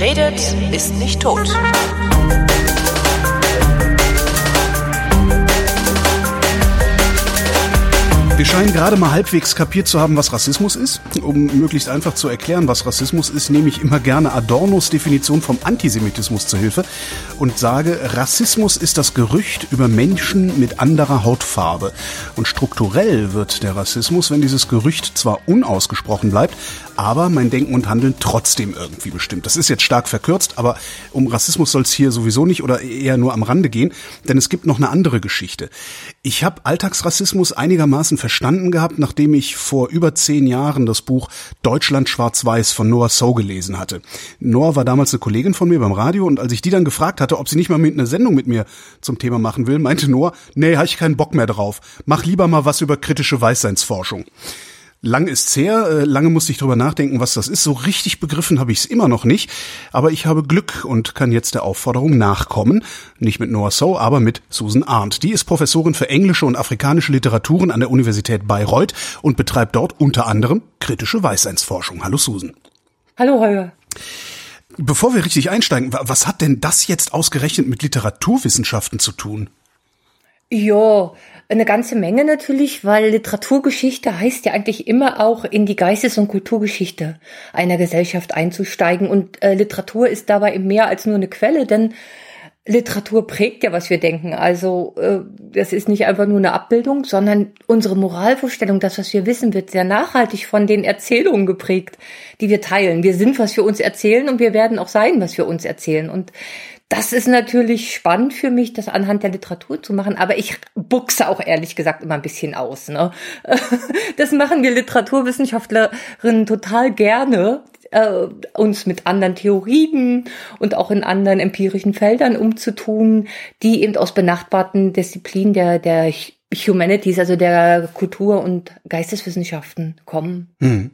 Redet, ist nicht tot. Wir scheinen gerade mal halbwegs kapiert zu haben, was Rassismus ist. Um möglichst einfach zu erklären, was Rassismus ist, nehme ich immer gerne Adornos Definition vom Antisemitismus zur Hilfe und sage, Rassismus ist das Gerücht über Menschen mit anderer Hautfarbe. Und strukturell wird der Rassismus, wenn dieses Gerücht zwar unausgesprochen bleibt, aber mein Denken und Handeln trotzdem irgendwie bestimmt. Das ist jetzt stark verkürzt, aber um Rassismus soll es hier sowieso nicht oder eher nur am Rande gehen, denn es gibt noch eine andere Geschichte. Ich habe Alltagsrassismus einigermaßen verstanden gehabt, nachdem ich vor über zehn Jahren das Buch Deutschland schwarz-weiß von Noah So gelesen hatte. Noah war damals eine Kollegin von mir beim Radio und als ich die dann gefragt hatte, ob sie nicht mal mit einer Sendung mit mir zum Thema machen will, meinte Noah, nee, habe ich keinen Bock mehr drauf. Mach lieber mal was über kritische Weißseinsforschung. Lang ist's her, äh, lange musste ich drüber nachdenken, was das ist. So richtig begriffen habe ich es immer noch nicht, aber ich habe Glück und kann jetzt der Aufforderung nachkommen. Nicht mit Noah So, aber mit Susan Arndt. Die ist Professorin für englische und afrikanische Literaturen an der Universität Bayreuth und betreibt dort unter anderem kritische Weißseinsforschung. Hallo Susan. Hallo Holger. Bevor wir richtig einsteigen, was hat denn das jetzt ausgerechnet mit Literaturwissenschaften zu tun? Ja, eine ganze Menge natürlich, weil Literaturgeschichte heißt ja eigentlich immer auch in die Geistes- und Kulturgeschichte einer Gesellschaft einzusteigen. Und äh, Literatur ist dabei eben mehr als nur eine Quelle, denn Literatur prägt ja, was wir denken. Also äh, das ist nicht einfach nur eine Abbildung, sondern unsere Moralvorstellung, das, was wir wissen, wird sehr nachhaltig von den Erzählungen geprägt, die wir teilen. Wir sind, was wir uns erzählen und wir werden auch sein, was wir uns erzählen. Und das ist natürlich spannend für mich, das anhand der Literatur zu machen, aber ich buchse auch ehrlich gesagt immer ein bisschen aus. Ne? Das machen wir Literaturwissenschaftlerinnen total gerne, äh, uns mit anderen Theorien und auch in anderen empirischen Feldern umzutun, die eben aus benachbarten Disziplinen der, der Humanities, also der Kultur- und Geisteswissenschaften kommen. Hm.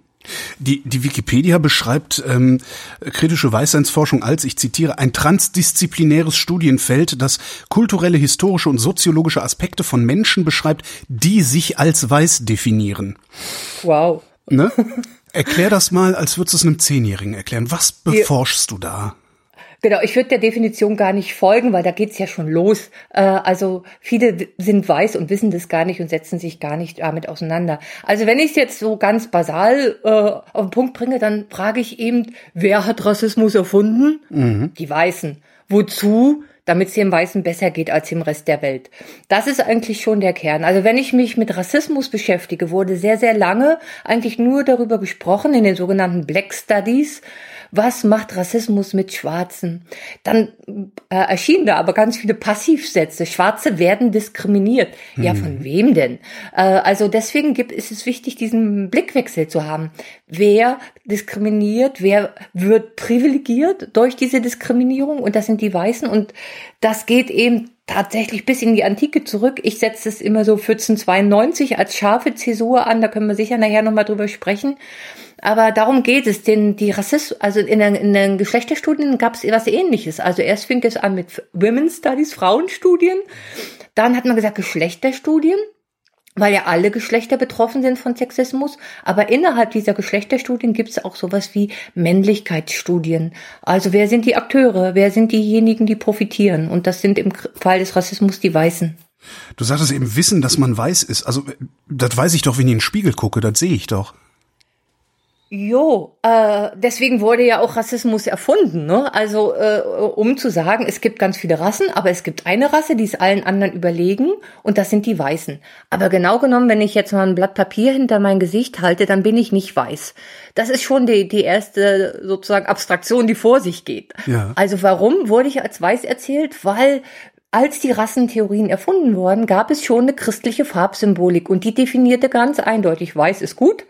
Die, die Wikipedia beschreibt ähm, kritische Weißseinsforschung als, ich zitiere, ein transdisziplinäres Studienfeld, das kulturelle, historische und soziologische Aspekte von Menschen beschreibt, die sich als weiß definieren. Wow. Ne? Erklär das mal, als würdest du es einem Zehnjährigen erklären. Was beforschst du da? Genau, ich würde der Definition gar nicht folgen, weil da geht's ja schon los. Äh, also viele sind weiß und wissen das gar nicht und setzen sich gar nicht damit auseinander. Also wenn ich es jetzt so ganz basal äh, auf den Punkt bringe, dann frage ich eben, wer hat Rassismus erfunden? Mhm. Die Weißen. Wozu? damit es dem Weißen besser geht als dem Rest der Welt. Das ist eigentlich schon der Kern. Also wenn ich mich mit Rassismus beschäftige, wurde sehr, sehr lange eigentlich nur darüber gesprochen in den sogenannten Black Studies, was macht Rassismus mit Schwarzen? Dann äh, erschienen da aber ganz viele Passivsätze. Schwarze werden diskriminiert. Ja, hm. von wem denn? Äh, also deswegen gibt, ist es wichtig, diesen Blickwechsel zu haben. Wer diskriminiert? Wer wird privilegiert durch diese Diskriminierung? Und das sind die Weißen. Und das geht eben tatsächlich bis in die Antike zurück. Ich setze es immer so 1492 als scharfe Zäsur an. Da können wir sicher nachher nochmal drüber sprechen. Aber darum geht es, denn die Rassismus, also in den, in den Geschlechterstudien gab es etwas ähnliches. Also erst fing es an mit Women's Studies, Frauenstudien. Dann hat man gesagt Geschlechterstudien, weil ja alle Geschlechter betroffen sind von Sexismus. Aber innerhalb dieser Geschlechterstudien gibt es auch sowas wie Männlichkeitsstudien. Also wer sind die Akteure? Wer sind diejenigen, die profitieren? Und das sind im Fall des Rassismus die Weißen. Du sagtest eben Wissen, dass man weiß ist. Also das weiß ich doch, wenn ich in den Spiegel gucke, das sehe ich doch. Jo, äh, deswegen wurde ja auch Rassismus erfunden, ne? Also äh, um zu sagen, es gibt ganz viele Rassen, aber es gibt eine Rasse, die ist allen anderen überlegen, und das sind die Weißen. Aber genau genommen, wenn ich jetzt mal ein Blatt Papier hinter mein Gesicht halte, dann bin ich nicht weiß. Das ist schon die, die erste sozusagen Abstraktion, die vor sich geht. Ja. Also warum wurde ich als weiß erzählt? Weil als die Rassentheorien erfunden wurden, gab es schon eine christliche Farbsymbolik und die definierte ganz eindeutig, weiß ist gut,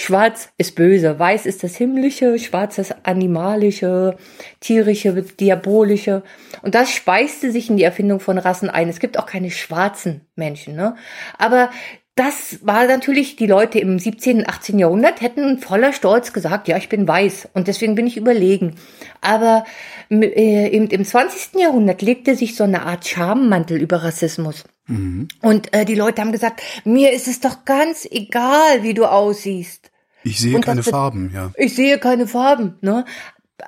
Schwarz ist böse, weiß ist das Himmlische, schwarz das Animalische, Tierische, Diabolische. Und das speiste sich in die Erfindung von Rassen ein. Es gibt auch keine schwarzen Menschen, ne? Aber das war natürlich, die Leute im 17., 18. Jahrhundert hätten voller Stolz gesagt, ja, ich bin weiß und deswegen bin ich überlegen. Aber äh, im 20. Jahrhundert legte sich so eine Art Schammantel über Rassismus. Mhm. Und äh, die Leute haben gesagt, mir ist es doch ganz egal, wie du aussiehst. Ich sehe keine Farben, ja. Ich sehe keine Farben, ne?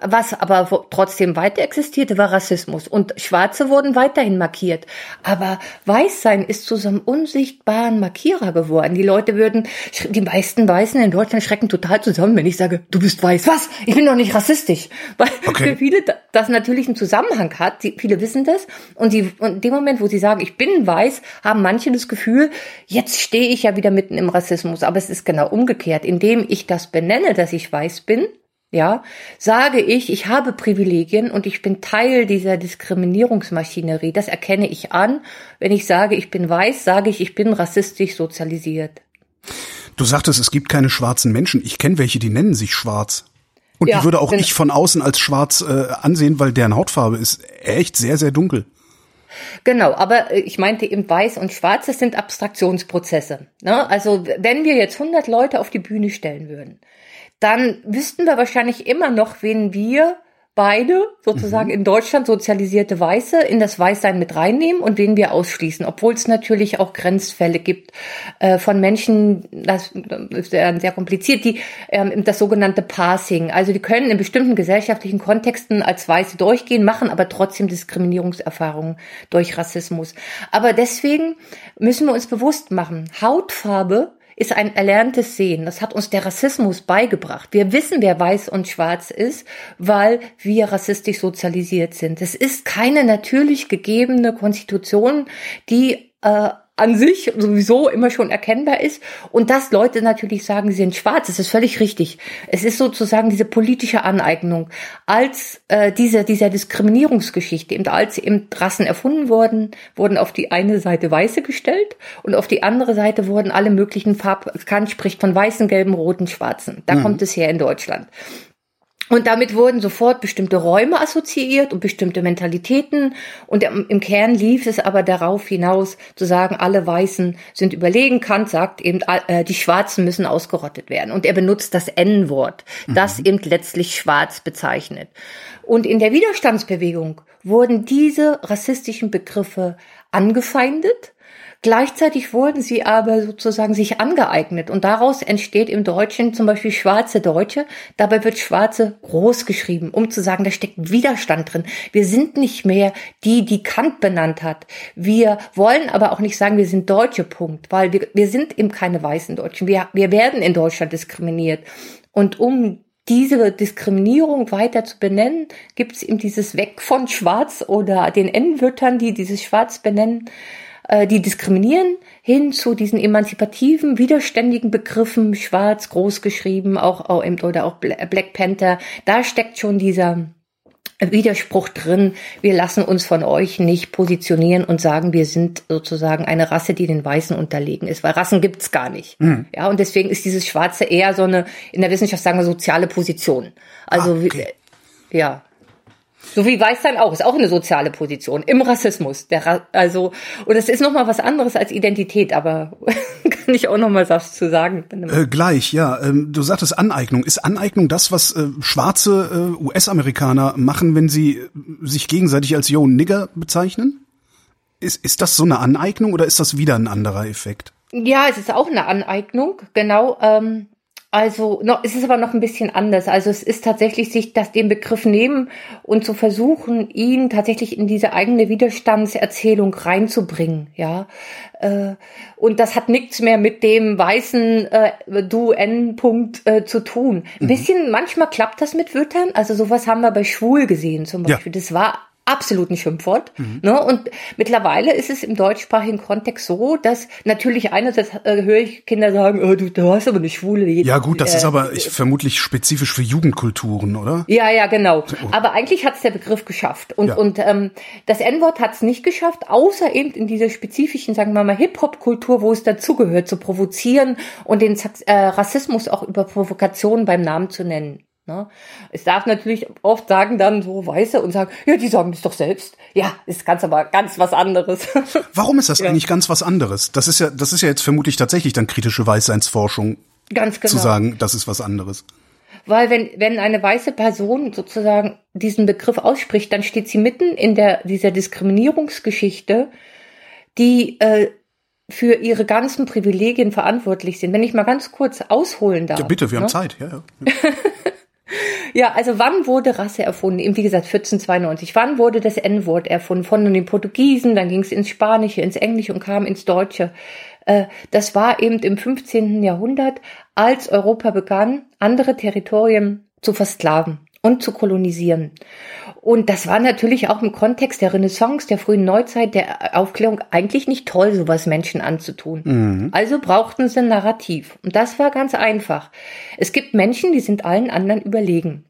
Was aber trotzdem weiter existierte, war Rassismus. Und Schwarze wurden weiterhin markiert. Aber Weißsein ist zu so einem unsichtbaren Markierer geworden. Die Leute würden, die meisten Weißen in Deutschland schrecken total zusammen, wenn ich sage, du bist weiß. Was? Ich bin doch nicht rassistisch. Weil okay. für viele das natürlich einen Zusammenhang hat. Die, viele wissen das. Und, die, und in dem Moment, wo sie sagen, ich bin weiß, haben manche das Gefühl, jetzt stehe ich ja wieder mitten im Rassismus. Aber es ist genau umgekehrt. Indem ich das benenne, dass ich weiß bin, ja, sage ich, ich habe Privilegien und ich bin Teil dieser Diskriminierungsmaschinerie. Das erkenne ich an. Wenn ich sage, ich bin weiß, sage ich, ich bin rassistisch sozialisiert. Du sagtest, es gibt keine schwarzen Menschen. Ich kenne welche, die nennen sich schwarz. Und ja, die würde auch ich von außen als schwarz äh, ansehen, weil deren Hautfarbe ist echt sehr, sehr dunkel. Genau, aber äh, ich meinte eben weiß und schwarz, das sind Abstraktionsprozesse. Ne? Also wenn wir jetzt 100 Leute auf die Bühne stellen würden, dann wüssten wir wahrscheinlich immer noch, wen wir beide sozusagen mhm. in Deutschland sozialisierte Weiße in das Weißsein mit reinnehmen und wen wir ausschließen, obwohl es natürlich auch Grenzfälle gibt äh, von Menschen, das ist sehr kompliziert, die ähm, das sogenannte Passing, also die können in bestimmten gesellschaftlichen Kontexten als Weiße durchgehen, machen aber trotzdem Diskriminierungserfahrungen durch Rassismus. Aber deswegen müssen wir uns bewusst machen, Hautfarbe ist ein erlerntes Sehen. Das hat uns der Rassismus beigebracht. Wir wissen, wer weiß und schwarz ist, weil wir rassistisch sozialisiert sind. Es ist keine natürlich gegebene Konstitution, die äh, an sich sowieso immer schon erkennbar ist und dass Leute natürlich sagen, sie sind schwarz, das ist völlig richtig. Es ist sozusagen diese politische Aneignung, als äh, diese dieser Diskriminierungsgeschichte, eben als eben Rassen erfunden wurden, wurden auf die eine Seite Weiße gestellt und auf die andere Seite wurden alle möglichen Farb, Kant spricht von weißen, gelben, roten, schwarzen. Da mhm. kommt es her in Deutschland. Und damit wurden sofort bestimmte Räume assoziiert und bestimmte Mentalitäten. Und im Kern lief es aber darauf hinaus, zu sagen, alle Weißen sind überlegen. Kant sagt eben, äh, die Schwarzen müssen ausgerottet werden. Und er benutzt das N-Wort, das mhm. eben letztlich schwarz bezeichnet. Und in der Widerstandsbewegung wurden diese rassistischen Begriffe angefeindet Gleichzeitig wurden sie aber sozusagen sich angeeignet und daraus entsteht im Deutschen zum Beispiel schwarze Deutsche. Dabei wird schwarze groß geschrieben, um zu sagen, da steckt Widerstand drin. Wir sind nicht mehr die, die Kant benannt hat. Wir wollen aber auch nicht sagen, wir sind Deutsche, Punkt, weil wir, wir sind eben keine weißen Deutschen. Wir, wir werden in Deutschland diskriminiert. Und um diese Diskriminierung weiter zu benennen, gibt es eben dieses Weg von Schwarz oder den N-Wörtern, die dieses Schwarz benennen äh, die diskriminieren, hin zu diesen emanzipativen, widerständigen Begriffen, schwarz, groß geschrieben, auch, auch oder auch Black Panther. Da steckt schon dieser Widerspruch drin. Wir lassen uns von euch nicht positionieren und sagen, wir sind sozusagen eine Rasse, die den Weißen unterlegen ist, weil Rassen gibt's gar nicht. Mhm. Ja, und deswegen ist dieses Schwarze eher so eine, in der Wissenschaft sagen wir, soziale Position. Also, ah, okay. ja. So wie Weißsein auch, ist auch eine soziale Position im Rassismus. Der also, und es ist nochmal was anderes als Identität, aber kann ich auch nochmal was zu sagen. Äh, gleich, ja. Ähm, du sagtest Aneignung. Ist Aneignung das, was äh, schwarze äh, US-Amerikaner machen, wenn sie äh, sich gegenseitig als Yo Nigger bezeichnen? Ist, ist das so eine Aneignung oder ist das wieder ein anderer Effekt? Ja, es ist auch eine Aneignung, genau. Ähm, also noch, es ist aber noch ein bisschen anders. Also es ist tatsächlich sich das den Begriff nehmen und zu versuchen, ihn tatsächlich in diese eigene Widerstandserzählung reinzubringen, ja. Äh, und das hat nichts mehr mit dem weißen äh, du N Punkt äh, zu tun. Ein mhm. bisschen, manchmal klappt das mit Wörtern. Also sowas haben wir bei schwul gesehen zum Beispiel. Ja. Das war absoluten Schimpfwort. Mhm. Ne? Und mittlerweile ist es im deutschsprachigen Kontext so, dass natürlich einerseits äh, höre ich Kinder sagen, oh, du, du hast aber eine schwule. Ja gut, das äh, ist aber ich, vermutlich spezifisch für Jugendkulturen, oder? Ja, ja, genau. Oh. Aber eigentlich hat es der Begriff geschafft. Und, ja. und ähm, das N-Wort hat es nicht geschafft, außer eben in dieser spezifischen, sagen wir mal, Hip-Hop-Kultur, wo es dazugehört, zu provozieren und den äh, Rassismus auch über Provokation beim Namen zu nennen. Ne? Es darf natürlich oft sagen dann so Weiße und sagen, ja, die sagen das doch selbst. Ja, ist ganz aber ganz was anderes. Warum ist das ja. eigentlich ganz was anderes? Das ist ja, das ist ja jetzt vermutlich tatsächlich dann kritische Weißseinsforschung. Ganz genau. Zu sagen, das ist was anderes. Weil wenn, wenn eine weiße Person sozusagen diesen Begriff ausspricht, dann steht sie mitten in der, dieser Diskriminierungsgeschichte, die äh, für ihre ganzen Privilegien verantwortlich sind. Wenn ich mal ganz kurz ausholen darf. Ja, bitte, wir ne? haben Zeit, ja. ja. Ja, also wann wurde Rasse erfunden? Eben wie gesagt 1492. Wann wurde das N-Wort erfunden? Von den Portugiesen, dann ging es ins Spanische, ins Englische und kam ins Deutsche. Äh, das war eben im 15. Jahrhundert, als Europa begann, andere Territorien zu versklaven und zu kolonisieren. Und das war natürlich auch im Kontext der Renaissance, der frühen Neuzeit, der Aufklärung eigentlich nicht toll, sowas Menschen anzutun. Mhm. Also brauchten sie ein Narrativ. Und das war ganz einfach. Es gibt Menschen, die sind allen anderen überlegen.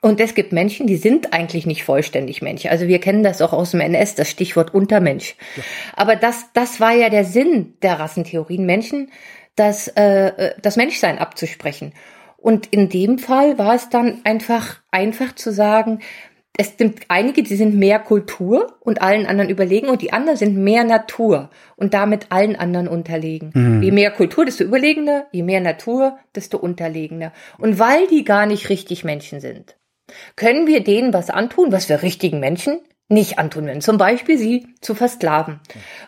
Und es gibt Menschen, die sind eigentlich nicht vollständig Mensch. Also wir kennen das auch aus dem NS, das Stichwort Untermensch. Ja. Aber das, das war ja der Sinn der Rassentheorien, Menschen das, äh, das Menschsein abzusprechen. Und in dem Fall war es dann einfach, einfach zu sagen, es sind einige, die sind mehr Kultur und allen anderen überlegen und die anderen sind mehr Natur und damit allen anderen unterlegen. Mhm. Je mehr Kultur, desto überlegener, je mehr Natur, desto unterlegener. Und weil die gar nicht richtig Menschen sind, können wir denen was antun, was wir richtigen Menschen nicht antun werden. Zum Beispiel sie zu versklaven.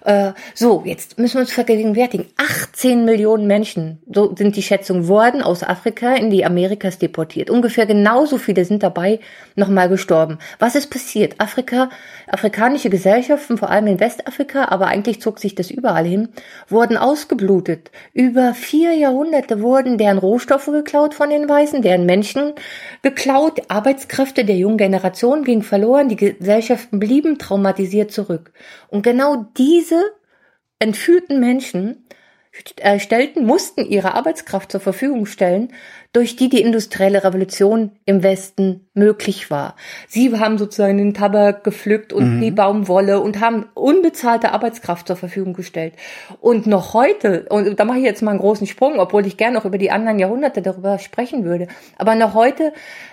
Äh, so, jetzt müssen wir uns vergegenwärtigen. 18 Millionen Menschen, so sind die Schätzungen, wurden aus Afrika in die Amerikas deportiert. Ungefähr genauso viele sind dabei nochmal gestorben. Was ist passiert? Afrika, afrikanische Gesellschaften, vor allem in Westafrika, aber eigentlich zog sich das überall hin, wurden ausgeblutet. Über vier Jahrhunderte wurden deren Rohstoffe geklaut von den Weißen, deren Menschen geklaut, Arbeitskräfte der jungen Generation gingen verloren, die Gesellschaft blieben traumatisiert zurück. Und genau diese entführten Menschen äh, stellten, mussten ihre Arbeitskraft zur Verfügung stellen, durch die die industrielle Revolution im Westen möglich war. Sie haben sozusagen den Tabak gepflückt und mhm. die Baumwolle und haben unbezahlte Arbeitskraft zur Verfügung gestellt. Und noch heute, und da mache ich jetzt mal einen großen Sprung, obwohl ich gerne noch über die anderen Jahrhunderte darüber sprechen würde, aber noch heute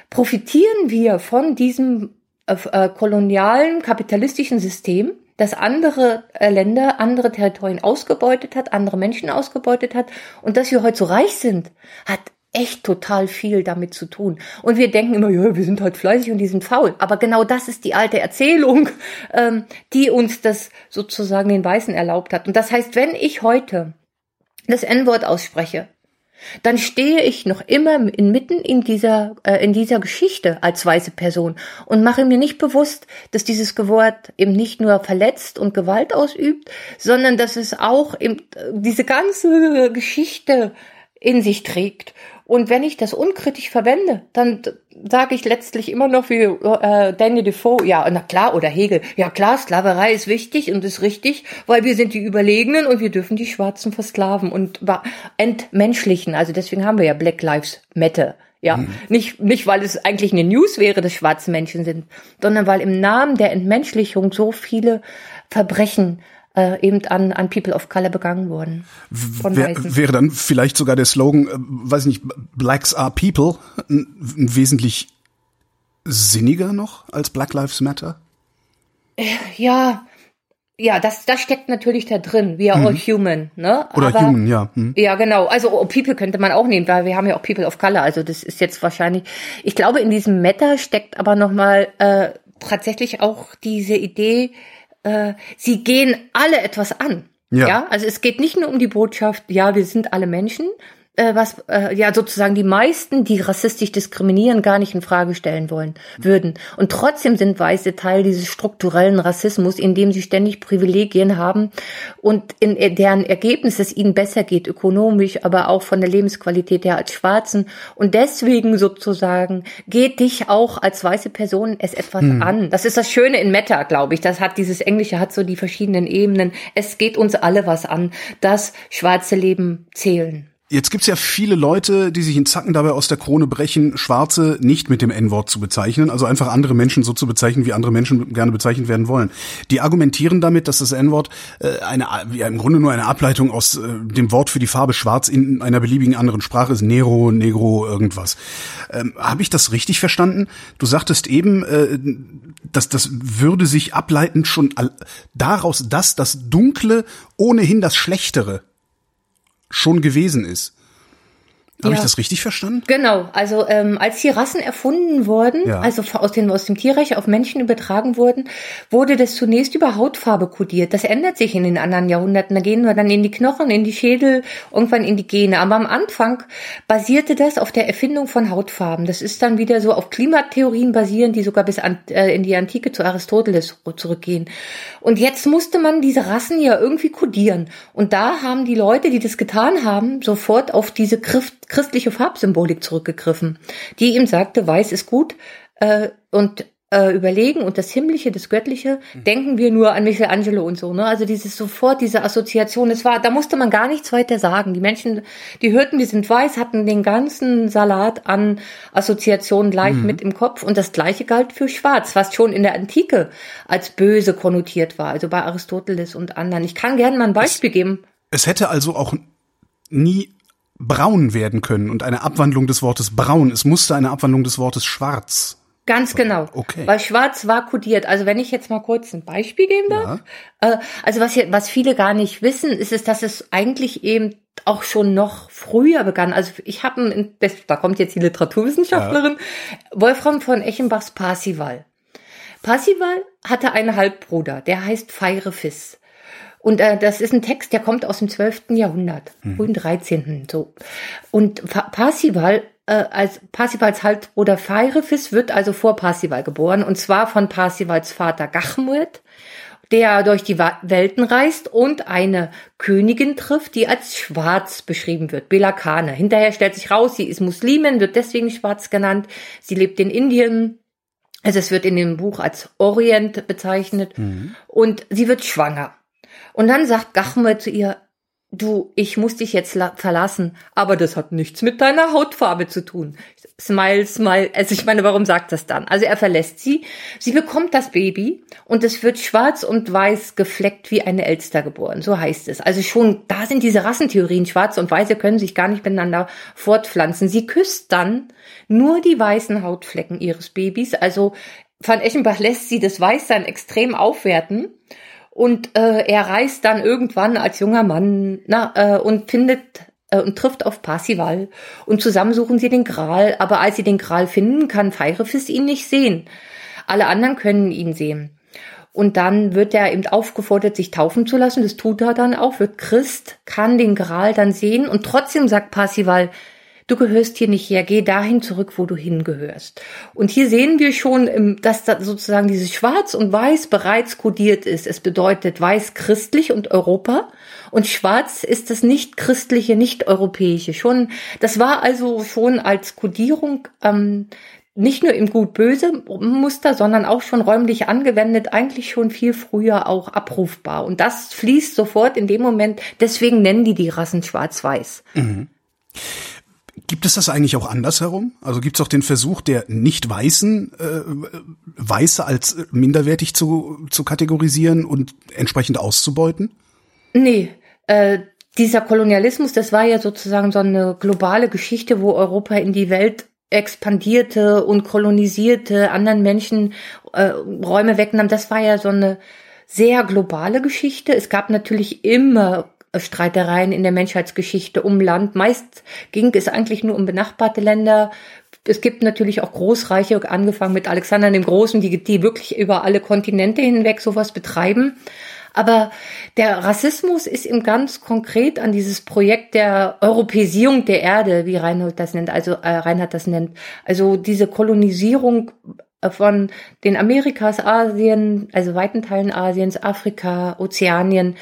profitieren wir von diesem äh, kolonialen kapitalistischen System, das andere äh, Länder, andere Territorien ausgebeutet hat, andere Menschen ausgebeutet hat und dass wir heute so reich sind, hat echt total viel damit zu tun. Und wir denken immer, ja, wir sind halt fleißig und die sind faul. Aber genau das ist die alte Erzählung, ähm, die uns das sozusagen den Weißen erlaubt hat. Und das heißt, wenn ich heute das N-Wort ausspreche, dann stehe ich noch immer inmitten in dieser, äh, in dieser Geschichte als weiße Person und mache mir nicht bewusst, dass dieses Wort eben nicht nur verletzt und Gewalt ausübt, sondern dass es auch eben diese ganze Geschichte in sich trägt. Und wenn ich das unkritisch verwende, dann sage ich letztlich immer noch wie äh, Daniel Defoe, ja, na klar, oder Hegel, ja klar, Sklaverei ist wichtig und ist richtig, weil wir sind die Überlegenen und wir dürfen die Schwarzen versklaven und entmenschlichen. Also deswegen haben wir ja Black Lives Matter. Ja, mhm. nicht, nicht weil es eigentlich eine News wäre, dass schwarze Menschen sind, sondern weil im Namen der Entmenschlichung so viele Verbrechen äh, eben an, an People of Color begangen wurden. Wär, wäre dann vielleicht sogar der Slogan, äh, weiß nicht, Blacks are People, wesentlich sinniger noch als Black Lives Matter? Äh, ja, ja, das, das steckt natürlich da drin. We are mhm. all human, ne? Oder aber, human, ja. Mhm. Ja, genau. Also oh, People könnte man auch nehmen, weil wir haben ja auch People of Color. Also das ist jetzt wahrscheinlich. Ich glaube, in diesem Meta steckt aber noch mal äh, tatsächlich auch diese Idee, äh, sie gehen alle etwas an. Ja. ja, also es geht nicht nur um die Botschaft, ja, wir sind alle Menschen, äh, was äh, ja sozusagen die meisten, die rassistisch diskriminieren, gar nicht in Frage stellen wollen würden. Und trotzdem sind Weiße Teil dieses strukturellen Rassismus, in dem sie ständig Privilegien haben und in deren Ergebnis es ihnen besser geht, ökonomisch, aber auch von der Lebensqualität her als Schwarzen. Und deswegen sozusagen geht dich auch als weiße Person es etwas hm. an. Das ist das Schöne in Meta, glaube ich. Das hat dieses Englische hat so die verschiedenen Ebenen. Es geht uns alle was an, dass schwarze Leben zählen. Jetzt gibt's ja viele Leute, die sich in Zacken dabei aus der Krone brechen, Schwarze nicht mit dem N-Wort zu bezeichnen, also einfach andere Menschen so zu bezeichnen, wie andere Menschen gerne bezeichnet werden wollen. Die argumentieren damit, dass das N-Wort äh, eine, ja, im Grunde nur eine Ableitung aus äh, dem Wort für die Farbe Schwarz in einer beliebigen anderen Sprache ist, Nero, Negro, irgendwas. Ähm, Habe ich das richtig verstanden? Du sagtest eben, äh, dass das würde sich ableiten schon daraus, dass das Dunkle ohnehin das Schlechtere schon gewesen ist. Habe Ja. ich das richtig verstanden? Genau, also ähm, als die Rassen erfunden wurden, Ja. also aus dem, aus dem Tierreich auf Menschen übertragen wurden, wurde das zunächst über Hautfarbe kodiert. Das ändert sich in den anderen Jahrhunderten. Da gehen wir dann in die Knochen, in die Schädel, irgendwann in die Gene. Aber am Anfang basierte das auf der Erfindung von Hautfarben. Das ist dann wieder so auf Klimatheorien basieren, die sogar bis an, äh, in die Antike zu Aristoteles zurückgehen. Und jetzt musste man diese Rassen ja irgendwie kodieren. Und da haben die Leute, die das getan haben, sofort auf diese Christ christliche Farbsymbolik zurückgegriffen, die ihm sagte, weiß ist gut äh, und äh, überlegen und das Himmlische, das Göttliche, denken wir nur an Michelangelo und so. Ne? Also dieses sofort, diese Assoziation, es war, da musste man gar nichts weiter sagen. Die Menschen, die hörten, wir sind weiß, hatten den ganzen Salat an Assoziationen gleich mit im Kopf und das gleiche galt für Schwarz, was schon in der Antike als böse konnotiert war, also bei Aristoteles und anderen. Ich kann gerne mal ein Beispiel geben. Es hätte also auch nie braun werden können und eine Abwandlung des Wortes braun. Es musste eine Abwandlung des Wortes schwarz. Ganz genau. Okay. Weil schwarz war kodiert. Also wenn ich jetzt mal kurz ein Beispiel geben darf. Äh, also was, hier, was viele gar nicht wissen, ist es, dass es eigentlich eben auch schon noch früher begann. Also ich habe, da kommt jetzt die Literaturwissenschaftlerin, Wolfram von Echenbachs Parsival. Parsival hatte einen Halbbruder, der heißt Feirefis. Und äh, das ist ein Text, der kommt aus dem 12. Jahrhundert, frühen 13. so. Und Pa- Parsival, äh, als Parsivals Halbbruder Feirefis wird also vor Parsival geboren, und zwar von Parsivals Vater Gachmut, der durch die Welten reist und eine Königin trifft, die als schwarz beschrieben wird, Belakane. Hinterher stellt sich raus, sie ist Muslimin, wird deswegen schwarz genannt. Sie lebt in Indien, also es wird in dem Buch als Orient bezeichnet und sie wird schwanger. Und dann sagt Gachme zu ihr, du, ich muss dich jetzt la- verlassen, aber das hat nichts mit deiner Hautfarbe zu tun. Smile, smile. Also ich meine, warum sagt das dann? Also er verlässt sie, sie bekommt das Baby und es wird schwarz und weiß gefleckt wie eine Elster geboren. So heißt es. Also schon, da sind diese Rassentheorien. Schwarze und Weiße können sich gar nicht miteinander fortpflanzen. Sie küsst dann nur die weißen Hautflecken ihres Babys. Also Van Eschenbach lässt sie das Weißsein extrem aufwerten. Und äh, er reist dann irgendwann als junger Mann na, äh, und findet äh, und trifft auf Parsival. Und zusammen suchen sie den Gral. Aber als sie den Gral finden, kann Feirefis ihn nicht sehen. Alle anderen können ihn sehen. Und dann wird er eben aufgefordert, sich taufen zu lassen. Das tut er dann auch, wird Christ, kann den Gral dann sehen. Und trotzdem sagt Parsival, du gehörst hier nicht her, geh dahin zurück, wo du hingehörst. Und hier sehen wir schon, ähm, dass da sozusagen dieses Schwarz und Weiß bereits kodiert ist. Es bedeutet Weiß christlich und Europa und Schwarz ist das nicht christliche, nicht europäische. Schon, das war also schon als Kodierung ähm, nicht nur im gut-böse Muster, sondern auch schon räumlich angewendet, eigentlich schon viel früher auch abrufbar. Und das fließt sofort in dem Moment, deswegen nennen die die Rassen schwarz-weiß. Gibt es das eigentlich auch andersherum? Also gibt es auch den Versuch der nicht-Weißen, äh, Weiße als minderwertig zu, zu kategorisieren und entsprechend auszubeuten? Nee, äh, dieser Kolonialismus, das war ja sozusagen so eine globale Geschichte, wo Europa in die Welt expandierte und kolonisierte, anderen Menschen äh, Räume wegnahm. Das war ja so eine sehr globale Geschichte. Es gab natürlich immer Streitereien in der Menschheitsgeschichte um Land. Meist ging es eigentlich nur um benachbarte Länder. Es gibt natürlich auch Großreiche, angefangen mit Alexander dem Großen, die, die wirklich über alle Kontinente hinweg sowas betreiben. Aber der Rassismus ist ihm ganz konkret an dieses Projekt der Europäisierung der Erde, wie Reinhold das nennt, also äh, Reinhard das nennt. Also diese Kolonisierung von den Amerikas, Asien, also weiten Teilen Asiens, Afrika, Ozeanien.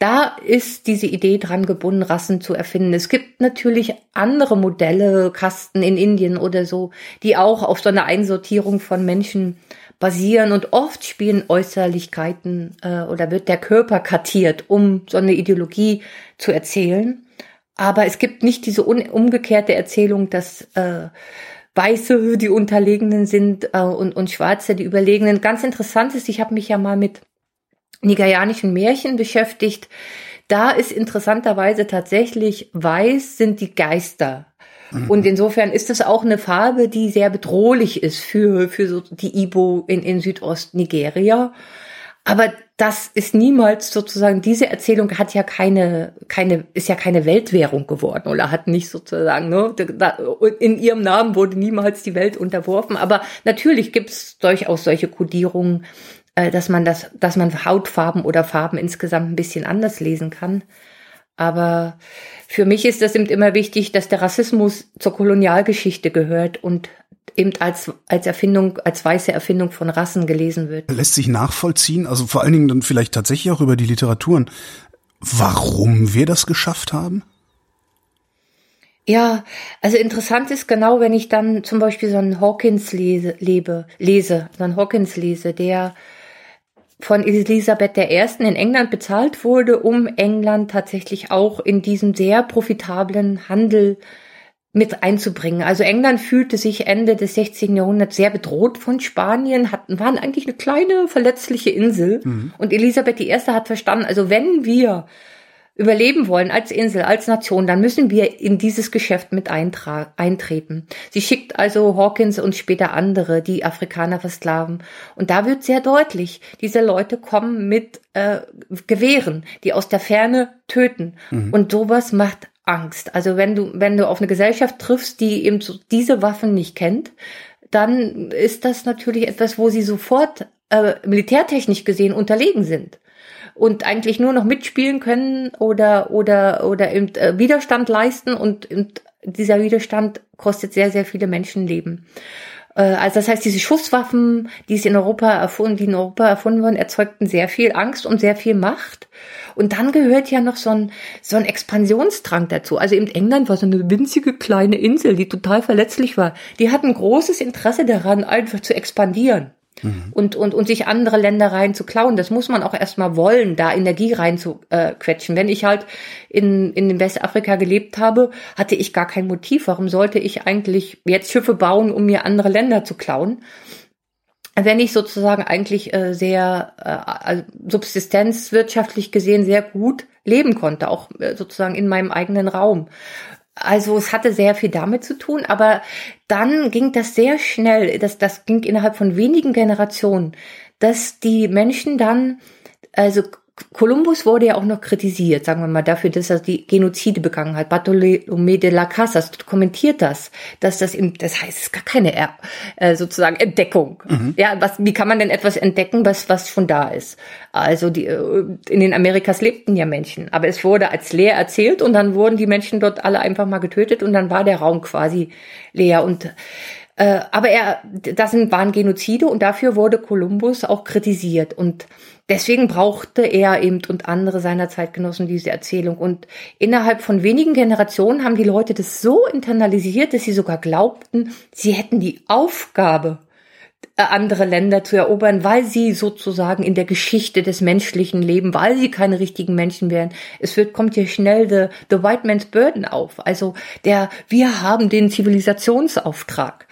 Da ist diese Idee dran gebunden, Rassen zu erfinden. Es gibt natürlich andere Modelle, Kasten in Indien oder so, die auch auf so einer Einsortierung von Menschen basieren und oft spielen Äußerlichkeiten äh, oder wird der Körper kartiert, um so eine Ideologie zu erzählen. Aber es gibt nicht diese umgekehrte Erzählung, dass äh, Weiße die Unterlegenen sind äh, und, und Schwarze die Überlegenen. Ganz interessant ist, ich habe mich ja mal mit nigerianischen Märchen beschäftigt. Da ist interessanterweise tatsächlich weiß sind die Geister. Und insofern ist es auch eine Farbe, die sehr bedrohlich ist für, für so die Ibo in, in Südost-Nigeria. Aber das ist niemals sozusagen, diese Erzählung hat ja keine, keine, ist ja keine Weltwährung geworden oder hat nicht sozusagen, ne, in ihrem Namen wurde niemals die Welt unterworfen. Aber natürlich gibt es durchaus solche Kodierungen, dass man das, dass man Hautfarben oder Farben insgesamt ein bisschen anders lesen kann. Aber für mich ist das eben immer wichtig, dass der Rassismus zur Kolonialgeschichte gehört und eben als, als Erfindung, als weiße Erfindung von Rassen gelesen wird. Lässt sich nachvollziehen, also vor allen Dingen dann vielleicht tatsächlich auch über die Literaturen, warum wir das geschafft haben? Ja, also interessant ist genau, wenn ich dann zum Beispiel so einen Hawkins lese, lebe, lese, so einen Hawkins lese, der von Elisabeth I. in England bezahlt wurde, um England tatsächlich auch in diesem sehr profitablen Handel mit einzubringen. Also England fühlte sich Ende des 16. Jahrhunderts sehr bedroht von Spanien, hatten, waren eigentlich eine kleine verletzliche Insel. Mhm. Und Elisabeth I. hat verstanden, also wenn wir überleben wollen als Insel, als Nation, dann müssen wir in dieses Geschäft mit eintreten. Sie schickt also Hawkins und später andere, die Afrikaner versklaven. Und da wird sehr deutlich, diese Leute kommen mit äh, Gewehren, die aus der Ferne töten. Mhm. Und sowas macht Angst. Also wenn du, wenn du auf eine Gesellschaft triffst, die eben so diese Waffen nicht kennt, dann ist das natürlich etwas, wo sie sofort äh, militärtechnisch gesehen unterlegen sind und eigentlich nur noch mitspielen können oder oder oder eben, äh, Widerstand leisten und, und dieser Widerstand kostet sehr sehr viele Menschenleben. Äh, also das heißt, diese Schusswaffen, die es in Europa erfunden, die in Europa erfunden wurden, erzeugten sehr viel Angst und sehr viel Macht. Und dann gehört ja noch so ein, so ein Expansionsdrang dazu. Also eben England war so eine winzige kleine Insel, die total verletzlich war. Die hatten großes Interesse daran, einfach zu expandieren. Mhm. Und, und, und sich andere Länder rein zu klauen. Das muss man auch erstmal wollen, da Energie rein zu äh, quetschen. Wenn ich halt in, in Westafrika gelebt habe, hatte ich gar kein Motiv. Warum sollte ich eigentlich jetzt Schiffe bauen, um mir andere Länder zu klauen? wenn ich sozusagen eigentlich äh, sehr äh, also subsistenzwirtschaftlich gesehen sehr gut leben konnte, auch äh, sozusagen in meinem eigenen Raum. Also es hatte sehr viel damit zu tun, aber dann ging das sehr schnell, das, das ging innerhalb von wenigen Generationen, dass die Menschen dann also Kolumbus wurde ja auch noch kritisiert, sagen wir mal, dafür, dass er die Genozide begangen hat. Bartolomé de la Casas kommentiert das, dass das im, das heißt, es ist gar keine äh, sozusagen Entdeckung. Mhm. Ja, was, wie kann man denn etwas entdecken, was, was schon da ist? Also die, äh, in den Amerikas lebten ja Menschen, aber es wurde als leer erzählt und dann wurden die Menschen dort alle einfach mal getötet und dann war der Raum quasi leer und äh, aber er, das waren Genozide und dafür wurde Kolumbus auch kritisiert und deswegen brauchte er eben und andere seiner Zeitgenossen diese Erzählung. Und innerhalb von wenigen Generationen haben die Leute das so internalisiert, dass sie sogar glaubten, sie hätten die Aufgabe, andere Länder zu erobern, weil sie sozusagen in der Geschichte des menschlichen Leben, weil sie keine richtigen Menschen wären. Es wird, kommt hier schnell the, the White Man's Burden auf. Also der, wir haben den Zivilisationsauftrag.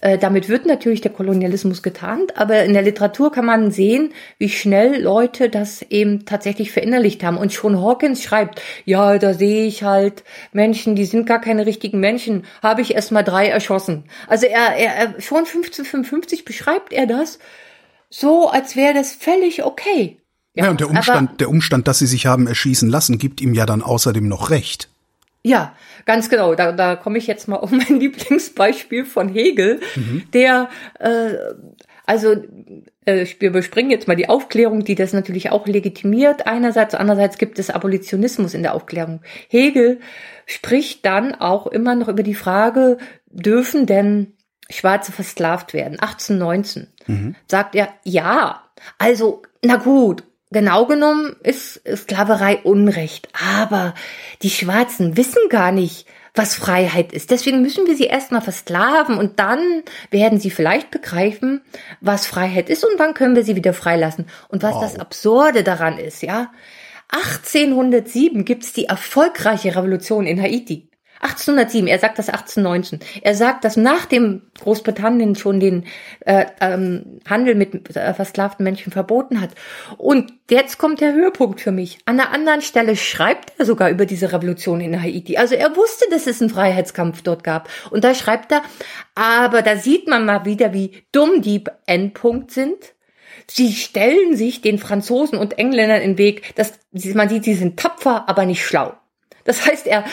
Äh, damit wird natürlich der Kolonialismus getarnt, aber in der Literatur kann man sehen, wie schnell Leute das eben tatsächlich verinnerlicht haben. Und schon Hawkins schreibt, ja, da sehe ich halt Menschen, die sind gar keine richtigen Menschen, habe ich erst mal drei erschossen. Also er, er schon 1555 beschreibt er das so, als wäre das völlig okay. Ja, ja und der Umstand, der Umstand, dass sie sich haben erschießen lassen, gibt ihm ja dann außerdem noch recht. Ja, ganz genau. Da, da komme ich jetzt mal auf mein Lieblingsbeispiel von Hegel, mhm. der äh, also äh, wir überspringen jetzt mal die Aufklärung, die das natürlich auch legitimiert einerseits, andererseits gibt es Abolitionismus in der Aufklärung. Hegel spricht dann auch immer noch über die Frage, dürfen denn Schwarze versklavt werden? 1819 mhm. sagt er, ja. Also, na gut, Genau genommen ist Sklaverei Unrecht, aber die Schwarzen wissen gar nicht, was Freiheit ist. Deswegen müssen wir sie erstmal versklaven und dann werden sie vielleicht begreifen, was Freiheit ist und dann können wir sie wieder freilassen. Und was wow. das Absurde daran ist, ja. 1807 gibt's die erfolgreiche Revolution in Haiti. 1807, er sagt das 1819. Er sagt, dass nach dem Großbritannien schon den äh, ähm, Handel mit äh, versklavten Menschen verboten hat. Und jetzt kommt der Höhepunkt für mich. An einer anderen Stelle schreibt er sogar über diese Revolution in Haiti. Also er wusste, dass es einen Freiheitskampf dort gab. Und da schreibt er, aber da sieht man mal wieder, wie dumm die Endpunkt sind Sie stellen sich den Franzosen und Engländern in den Weg, dass man sieht, sie sind tapfer, aber nicht schlau. Das heißt, er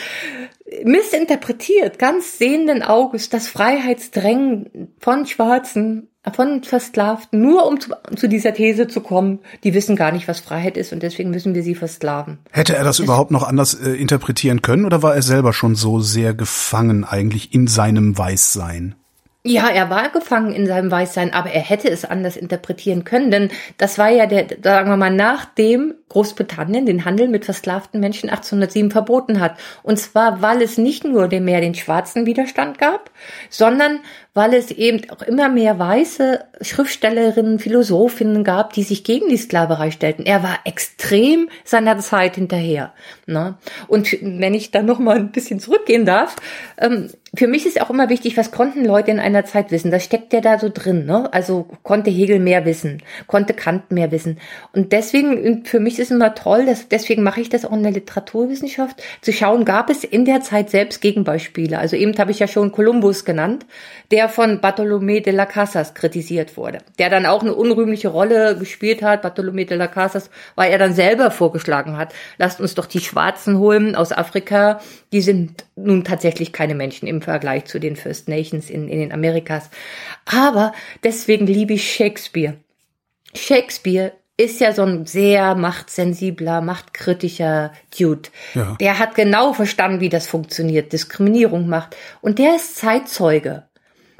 missinterpretiert ganz sehenden Auges das Freiheitsdrängen von Schwarzen, von Versklavten, nur um zu, zu, dieser These zu kommen, die wissen gar nicht, was Freiheit ist und deswegen müssen wir sie versklaven. Hätte er das, das überhaupt noch anders äh, interpretieren können oder war er selber schon so sehr gefangen eigentlich in seinem Weißsein? Ja, er war gefangen in seinem Weißsein, aber er hätte es anders interpretieren können, denn das war ja der, sagen wir mal, nachdem Großbritannien den Handel mit versklavten Menschen 1807 verboten hat. Und zwar, weil es nicht nur mehr den schwarzen Widerstand gab, sondern weil es eben auch immer mehr weiße Schriftstellerinnen, Philosophinnen gab, die sich gegen die Sklaverei stellten. Er war extrem seiner Zeit hinterher. Ne? Und wenn ich da noch mal ein bisschen zurückgehen darf, ähm, für mich ist auch immer wichtig, was konnten Leute in einer Zeit wissen? Das steckt ja da so drin. Ne? Also konnte Hegel mehr wissen, konnte Kant mehr wissen. Und deswegen, für mich ist immer toll, dass, deswegen mache ich das auch in der Literaturwissenschaft, zu schauen, gab es in der Zeit selbst Gegenbeispiele. Also eben habe ich ja schon Kolumbus genannt, der von Bartolomé de las Casas kritisiert wurde, der dann auch eine unrühmliche Rolle gespielt hat. Bartolomé de las Casas, weil er dann selber vorgeschlagen hat, lasst uns doch die Schwarzen holen aus Afrika. Die sind nun tatsächlich keine Menschen im Vergleich zu den First Nations in, in den Amerikas. Aber deswegen liebe ich Shakespeare. Shakespeare ist ja so ein sehr machtsensibler, machtkritischer Dude. Ja. Der hat genau verstanden, wie das funktioniert, Diskriminierung macht. Und der ist Zeitzeuge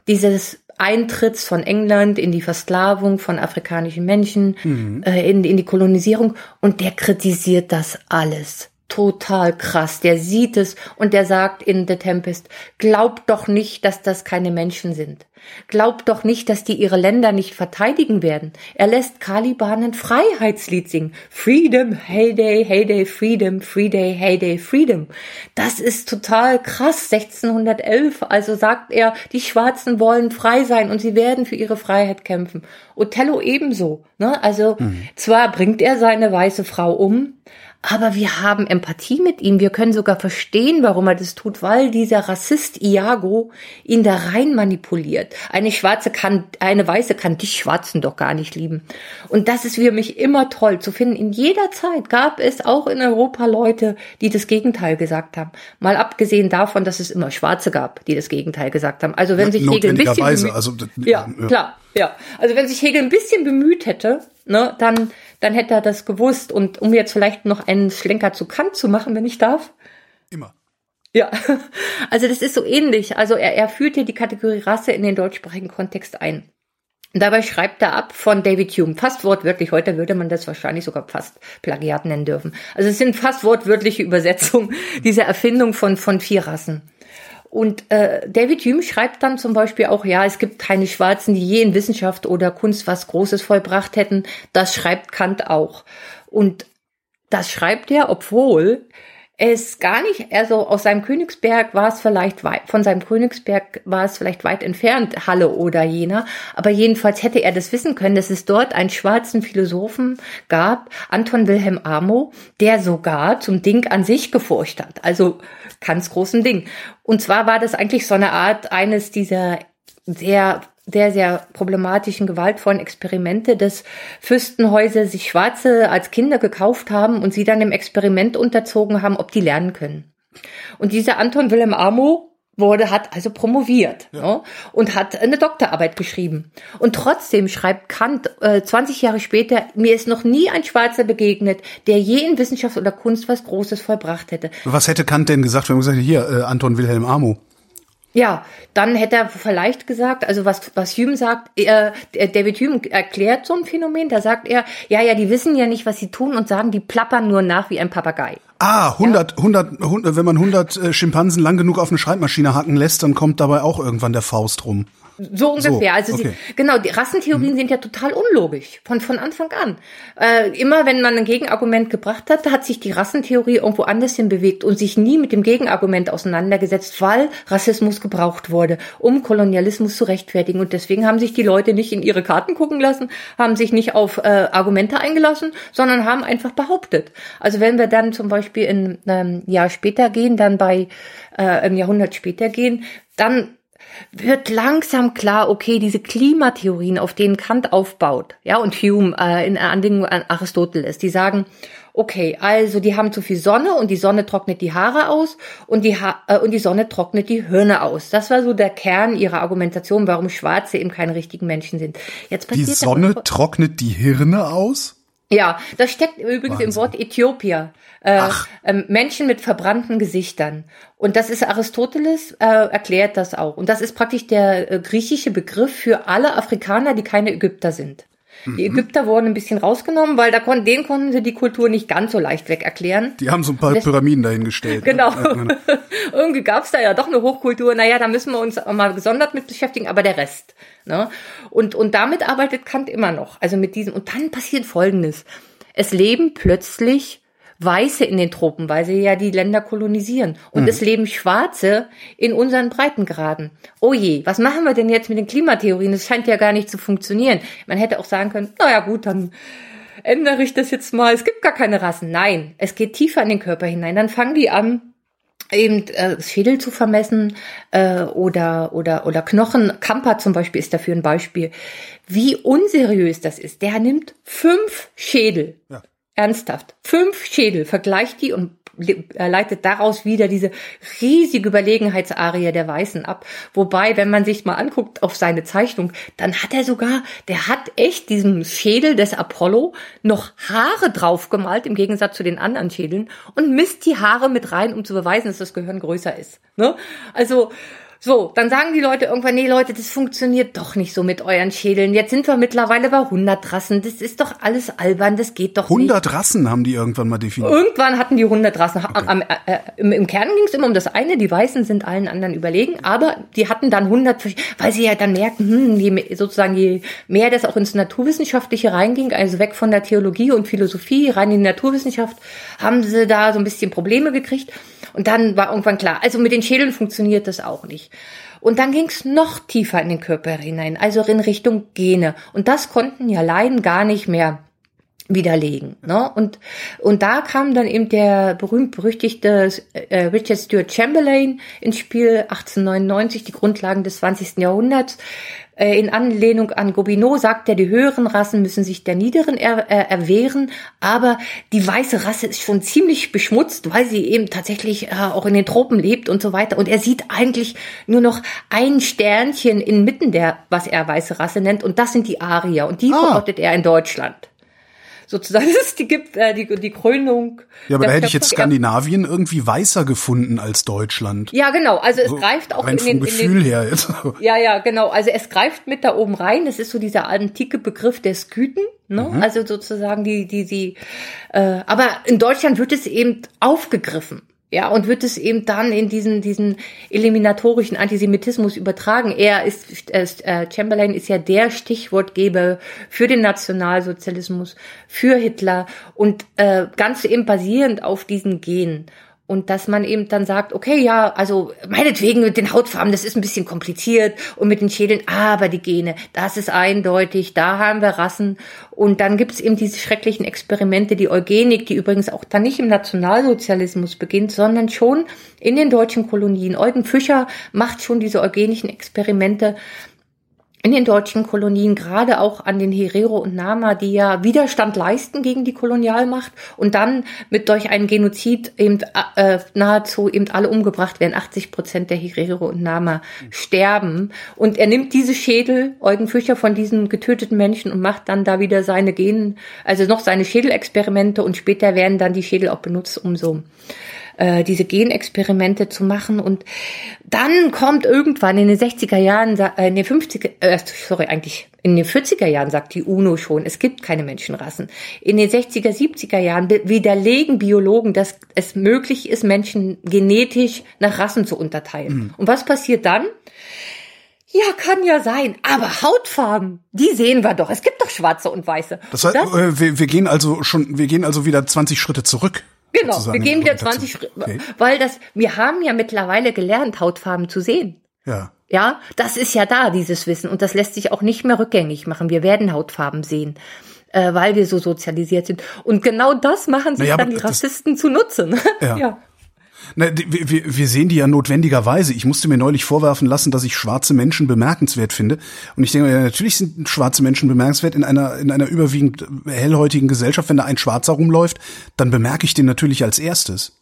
dieses Eintritts von England in die Versklavung von afrikanischen Menschen, mhm. äh, in, in die Kolonisierung. Und der kritisiert das alles total krass. Der sieht es und der sagt in The Tempest, glaubt doch nicht, dass das keine Menschen sind. Glaubt doch nicht, dass die ihre Länder nicht verteidigen werden. Er lässt Caliban ein Freiheitslied singen. Freedom, Heyday, Heyday, Freedom, Freeday, Heyday, Freedom. Das ist total krass. 1611. Also sagt er, die Schwarzen wollen frei sein und sie werden für ihre Freiheit kämpfen. Othello ebenso. Ne? Also mhm. zwar bringt er seine weiße Frau um, aber wir haben Empathie mit ihm. Wir können sogar verstehen, warum er das tut, weil dieser Rassist Iago ihn da rein manipuliert. Eine Schwarze kann, eine Weiße kann dich Schwarzen doch gar nicht lieben. Und das ist für mich immer toll zu finden. In jeder Zeit gab es auch in Europa Leute, die das Gegenteil gesagt haben. Mal abgesehen davon, dass es immer Schwarze gab, die das Gegenteil gesagt haben. Also wenn sich Hegel ein bisschen bemüht, also, ja, ja, klar, ja. Also wenn sich Hegel ein bisschen bemüht hätte, ne, dann dann hätte er das gewusst. Und um jetzt vielleicht noch einen Schlenker zu Kant zu machen, wenn ich darf. Immer. Ja, also das ist so ähnlich. Also er, er führt hier die Kategorie Rasse in den deutschsprachigen Kontext ein. Und dabei schreibt er ab von David Hume, fast wortwörtlich, heute würde man das wahrscheinlich sogar fast Plagiat nennen dürfen. Also es sind fast wortwörtliche Übersetzungen dieser Erfindung von, von vier Rassen. Und äh, David Hume schreibt dann zum Beispiel auch, ja, es gibt keine Schwarzen, die je in Wissenschaft oder Kunst was Großes vollbracht hätten. Das schreibt Kant auch. Und das schreibt er, obwohl es gar nicht, also aus seinem Königsberg war es vielleicht weit, von seinem Königsberg war es vielleicht weit entfernt, Halle oder Jena, aber jedenfalls hätte er das wissen können, dass es dort einen schwarzen Philosophen gab, Anton Wilhelm Amo, der sogar zum Ding an sich geforscht hat, also ganz großen Ding. Und zwar war das eigentlich so eine Art eines dieser sehr sehr, sehr problematischen, gewaltvollen Experimente, dass Fürstenhäuser sich Schwarze als Kinder gekauft haben und sie dann im Experiment unterzogen haben, ob die lernen können. Und dieser Anton Wilhelm Amo wurde, hat also promoviert ja. ne, und hat eine Doktorarbeit geschrieben. Und trotzdem schreibt Kant äh, 20 Jahre später, mir ist noch nie ein Schwarzer begegnet, der je in Wissenschaft oder Kunst was Großes vollbracht hätte. Was hätte Kant denn gesagt, wenn man gesagt hätte, hier, äh, Anton Wilhelm Amo? Ja, dann hätte er vielleicht gesagt, also was, was Hume sagt, er, David Hume erklärt so ein Phänomen, da sagt er, ja, ja, die wissen ja nicht, was sie tun und sagen, die plappern nur nach wie ein Papagei. Ah, 100, ja? 100, 100, wenn man 100 äh, Schimpansen lang genug auf eine Schreibmaschine hacken lässt, dann kommt dabei auch irgendwann der Faust rum. So ungefähr. So, also okay. sie, genau, die Rassentheorien mhm. sind ja total unlogisch von von Anfang an. Äh, immer wenn man ein Gegenargument gebracht hat, hat sich die Rassentheorie irgendwo anders hin bewegt und sich nie mit dem Gegenargument auseinandergesetzt, weil Rassismus gebraucht wurde, um Kolonialismus zu rechtfertigen. Und deswegen haben sich die Leute nicht in ihre Karten gucken lassen, haben sich nicht auf äh, Argumente eingelassen, sondern haben einfach behauptet. Also wenn wir dann zum Beispiel ein ähm, Jahr später gehen, dann bei äh, ein Jahrhundert später gehen, dann wird langsam klar, okay, diese Klimatheorien, auf denen Kant aufbaut, ja, und Hume äh, in Anlehnung an Aristoteles, die sagen, okay, also die haben zu viel Sonne und die Sonne trocknet die Haare aus und die, ha äh, und die Sonne trocknet die Hirne aus. Das war so der Kern ihrer Argumentation, warum Schwarze eben keine richtigen Menschen sind. Jetzt passiert die Sonne trocknet die Hirne aus? Ja, das steckt übrigens Wahnsinn. im Wort Äthiopier. Äh, äh, Menschen mit verbrannten Gesichtern. Und das ist Aristoteles, äh, erklärt das auch. Und das ist praktisch der äh, griechische Begriff für alle Afrikaner, die keine Ägypter sind. Die mhm. Ägypter wurden ein bisschen rausgenommen, weil da kon denen konnten sie die Kultur nicht ganz so leicht weg erklären. Die haben so ein paar das, Pyramiden dahingestellt. Genau. Ne? Irgendwie gab's da ja doch eine Hochkultur. Naja, da müssen wir uns mal gesondert mit beschäftigen, aber der Rest. Ne? Und, und damit arbeitet Kant immer noch. Also mit diesem. Und dann passiert Folgendes. Es leben plötzlich Weiße in den Tropen, weil sie ja die Länder kolonisieren. Und mhm. es leben Schwarze in unseren Breitengraden. Oh je, was machen wir denn jetzt mit den Klimatheorien? Das scheint ja gar nicht zu funktionieren. Man hätte auch sagen können, naja gut, dann ändere ich das jetzt mal. Es gibt gar keine Rassen. Nein, es geht tiefer in den Körper hinein. Dann fangen die an, eben äh, Schädel zu vermessen äh, oder oder oder Knochen. Kamper zum Beispiel ist dafür ein Beispiel. Wie unseriös das ist. Der nimmt fünf Schädel. Ja. Ernsthaft. Fünf Schädel, vergleicht die und leitet daraus wieder diese riesige Überlegenheitsarie der Weißen ab. Wobei, wenn man sich mal anguckt auf seine Zeichnung, dann hat er sogar, der hat echt diesem Schädel des Apollo noch Haare draufgemalt, im Gegensatz zu den anderen Schädeln, und misst die Haare mit rein, um zu beweisen, dass das Gehirn größer ist. Ne? Also, so, dann sagen die Leute irgendwann, nee Leute, das funktioniert doch nicht so mit euren Schädeln. Jetzt sind wir mittlerweile bei 100 Rassen. Das ist doch alles albern, das geht doch 100 nicht. Rassen haben die irgendwann mal definiert. Irgendwann hatten die 100 Rassen. Okay. Am, äh, äh, im, Im Kern ging es immer um das eine, die Weißen sind allen anderen überlegen, aber die hatten dann 100, weil sie ja dann merken, hm, je, sozusagen je mehr das auch ins Naturwissenschaftliche reinging, also weg von der Theologie und Philosophie, rein in die Naturwissenschaft, haben sie da so ein bisschen Probleme gekriegt. Und dann war irgendwann klar, also mit den Schädeln funktioniert das auch nicht. Und dann ging es noch tiefer in den Körper hinein, also in Richtung Gene. Und das konnten ja Laien gar nicht mehr widerlegen. Ne? Und, und da kam dann eben der berühmt-berüchtigte äh, Richard Stewart Chamberlain ins Spiel, 1899, die Grundlagen des 20. Jahrhunderts, äh, in Anlehnung an Gobineau sagt er, die höheren Rassen müssen sich der niederen er, äh, erwehren, aber die weiße Rasse ist schon ziemlich beschmutzt, weil sie eben tatsächlich äh, auch in den Tropen lebt und so weiter. Und er sieht eigentlich nur noch ein Sternchen inmitten der, was er weiße Rasse nennt, und das sind die Arier. Und die ah. verortet er in Deutschland sozusagen. Es gibt äh, die, die Krönung. Ja, aber da hätte ich jetzt Skandinavien irgendwie weißer gefunden als Deutschland. Ja, genau. Also es so greift auch in den, Gefühl in den, her jetzt. Ja, ja, genau. Also es greift mit da oben rein. Das ist so dieser antike Begriff der Sküten. Ne? Mhm. Also sozusagen die, die, die. Äh, aber in Deutschland wird es eben aufgegriffen. Ja, und wird es eben dann in diesen, diesen eliminatorischen Antisemitismus übertragen. Er ist, äh, Chamberlain ist ja der Stichwortgeber für den Nationalsozialismus, für Hitler und äh, ganz eben basierend auf diesen Genen. Und dass man eben dann sagt, okay, ja, also meinetwegen mit den Hautfarben, das ist ein bisschen kompliziert und mit den Schädeln, aber die Gene, das ist eindeutig, da haben wir Rassen. Und dann gibt's eben diese schrecklichen Experimente, die Eugenik, die übrigens auch dann nicht im Nationalsozialismus beginnt, sondern schon in den deutschen Kolonien. Eugen Fischer macht schon diese eugenischen Experimente in den deutschen Kolonien, gerade auch an den Herero und Nama, die ja Widerstand leisten gegen die Kolonialmacht und dann mit durch einen Genozid eben äh, nahezu eben alle umgebracht werden. 80 Prozent der Herero und Nama sterben. Und er nimmt diese Schädel, Eugen Fischer, von diesen getöteten Menschen und macht dann da wieder seine Genen, also noch seine Schädelexperimente und später werden dann die Schädel auch benutzt, um so äh, diese Genexperimente zu machen. Und dann kommt irgendwann in den 60er Jahren, äh, in den 50er, äh, sorry, eigentlich in den 40er Jahren sagt die UNO schon, es gibt keine Menschenrassen. In den 60er, 70er Jahren widerlegen Biologen, dass es möglich ist, Menschen genetisch nach Rassen zu unterteilen. Mhm. Und was passiert dann? Ja, kann ja sein. Aber Hautfarben, die sehen wir doch. Es gibt doch schwarze und weiße. Das heißt, das, äh, wir, wir gehen also schon, wir gehen also wieder 20 Schritte zurück. Genau, wir gehen wieder 20 Schritte, okay. weil das, wir haben ja mittlerweile gelernt, Hautfarben zu sehen. Ja. Ja, das ist ja da, dieses Wissen. Und das lässt sich auch nicht mehr rückgängig machen. Wir werden Hautfarben sehen, äh, weil wir so sozialisiert sind. Und genau das machen sich naja, dann die Rassisten zunutze. Ja. ja. Na, wir, wir sehen die ja notwendigerweise. Ich musste mir neulich vorwerfen lassen, dass ich schwarze Menschen bemerkenswert finde. Und ich denke, ja, natürlich sind schwarze Menschen bemerkenswert in einer, in einer überwiegend hellhäutigen Gesellschaft. Wenn da ein Schwarzer rumläuft, dann bemerke ich den natürlich als erstes.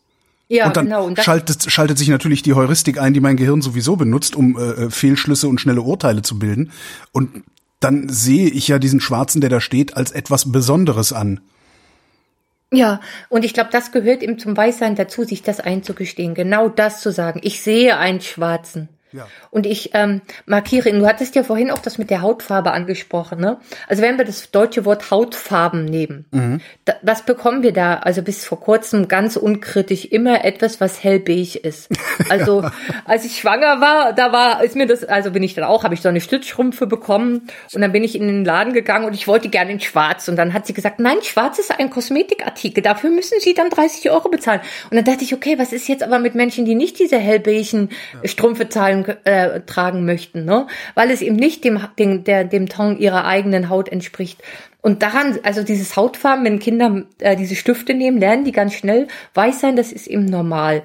Ja, und dann genau. Und schaltet, schaltet sich natürlich die Heuristik ein, die mein Gehirn sowieso benutzt, um äh, Fehlschlüsse und schnelle Urteile zu bilden. Und dann sehe ich ja diesen Schwarzen, der da steht, als etwas Besonderes an. Ja, und ich glaube, das gehört ihm zum Weißsein dazu, sich das einzugestehen, genau das zu sagen. Ich sehe einen Schwarzen. Ja. Und ich ähm, markiere ihn. Du hattest ja vorhin auch das mit der Hautfarbe angesprochen. Ne? Also wenn wir das deutsche Wort Hautfarben nehmen, mhm. da, was bekommen wir da? Also bis vor kurzem ganz unkritisch immer etwas, was hellbeige ist. Also als ich schwanger war, da war ist mir das, also bin ich dann auch, habe ich so eine Stützschrumpfe bekommen und dann bin ich in den Laden gegangen und ich wollte gerne in Schwarz und dann hat sie gesagt, nein, Schwarz ist ein Kosmetikartikel, dafür müssen Sie dann 30 Euro bezahlen. Und dann dachte ich, okay, was ist jetzt aber mit Menschen, die nicht diese hellbeigen ja. Strümpfe zahlen äh, tragen möchten, ne? weil es eben nicht dem, dem, der, dem Ton ihrer eigenen Haut entspricht. Und daran, also dieses Hautfarben, wenn Kinder äh, diese Stifte nehmen, lernen die ganz schnell, weiß sein, das ist eben normal.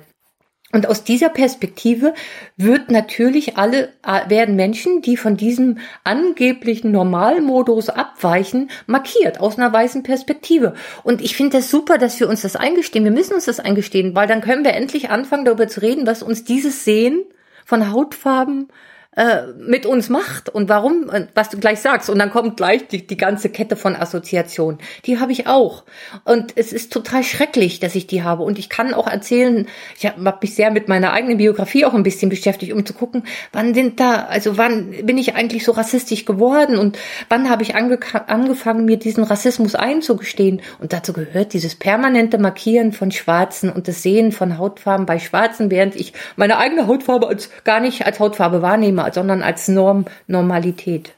Und aus dieser Perspektive wird natürlich alle, äh, werden Menschen, die von diesem angeblichen Normalmodus abweichen, markiert aus einer weißen Perspektive. Und ich finde das super, dass wir uns das eingestehen. Wir müssen uns das eingestehen, weil dann können wir endlich anfangen, darüber zu reden, was uns dieses Sehen von Hautfarben äh, mit uns macht und warum, was du gleich sagst. Und dann kommt gleich die, die ganze Kette von Assoziationen. Die habe ich auch. Und es ist total schrecklich, dass ich die habe. Und ich kann auch erzählen, ich habe mich sehr mit meiner eigenen Biografie auch ein bisschen beschäftigt, um zu gucken, wann sind da, also wann bin ich eigentlich so rassistisch geworden und wann habe ich ange angefangen, mir diesen Rassismus einzugestehen. Und dazu gehört dieses permanente Markieren von Schwarzen und das Sehen von Hautfarben bei Schwarzen, während ich meine eigene Hautfarbe als gar nicht als Hautfarbe wahrnehme Thema, sondern als Norm, Normalität.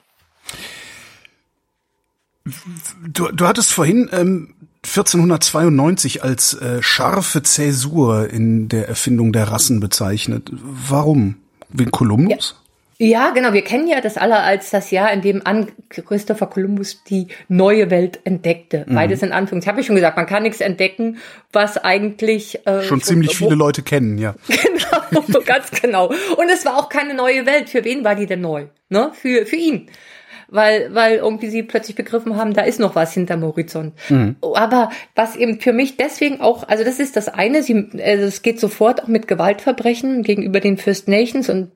Du, du hattest vorhin ähm, 1492 als äh, scharfe Zäsur in der Erfindung der Rassen bezeichnet. Warum? Wegen Kolumbus? Ja. Ja, genau. Wir kennen ja das aller als das Jahr, in dem an Christopher Columbus die neue Welt entdeckte. Mhm. Beides in Anführungs. Ich habe ja schon gesagt, man kann nichts entdecken, was eigentlich äh, schon ziemlich viele Leute kennen, ja. Genau, ganz genau. Und es war auch keine neue Welt. Für wen war die denn neu? Ne? Für für ihn weil, weil irgendwie sie plötzlich begriffen haben, da ist noch was hinterm Horizont. Mhm. Aber was eben für mich deswegen auch, also das ist das eine, sie, also es geht sofort auch mit Gewaltverbrechen gegenüber den First Nations und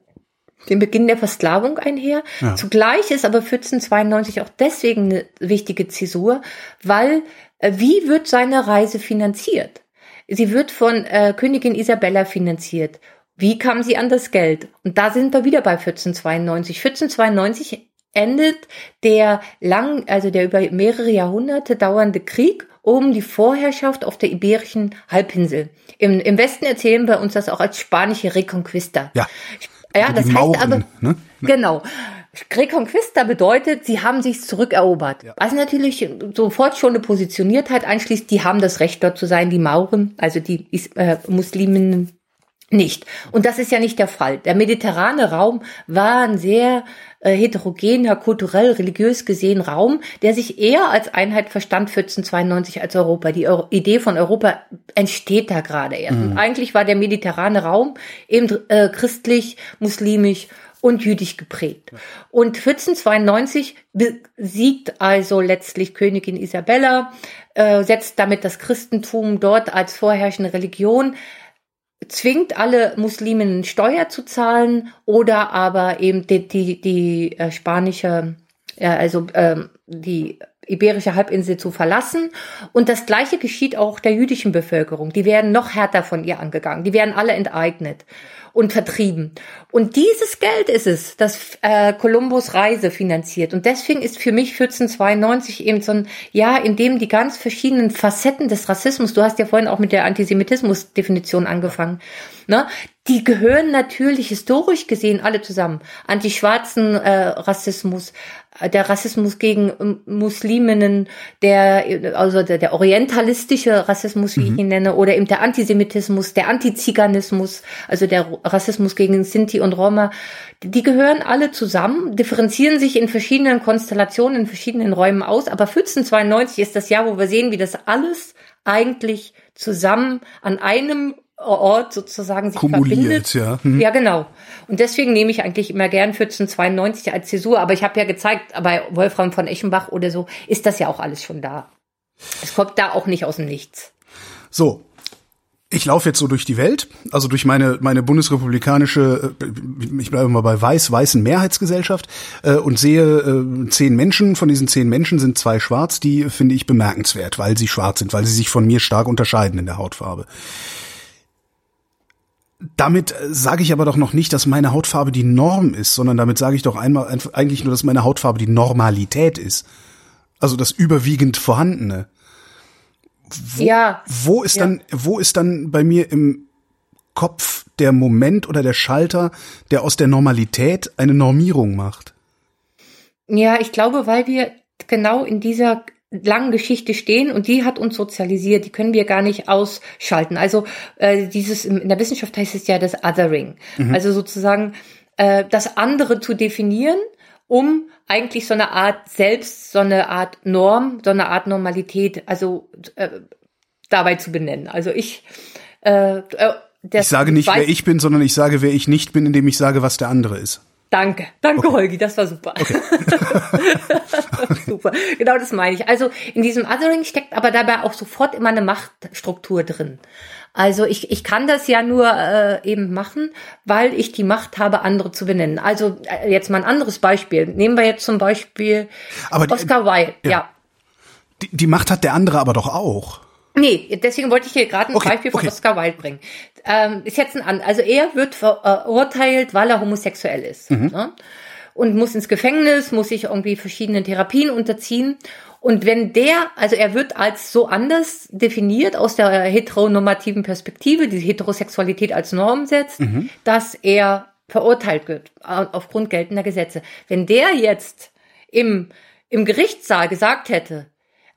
dem Beginn der Versklavung einher. Ja. Zugleich ist aber 1492 auch deswegen eine wichtige Zäsur, weil äh, wie wird seine Reise finanziert? Sie wird von äh, Königin Isabella finanziert. Wie kam sie an das Geld? Und da sind wir wieder bei 1492. 1492 endet der lang, also der über mehrere Jahrhunderte dauernde Krieg um die Vorherrschaft auf der iberischen Halbinsel. Im, Im Westen erzählen wir uns das auch als spanische Reconquista. Ja. Ja, das heißt Mauren, aber, ne? genau. Reconquista bedeutet, sie haben sich zurückerobert. Ja. Was natürlich sofort schon eine Positioniertheit einschließt, die haben das Recht dort zu sein, die Mauren, also die äh, Muslimen nicht. Und das ist ja nicht der Fall. Der mediterrane Raum war ein sehr äh, heterogener, kulturell, religiös gesehen Raum, der sich eher als Einheit verstand 1492 als Europa. Die Euro Idee von Europa entsteht da gerade erst. Mhm. Und eigentlich war der mediterrane Raum eben äh, christlich, muslimisch und jüdisch geprägt. Und 1492 besiegt also letztlich Königin Isabella, äh, setzt damit das Christentum dort als vorherrschende Religion zwingt alle Musliminnen Steuer zu zahlen oder aber eben die, die, die äh, spanische, äh, also ähm, die iberische Halbinsel zu verlassen. Und das Gleiche geschieht auch der jüdischen Bevölkerung. Die werden noch härter von ihr angegangen. Die werden alle enteignet und vertrieben. Und dieses Geld ist es, das äh, Kolumbus Reise finanziert. Und deswegen ist für mich 1492 eben so ein Jahr, in dem die ganz verschiedenen Facetten des Rassismus, du hast ja vorhin auch mit der Antisemitismus-Definition angefangen, ne? die gehören natürlich historisch gesehen alle zusammen. Antischwarzen äh, Rassismus, der Rassismus gegen ähm, Musliminnen, der also der, der orientalistische Rassismus, wie mhm. ich ihn nenne, oder eben der Antisemitismus, der Antiziganismus, also der Rassismus gegen Sinti und Roma, die gehören alle zusammen, differenzieren sich in verschiedenen Konstellationen, in verschiedenen Räumen aus, aber 1492 ist das Jahr, wo wir sehen, wie das alles eigentlich zusammen an einem Ort sozusagen sich Kumuliert, verbindet. ja. Hm. Ja, genau. Und deswegen nehme ich eigentlich immer gern 1492 als Zäsur. Aber ich habe ja gezeigt, bei Wolfram von Eschenbach oder so ist das ja auch alles schon da. Es kommt da auch nicht aus dem Nichts. So, ich laufe jetzt so durch die Welt, also durch meine meine bundesrepublikanische, äh, ich bleibe mal bei weiß weißen Mehrheitsgesellschaft äh, und sehe äh, zehn Menschen. Von diesen zehn Menschen sind zwei schwarz. Die finde ich bemerkenswert, weil sie schwarz sind, weil sie sich von mir stark unterscheiden in der Hautfarbe. Damit äh, sage ich aber doch noch nicht, dass meine Hautfarbe die Norm ist, sondern damit sage ich doch einmal eigentlich nur, dass meine Hautfarbe die Normalität ist. Also das überwiegend vorhandene. ja, Wo ist Ja. dann, wo ist dann bei mir im Kopf der Moment oder der Schalter, der aus der Normalität eine Normierung macht? Ja, ich glaube, weil wir genau in dieser langen Geschichte stehen und die hat uns sozialisiert, die können wir gar nicht ausschalten. Also äh, dieses in der Wissenschaft heißt es ja das Othering, also sozusagen äh, das andere zu definieren, um eigentlich so eine Art Selbst, so eine Art Norm, so eine Art Normalität, also äh, dabei zu benennen. Also ich äh, äh, Ich sage nicht, weiß- wer ich bin, sondern ich sage, wer ich nicht bin, indem ich sage, was der andere ist. Danke, danke Holgi, das war super. super, genau das meine ich. Also in diesem Othering steckt aber dabei auch sofort immer eine Machtstruktur drin. Also ich, ich kann das ja nur äh, eben machen, weil ich die Macht habe, andere zu benennen. Also äh, jetzt mal ein anderes Beispiel. Nehmen wir jetzt zum Beispiel Aber die- Oscar Wilde. ja. ja. Die, die Macht hat der andere aber doch auch. Nee, deswegen wollte ich hier gerade ein Okay, Beispiel von okay. Oscar Wilde bringen. Ähm, ist jetzt ein an, also er wird verurteilt, weil er homosexuell ist. Mhm. Ne? Und muss ins Gefängnis, muss sich irgendwie verschiedenen Therapien unterziehen. Und wenn der, also er wird als so anders definiert aus der heteronormativen Perspektive, die Heterosexualität als Norm setzt, Mhm. dass er verurteilt wird au- aufgrund geltender Gesetze. Wenn der jetzt im, im Gerichtssaal gesagt hätte,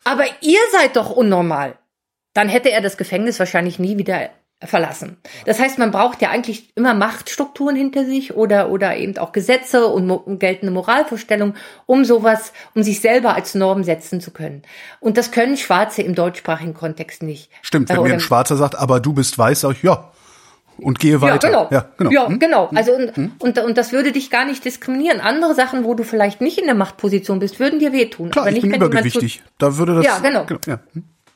aber ihr seid doch unnormal, dann hätte er das Gefängnis wahrscheinlich nie wieder verlassen. Das heißt, man braucht ja eigentlich immer Machtstrukturen hinter sich oder, oder eben auch Gesetze und, und geltende Moralvorstellungen, um sowas, um sich selber als Norm setzen zu können. Und das können Schwarze im deutschsprachigen Kontext nicht. Stimmt, Äh, wenn mir oder- ein Schwarzer sagt, aber du bist weiß, sag ich, ja. Und gehe weiter. Ja, genau. Ja, genau. Ja, Hm? genau. Also und, und, und das würde dich gar nicht diskriminieren. Andere Sachen, wo du vielleicht nicht in der Machtposition bist, würden dir wehtun. Klar, Aber ich nicht, bin jemand zu- übergewichtig. Da würde das. Ja, genau. ja.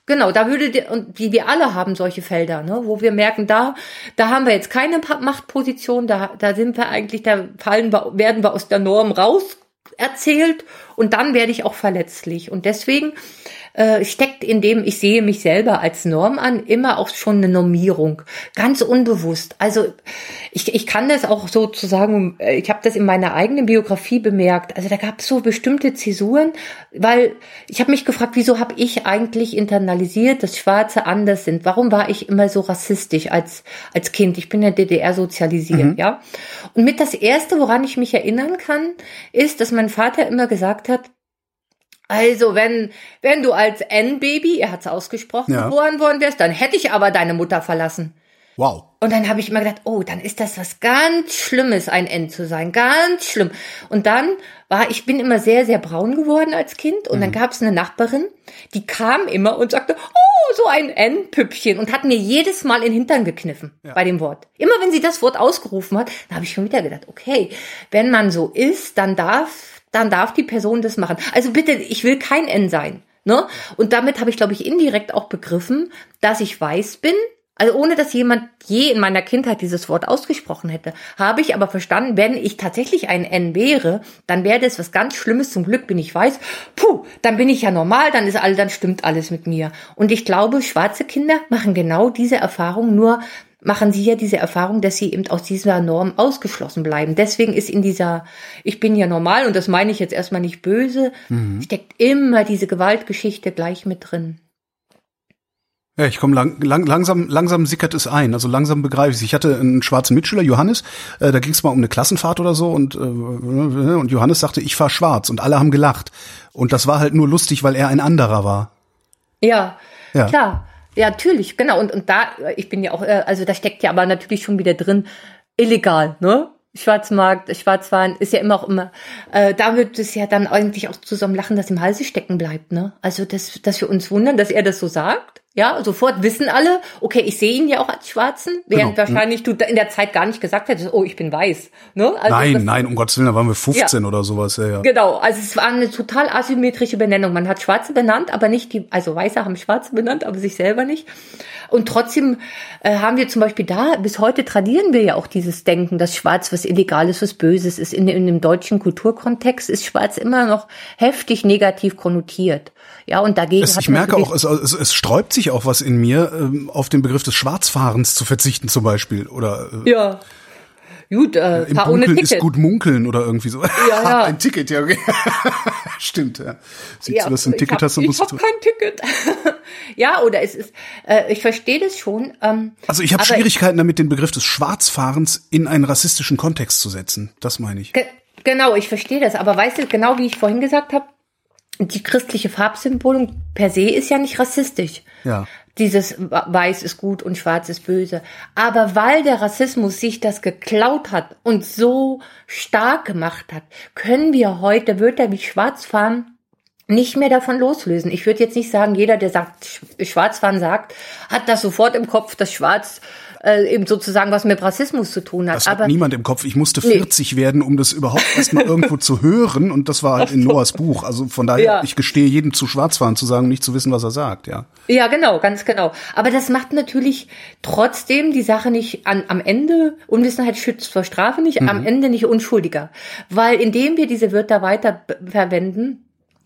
Genau, da würde dir, und wie wir alle haben solche Felder, ne, wo wir merken, da, da haben wir jetzt keine Machtposition, da, da sind wir eigentlich, da fallen wir, werden wir aus der Norm raus erzählt und dann werde ich auch verletzlich. Und deswegen äh, steckt in dem, ich sehe mich selber als Norm an, immer auch schon eine Normierung. Ganz unbewusst. Also ich, ich kann das auch sozusagen, äh, ich habe das in meiner eigenen Biografie bemerkt. Also da gab es so bestimmte Zäsuren, weil ich habe mich gefragt, wieso habe ich eigentlich internalisiert, dass Schwarze anders sind? Warum war ich immer so rassistisch als, als Kind? Ich bin in der DDR sozialisiert, ja. Und mit das Erste, woran ich mich erinnern kann, ist, dass mein Vater immer gesagt hat, also, wenn, wenn du als N-Baby, er hat's ausgesprochen, Ja. geboren worden wärst, dann hätte ich aber deine Mutter verlassen. Wow. Und dann habe ich immer gedacht, oh, dann ist das was ganz Schlimmes, ein N zu sein, ganz schlimm. Und dann war, ich bin immer sehr, sehr braun geworden als Kind und dann gab es eine Nachbarin, die kam immer und sagte, oh, so ein N-Püppchen und hat mir jedes Mal in den Hintern gekniffen bei dem Wort. Immer wenn sie das Wort ausgerufen hat, dann habe ich schon wieder gedacht, okay, wenn man so ist, dann darf, dann darf die Person das machen. Also bitte, ich will kein N sein. Ne? Und damit habe ich, glaube ich, indirekt auch begriffen, dass ich weiß bin, also ohne dass jemand je in meiner Kindheit dieses Wort ausgesprochen hätte, habe ich aber verstanden, wenn ich tatsächlich ein N wäre, dann wäre das was ganz Schlimmes. Zum Glück bin ich weiß. Puh, dann bin ich ja normal, dann ist alles, dann stimmt alles mit mir. Und ich glaube, schwarze Kinder machen genau diese Erfahrung, nur machen sie ja diese Erfahrung, dass sie eben aus dieser Norm ausgeschlossen bleiben. Deswegen ist in dieser, ich bin ja normal, und das meine ich jetzt erstmal nicht böse, steckt immer diese Gewaltgeschichte gleich mit drin. Ja, ich komme lang, lang, langsam, langsam sickert es ein. Also langsam begreife ich es. Ich hatte einen schwarzen Mitschüler, Johannes, äh, da ging es mal um eine Klassenfahrt oder so und, äh, und Johannes sagte, ich fahr schwarz und alle haben gelacht. Und das war halt nur lustig, weil er ein anderer war. Ja, Ja. klar. Ja, natürlich, genau. Und, und da, ich bin ja auch, äh, also da steckt ja aber natürlich schon wieder drin, illegal, ne? Schwarzmarkt, Schwarzwaren ist ja immer auch immer, äh, da wird es ja dann eigentlich auch zu so einem Lachen, das im Halse stecken bleibt, ne? Also, dass, dass wir uns wundern, dass er das so sagt. Ja, sofort wissen alle, okay, ich sehe ihn ja auch als Schwarzen, während Genau. wahrscheinlich du in der Zeit gar nicht gesagt hättest, oh, ich bin weiß. Ne? Also nein, nein, um Gottes Willen, da waren wir 15 oder sowas, ja, ja. Genau, also es war eine total asymmetrische Benennung. Man hat Schwarze benannt, aber nicht die, also Weiße haben Schwarze benannt, aber sich selber nicht. Und trotzdem äh, haben wir zum Beispiel da, bis heute tradieren wir ja auch dieses Denken, dass Schwarz was Illegales, was Böses ist. In, in dem deutschen Kulturkontext ist Schwarz immer noch heftig negativ konnotiert. Ja, und dagegen Es, hat ich merke auch, es, es, es sträubt sich auch was in mir, ähm, auf den Begriff des Schwarzfahrens zu verzichten zum Beispiel. Oder äh, Ja. Gut, äh, im fahr ohne Dunkeln ist Ticket. gut munkeln oder irgendwie so. Ja, ja. ein Ticket, ja. okay. Stimmt, ja. Siehst du, dass du ein ich Ticket hab, hast, dann ich musst hab du... kein Ticket. ja, oder es ist, äh, ich verstehe das schon. Ähm, Also ich habe Schwierigkeiten damit, den Begriff des Schwarzfahrens in einen rassistischen Kontext zu setzen. Das meine ich. Ge genau, ich verstehe das. Aber weißt du, genau wie ich vorhin gesagt habe, die christliche Farbsymbolung per se ist ja nicht rassistisch. Ja. Dieses Weiß ist gut und Schwarz ist böse. Aber weil der Rassismus sich das geklaut hat und so stark gemacht hat, können wir heute Wörter wie Schwarzfahren nicht mehr davon loslösen. Ich würde jetzt nicht sagen, jeder, der sagt, Sch- Schwarzfahren sagt, hat das sofort im Kopf, dass Schwarz äh, eben sozusagen was mit Rassismus zu tun hat. Das hat Aber niemand im Kopf. Ich musste Nee. 40 werden, um das überhaupt erstmal irgendwo zu hören. Und das war halt in Noahs Buch. Also von daher, Ja. ich gestehe jedem zu Schwarzfahren zu sagen, nicht zu wissen, was er sagt, ja. Ja, genau, ganz genau. Aber das macht natürlich trotzdem die Sache nicht an, am Ende, Unwissenheit schützt vor Strafe nicht, am Ende nicht unschuldiger. Weil indem wir diese Wörter weiter verwenden,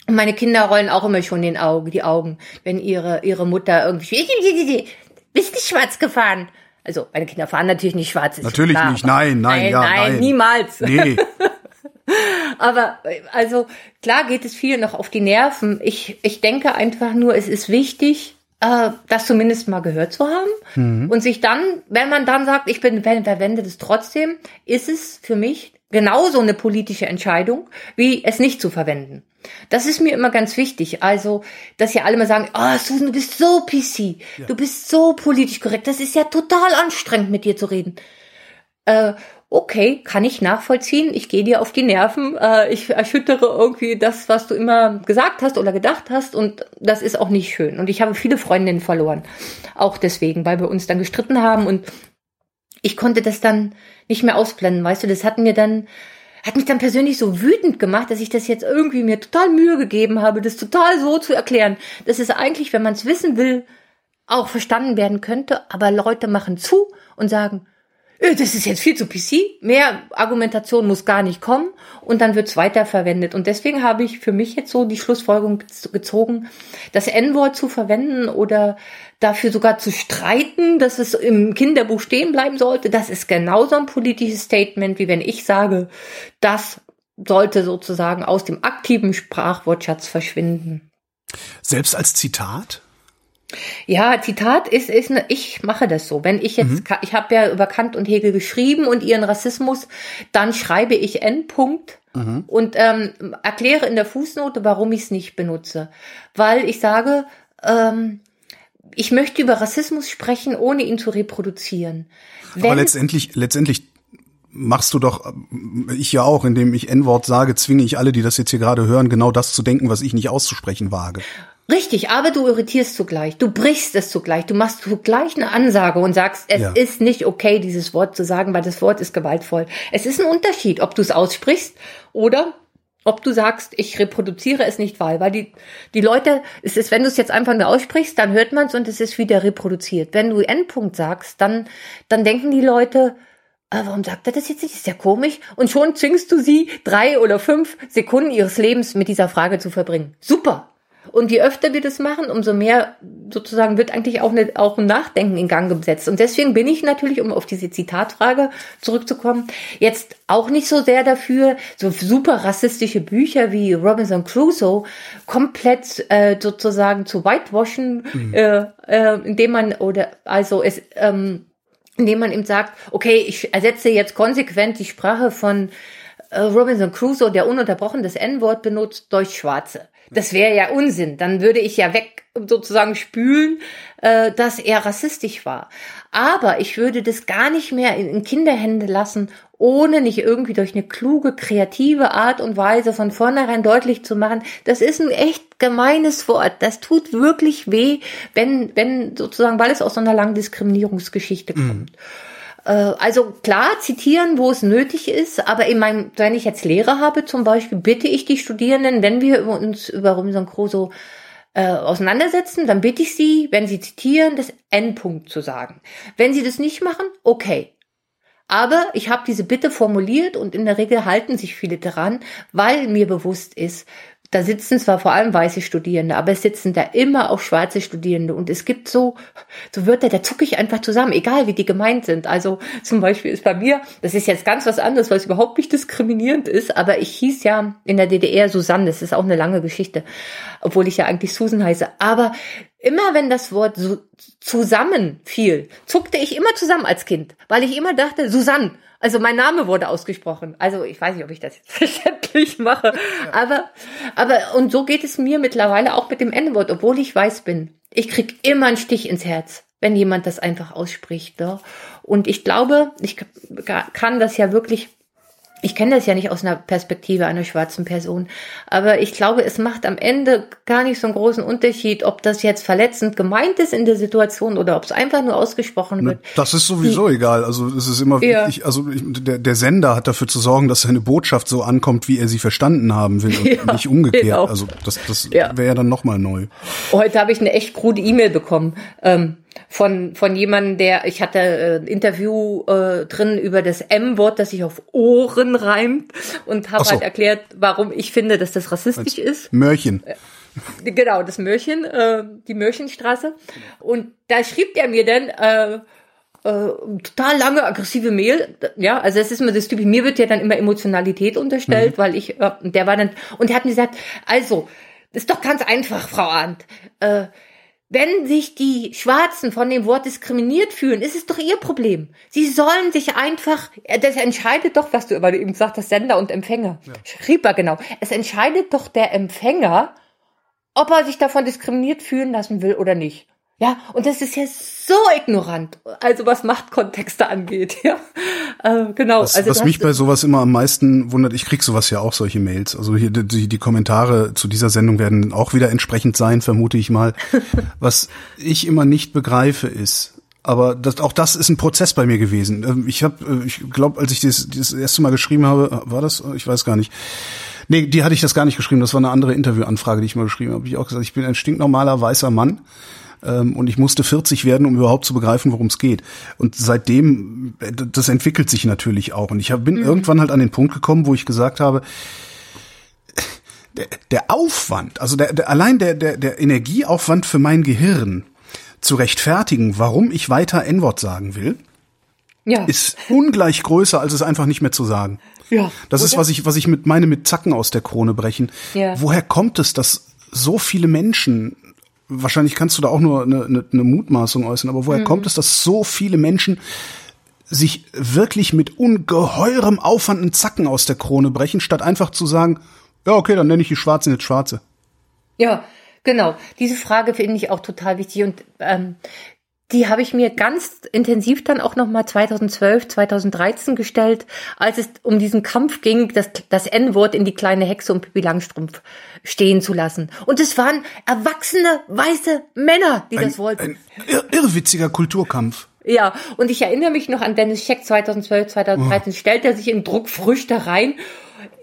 meine Kinder rollen auch immer schon den Augen, die Augen, wenn ihre, ihre Mutter irgendwie, bist nicht schwarz gefahren. Also, meine Kinder fahren natürlich nicht schwarz. Natürlich klar, nicht. Nein, nein, nein, ja, nein, nein. niemals. Nee. Aber also klar geht es viel noch auf die Nerven. Ich, ich denke einfach nur, es ist wichtig, äh, das zumindest mal gehört zu haben. Und sich dann, wenn man dann sagt, ich bin ver- verwende das trotzdem, ist es für mich genauso eine politische Entscheidung, wie es nicht zu verwenden. Das ist mir immer ganz wichtig. Also, dass ja alle mal sagen, oh, Susan, du bist so PC, du bist so politisch korrekt. Das ist ja total anstrengend, mit dir zu reden äh, okay, kann ich nachvollziehen, ich gehe dir auf die Nerven, äh, ich erschüttere irgendwie das, was du immer gesagt hast oder gedacht hast und das ist auch nicht schön. Und ich habe viele Freundinnen verloren, auch deswegen, weil wir uns dann gestritten haben und ich konnte das dann nicht mehr ausblenden, weißt du, das hat mir dann, hat mich dann persönlich so wütend gemacht, dass ich das jetzt irgendwie mir total Mühe gegeben habe, das total so zu erklären. Das ist eigentlich, wenn man es wissen will, auch verstanden werden könnte, aber Leute machen zu und sagen, das ist jetzt viel zu PC, mehr Argumentation muss gar nicht kommen und dann wird's weiterverwendet. Und deswegen habe ich für mich jetzt so die Schlussfolgerung gez- gezogen, das N-Wort zu verwenden oder dafür sogar zu streiten, dass es im Kinderbuch stehen bleiben sollte, das ist genauso ein politisches Statement, wie wenn ich sage, das sollte sozusagen aus dem aktiven Sprachwortschatz verschwinden. Selbst als Zitat? Ja, Zitat ist, ist ne, ich mache das so. Wenn ich jetzt, ka- ich habe ja über Kant und Hegel geschrieben und ihren Rassismus, dann schreibe ich N. Punkt und ähm, erkläre in der Fußnote, warum ich es nicht benutze. Weil ich sage, ähm, ich möchte über Rassismus sprechen, ohne ihn zu reproduzieren. Aber letztendlich, letztendlich machst du doch, ähm, ich ja auch, indem ich N-Wort sage, zwinge ich alle, die das jetzt hier gerade hören, genau das zu denken, was ich nicht auszusprechen wage. Richtig, aber du irritierst zugleich, du brichst es zugleich, du machst zugleich eine Ansage und sagst, es Ja. ist nicht okay, dieses Wort zu sagen, weil das Wort ist gewaltvoll. Es ist ein Unterschied, ob du es aussprichst oder ob du sagst, ich reproduziere es nicht weil, weil die, die Leute, es ist, wenn du es jetzt einfach nur aussprichst, dann hört man es und es ist wieder reproduziert. Wenn du Endpunkt sagst, dann, dann denken die Leute, äh, warum sagt er das jetzt nicht? Ist ja komisch. Und schon zwingst du sie, drei oder fünf Sekunden ihres Lebens mit dieser Frage zu verbringen. Super. Und je öfter wir das machen, umso mehr sozusagen wird eigentlich auch, eine, auch ein Nachdenken in Gang gesetzt. Und deswegen bin ich natürlich, um auf diese Zitatfrage zurückzukommen, jetzt auch nicht so sehr dafür, so super rassistische Bücher wie Robinson Crusoe komplett äh, sozusagen zu whitewashen, äh, äh, indem man oder also es ähm, indem man ihm sagt, okay, ich ersetze jetzt konsequent die Sprache von äh, Robinson Crusoe, der ununterbrochen das N-Wort benutzt, durch Schwarze. Das wäre ja Unsinn. Dann würde ich ja weg sozusagen spülen, äh, dass er rassistisch war. Aber ich würde das gar nicht mehr in, in Kinderhände lassen, ohne nicht irgendwie durch eine kluge, kreative Art und Weise von vornherein deutlich zu machen, das ist ein echt gemeines Wort. Das tut wirklich weh, wenn, wenn sozusagen, weil es aus so einer langen Diskriminierungsgeschichte mhm. kommt. Mhm. Also klar, zitieren, wo es nötig ist, aber in meinem, wenn ich jetzt Lehre habe zum Beispiel, bitte ich die Studierenden, wenn wir uns über Robinson Crusoe äh, auseinandersetzen, dann bitte ich sie, wenn sie zitieren, das Endpunkt zu sagen. Wenn sie das nicht machen, okay, aber ich habe diese Bitte formuliert und in der Regel halten sich viele daran, weil mir bewusst ist, da sitzen zwar vor allem weiße Studierende, aber es sitzen da immer auch schwarze Studierende und es gibt so, so Wörter, da zucke ich einfach zusammen, egal wie die gemeint sind. Also zum Beispiel ist bei mir, das ist jetzt ganz was anderes, weil es überhaupt nicht diskriminierend ist, aber ich hieß ja in der DDR Susanne, das ist auch eine lange Geschichte, obwohl ich ja eigentlich Susan heiße. Aber immer wenn das Wort so zusammen fiel, zuckte ich immer zusammen als Kind, weil ich immer dachte, Susanne, also mein Name wurde ausgesprochen. Also ich weiß nicht, ob ich das jetzt verständlich mache, aber aber und so geht es mir mittlerweile auch mit dem N-Wort, obwohl ich weiß bin. Ich krieg immer einen Stich ins Herz, wenn jemand das einfach ausspricht. Ne? Und ich glaube, ich kann das ja wirklich ich kenne das ja nicht aus einer Perspektive einer schwarzen Person, aber ich glaube, es macht am Ende gar nicht so einen großen Unterschied, ob das jetzt verletzend gemeint ist in der Situation oder ob es einfach nur ausgesprochen wird. Das ist sowieso Die, egal. Also es ist immer ja. wichtig, also der, der Sender hat dafür zu sorgen, dass seine Botschaft so ankommt, wie er sie verstanden haben will und ja, nicht umgekehrt. Genau. Also das, das ja. wäre ja dann nochmal neu. Heute habe ich eine echt krude E-Mail bekommen. Ähm, von, von jemandem, der, ich hatte äh, ein Interview äh, drin über das M-Wort, das sich auf Ohren reimt und habe so. halt erklärt, warum ich finde, dass das rassistisch Als ist. Mörchen. Äh, genau, das Mörchen, äh, die Mörchenstraße. Und da schrieb er mir dann, äh, äh, total lange aggressive Mail, ja, also es ist immer das Typische, mir wird ja dann immer Emotionalität unterstellt, mhm. weil ich, äh, der war dann, und er hat mir gesagt, also, das ist doch ganz einfach, Frau Arndt, äh, wenn sich die Schwarzen von dem Wort diskriminiert fühlen, ist es doch ihr Problem. Sie sollen sich einfach, das entscheidet doch, was du immer eben gesagt hast, Sender und Empfänger. Ja. Schrieb er genau. Es entscheidet doch der Empfänger, ob er sich davon diskriminiert fühlen lassen will oder nicht. Ja, und das ist ja so ignorant, also was Machtkontexte angeht, ja. Äh, genau. Was, also was mich bei sowas immer am meisten wundert, ich krieg sowas ja auch, solche Mails. Also hier die, die Kommentare zu dieser Sendung werden auch wieder entsprechend sein, vermute ich mal. was ich immer nicht begreife ist, aber das, auch das ist ein Prozess bei mir gewesen. Ähm, ich habe, äh, ich glaube, als ich das, das erste Mal geschrieben habe, war das, ich weiß gar nicht. Nee, die hatte ich das gar nicht geschrieben. Das war eine andere Interviewanfrage, die ich mal geschrieben habe. Hab ich auch gesagt, ich bin ein stinknormaler weißer Mann ähm, und ich musste 40 werden, um überhaupt zu begreifen, worum es geht. Und seitdem, äh, das entwickelt sich natürlich auch. Und ich hab, bin mhm. irgendwann halt an den Punkt gekommen, wo ich gesagt habe, der, der Aufwand, also der, der, allein der, der, der Energieaufwand für mein Gehirn zu rechtfertigen, warum ich weiter N-Wort sagen will, ja. ist ungleich größer, als es einfach nicht mehr zu sagen. Ja. Das oder? ist, was ich, was ich mit meine mit Zacken aus der Krone brechen. Ja. Woher kommt es, dass so viele Menschen wahrscheinlich kannst du da auch nur eine, eine, eine Mutmaßung äußern, aber woher mhm. kommt es, dass so viele Menschen sich wirklich mit ungeheurem Aufwand einen Zacken aus der Krone brechen, statt einfach zu sagen, ja, okay, dann nenne ich die Schwarzen jetzt Schwarze. Ja, genau. Diese Frage finde ich auch total wichtig und ähm, die habe ich mir ganz intensiv dann auch nochmal 2012, 2013 gestellt, als es um diesen Kampf ging, das, das N-Wort in die kleine Hexe und Pippi Langstrumpf stehen zu lassen. Und es waren erwachsene, weiße Männer, die ein, das wollten. Ein irr irrwitziger Kulturkampf. Ja, und ich erinnere mich noch an Dennis Scheck 2012, 2013, oh. stellt er sich in Druckfrüchte rein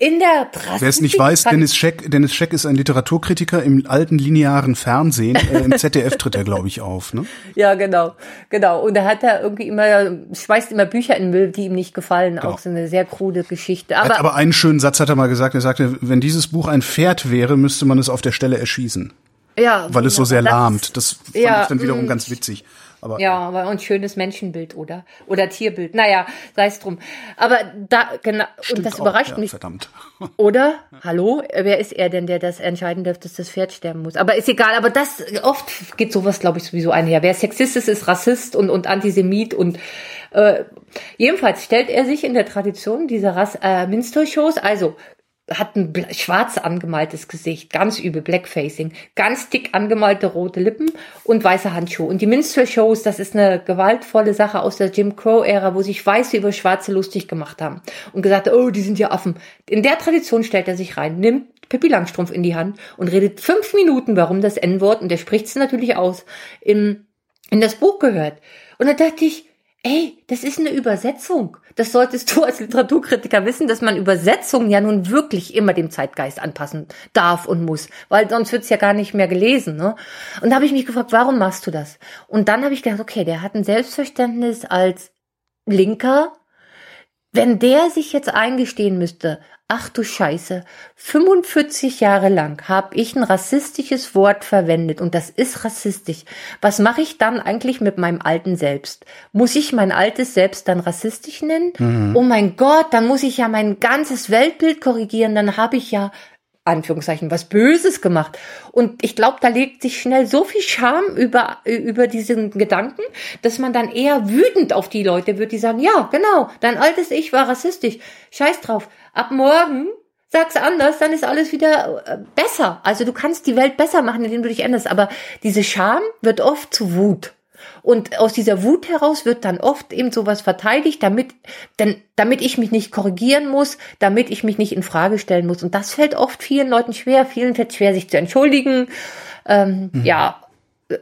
in der Presse. Wer es nicht weiß, Dennis Scheck, Dennis Scheck ist ein Literaturkritiker im alten linearen Fernsehen. Äh, Im ZDF tritt er, glaube ich, auf. Ne? Ja, genau, genau. Und da hat er irgendwie immer, schmeißt immer Bücher in den Müll, die ihm nicht gefallen. Genau. Auch so eine sehr krude Geschichte. Aber, aber einen schönen Satz hat er mal gesagt. Er sagte, wenn dieses Buch ein Pferd wäre, müsste man es auf der Stelle erschießen. Ja. Weil es so sehr lahmt. Das fand ja, ich dann wiederum mm. ganz witzig. Aber, ja, aber ein schönes Menschenbild, oder? Oder Tierbild. Naja, sei es drum. Aber da, genau, und das überrascht auch, mich. verdammt. Oder? Hallo? Wer ist er denn, der das entscheiden darf, dass das Pferd sterben muss? Aber ist egal, aber das, oft geht sowas, glaube ich, sowieso einher. Wer Sexist ist, ist Rassist und, und Antisemit und, äh, jedenfalls stellt er sich in der Tradition dieser Rass, äh, Minstrel-Shows, also hat ein schwarz angemaltes Gesicht, ganz übel, Blackfacing, ganz dick angemalte rote Lippen und weiße Handschuhe. Und die Minstrel-Shows, das ist eine gewaltvolle Sache aus der Jim Crow-Ära, wo sich Weiße über Schwarze lustig gemacht haben und gesagt, oh, die sind ja Affen. In der Tradition stellt er sich rein, nimmt Pippi Langstrumpf in die Hand und redet fünf Minuten, warum das N-Wort, und der spricht es natürlich aus, in, in das Buch gehört. Und da dachte ich, ey, das ist eine Übersetzung. Das solltest du als Literaturkritiker wissen, dass man Übersetzungen ja nun wirklich immer dem Zeitgeist anpassen darf und muss, weil sonst wird's ja gar nicht mehr gelesen. Ne? Und da habe ich mich gefragt, warum machst du das? Und dann habe ich gedacht, okay, der hat ein Selbstverständnis als Linker. Wenn der sich jetzt eingestehen müsste, ach du Scheiße, 45 Jahre lang habe ich ein rassistisches Wort verwendet und das ist rassistisch. Was mache ich dann eigentlich mit meinem alten Selbst? Muss ich mein altes Selbst dann rassistisch nennen? Mhm. Oh mein Gott, dann muss ich ja mein ganzes Weltbild korrigieren, dann habe ich ja Anführungszeichen was Böses gemacht. Und ich glaube, da legt sich schnell so viel Scham über, über diesen Gedanken, dass man dann eher wütend auf die Leute wird, die sagen, ja, genau, dein altes Ich war rassistisch. Scheiß drauf. Ab morgen sag's anders, dann ist alles wieder äh, besser. Also du kannst die Welt besser machen, indem du dich änderst. Aber diese Scham wird oft zu Wut. Und aus dieser Wut heraus wird dann oft eben sowas verteidigt, damit, denn, damit ich mich nicht korrigieren muss, damit ich mich nicht in Frage stellen muss. Und das fällt oft vielen Leuten schwer. Vielen fällt schwer, sich zu entschuldigen. Ähm, mhm. Ja,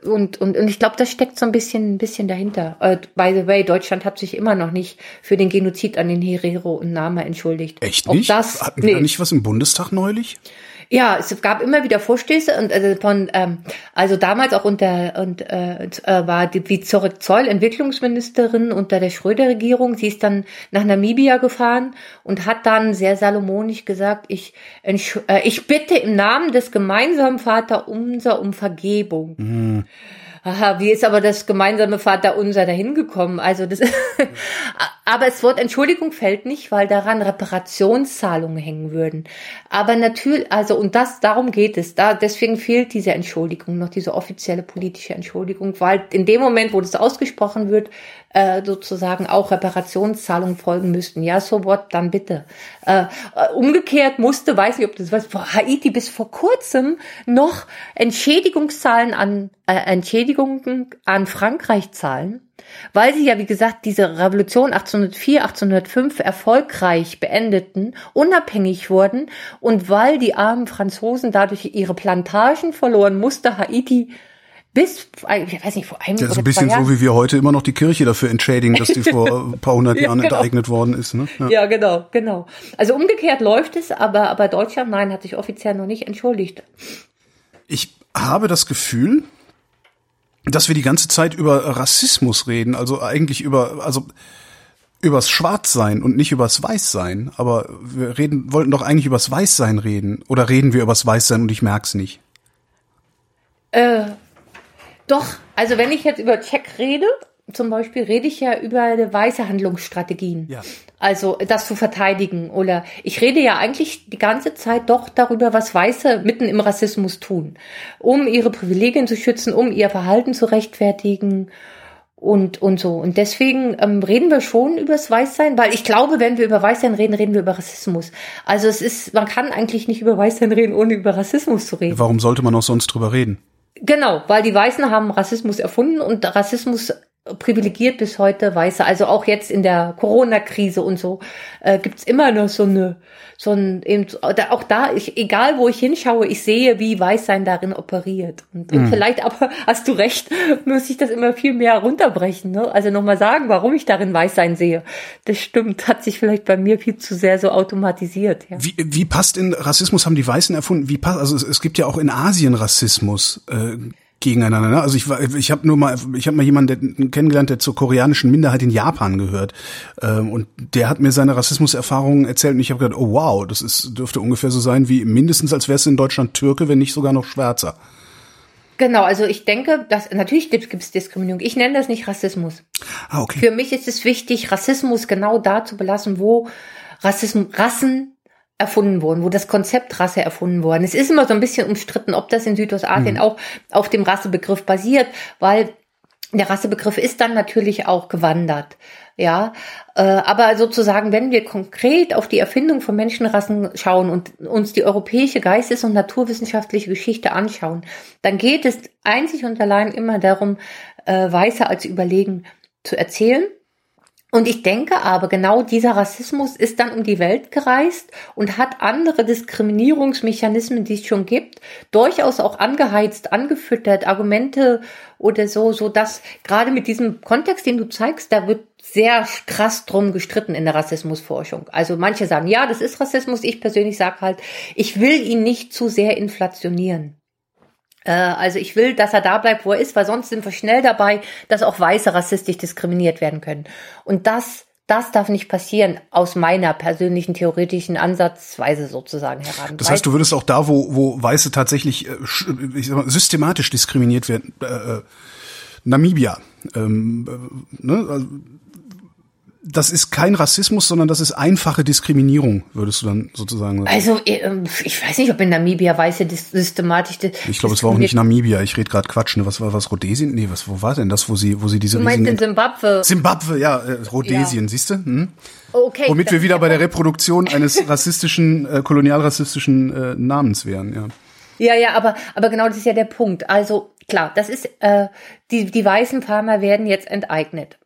und, und, und ich glaube, das steckt so ein bisschen, ein bisschen dahinter. Uh, by the way, Deutschland hat sich immer noch nicht für den Genozid an den Herero und Nama entschuldigt. Echt nicht? Ob das, Hatten wir nee. nicht was im Bundestag neulich? Ja, es gab immer wieder Vorstöße und also von ähm, also damals auch unter und äh, äh war die wie Zorit Zoll Entwicklungsministerin unter der Schröder-Regierung. Sie ist dann nach Namibia gefahren und hat dann sehr salomonisch gesagt: Ich äh, ich bitte im Namen des gemeinsamen Vater unser um Vergebung. Mhm. Aha, wie ist aber das gemeinsame Vaterunser dahin gekommen? Also das, aber das Wort Entschuldigung fällt nicht, weil daran Reparationszahlungen hängen würden. Aber natürlich, also und das darum geht es. Da deswegen fehlt diese Entschuldigung noch diese offizielle politische Entschuldigung, weil in dem Moment, wo das ausgesprochen wird, äh, sozusagen auch Reparationszahlungen folgen müssten. Ja, so what, dann bitte. Äh, umgekehrt musste, weiß nicht, ob das was, Haiti bis vor kurzem noch Entschädigungszahlen an äh, Entschädigungen an Frankreich zahlen, weil sie ja, wie gesagt, diese Revolution 1804, 1805 erfolgreich beendeten, unabhängig wurden und weil die armen Franzosen dadurch ihre Plantagen verloren, musste Haiti bis, ich weiß nicht, vor einem Das ist ein bisschen so, wie wir heute immer noch die Kirche dafür entschädigen, dass die vor ein paar hundert Jahren ja, genau. enteignet worden ist. Ne? Ja. ja. genau, genau. Also umgekehrt läuft es, aber, aber Deutschland, nein, hat sich offiziell noch nicht entschuldigt. Ich habe das Gefühl, dass wir die ganze Zeit über Rassismus reden, also eigentlich über, also übers Schwarzsein und nicht übers Weißsein. Aber wir reden, wollten doch eigentlich übers Weißsein reden. Oder reden wir übers Weißsein und ich merk's nicht? Äh, doch, also wenn ich jetzt über Check rede, zum Beispiel rede ich ja über weiße Handlungsstrategien. Ja. Also das zu verteidigen. Oder ich rede ja eigentlich die ganze Zeit doch darüber, was Weiße mitten im Rassismus tun, um ihre Privilegien zu schützen, um ihr Verhalten zu rechtfertigen und, und so. Und deswegen ähm, reden wir schon über das Weißsein, weil ich glaube, wenn wir über Weißsein reden, reden wir über Rassismus. Also es ist, man kann eigentlich nicht über Weißsein reden, ohne über Rassismus zu reden. Warum sollte man auch sonst drüber reden? Genau, weil die Weißen haben Rassismus erfunden und Rassismus privilegiert bis heute Weiße. Also auch jetzt in der Corona-Krise und so äh, gibt's immer noch so eine, so ein, eben, auch da, ich, egal wo ich hinschaue, ich sehe, wie Weißsein darin operiert. Und, und mhm. vielleicht aber, hast du recht, muss ich das immer viel mehr runterbrechen. Ne? Also nochmal sagen, warum ich darin Weißsein sehe. Das stimmt, hat sich vielleicht bei mir viel zu sehr so automatisiert. Ja. Wie, wie passt in Rassismus, haben die Weißen erfunden, wie passt, also es, es gibt ja auch in Asien Rassismus. Äh, gegeneinander. Ne? Also ich war, ich habe nur mal, ich habe mal jemanden kennengelernt, der zur koreanischen Minderheit in Japan gehört, ähm, und der hat mir seine Rassismuserfahrungen erzählt und ich habe gedacht, oh wow, das ist dürfte ungefähr so sein wie mindestens als wärst du in Deutschland Türke, wenn nicht sogar noch Schwärzer. Genau, also ich denke, dass natürlich gibt es Diskriminierung. Ich nenne das nicht Rassismus. Ah, okay. Für mich ist es wichtig, Rassismus genau da zu belassen, wo Rassismus, Rassen erfunden wurden, wo das Konzept Rasse erfunden worden ist. Es ist immer so ein bisschen umstritten, ob das in Südostasien mhm. auch auf dem Rassebegriff basiert, weil der Rassebegriff ist dann natürlich auch gewandert. Ja, äh, aber sozusagen, wenn wir konkret auf die Erfindung von Menschenrassen schauen und uns die europäische Geistes- und naturwissenschaftliche Geschichte anschauen, dann geht es einzig und allein immer darum, äh, Weiße als überlegen zu erzählen und ich denke aber, genau dieser Rassismus ist dann um die Welt gereist und hat andere Diskriminierungsmechanismen, die es schon gibt, durchaus auch angeheizt, angefüttert, Argumente oder so, so dass gerade mit diesem Kontext, den du zeigst, da wird sehr krass drum gestritten in der Rassismusforschung. Also manche sagen, ja, das ist Rassismus. Ich persönlich sage halt, ich will ihn nicht zu sehr inflationieren. Äh, also ich will, dass er da bleibt, wo er ist, weil sonst sind wir schnell dabei, dass auch Weiße rassistisch diskriminiert werden können. Und das, das darf nicht passieren, aus meiner persönlichen theoretischen Ansatzweise sozusagen heran. Das heißt, du würdest auch da, wo, wo Weiße tatsächlich äh, ich sag mal, systematisch diskriminiert werden, äh, äh Namibia, ähm, äh, ne, also das ist kein Rassismus, sondern das ist einfache Diskriminierung, würdest du dann sozusagen sagen. Also ähm, ich weiß nicht, ob in Namibia weiße systematisch. Ich glaube, es war auch nicht Namibia. Ich rede gerade Quatsch. Ne? Was war was Rhodesien? Nee, was wo war denn das, wo sie wo sie diese Du meinst in Zimbabwe? Zimbabwe, ja, äh, Rhodesien, ja. siehst du? Hm? Okay. Womit wir wieder bei der Reproduktion eines rassistischen, äh, kolonialrassistischen äh, Namens wären, ja. Ja, ja, aber aber genau das ist ja der Punkt. Also klar, das ist äh, die die weißen Farmer werden jetzt enteignet.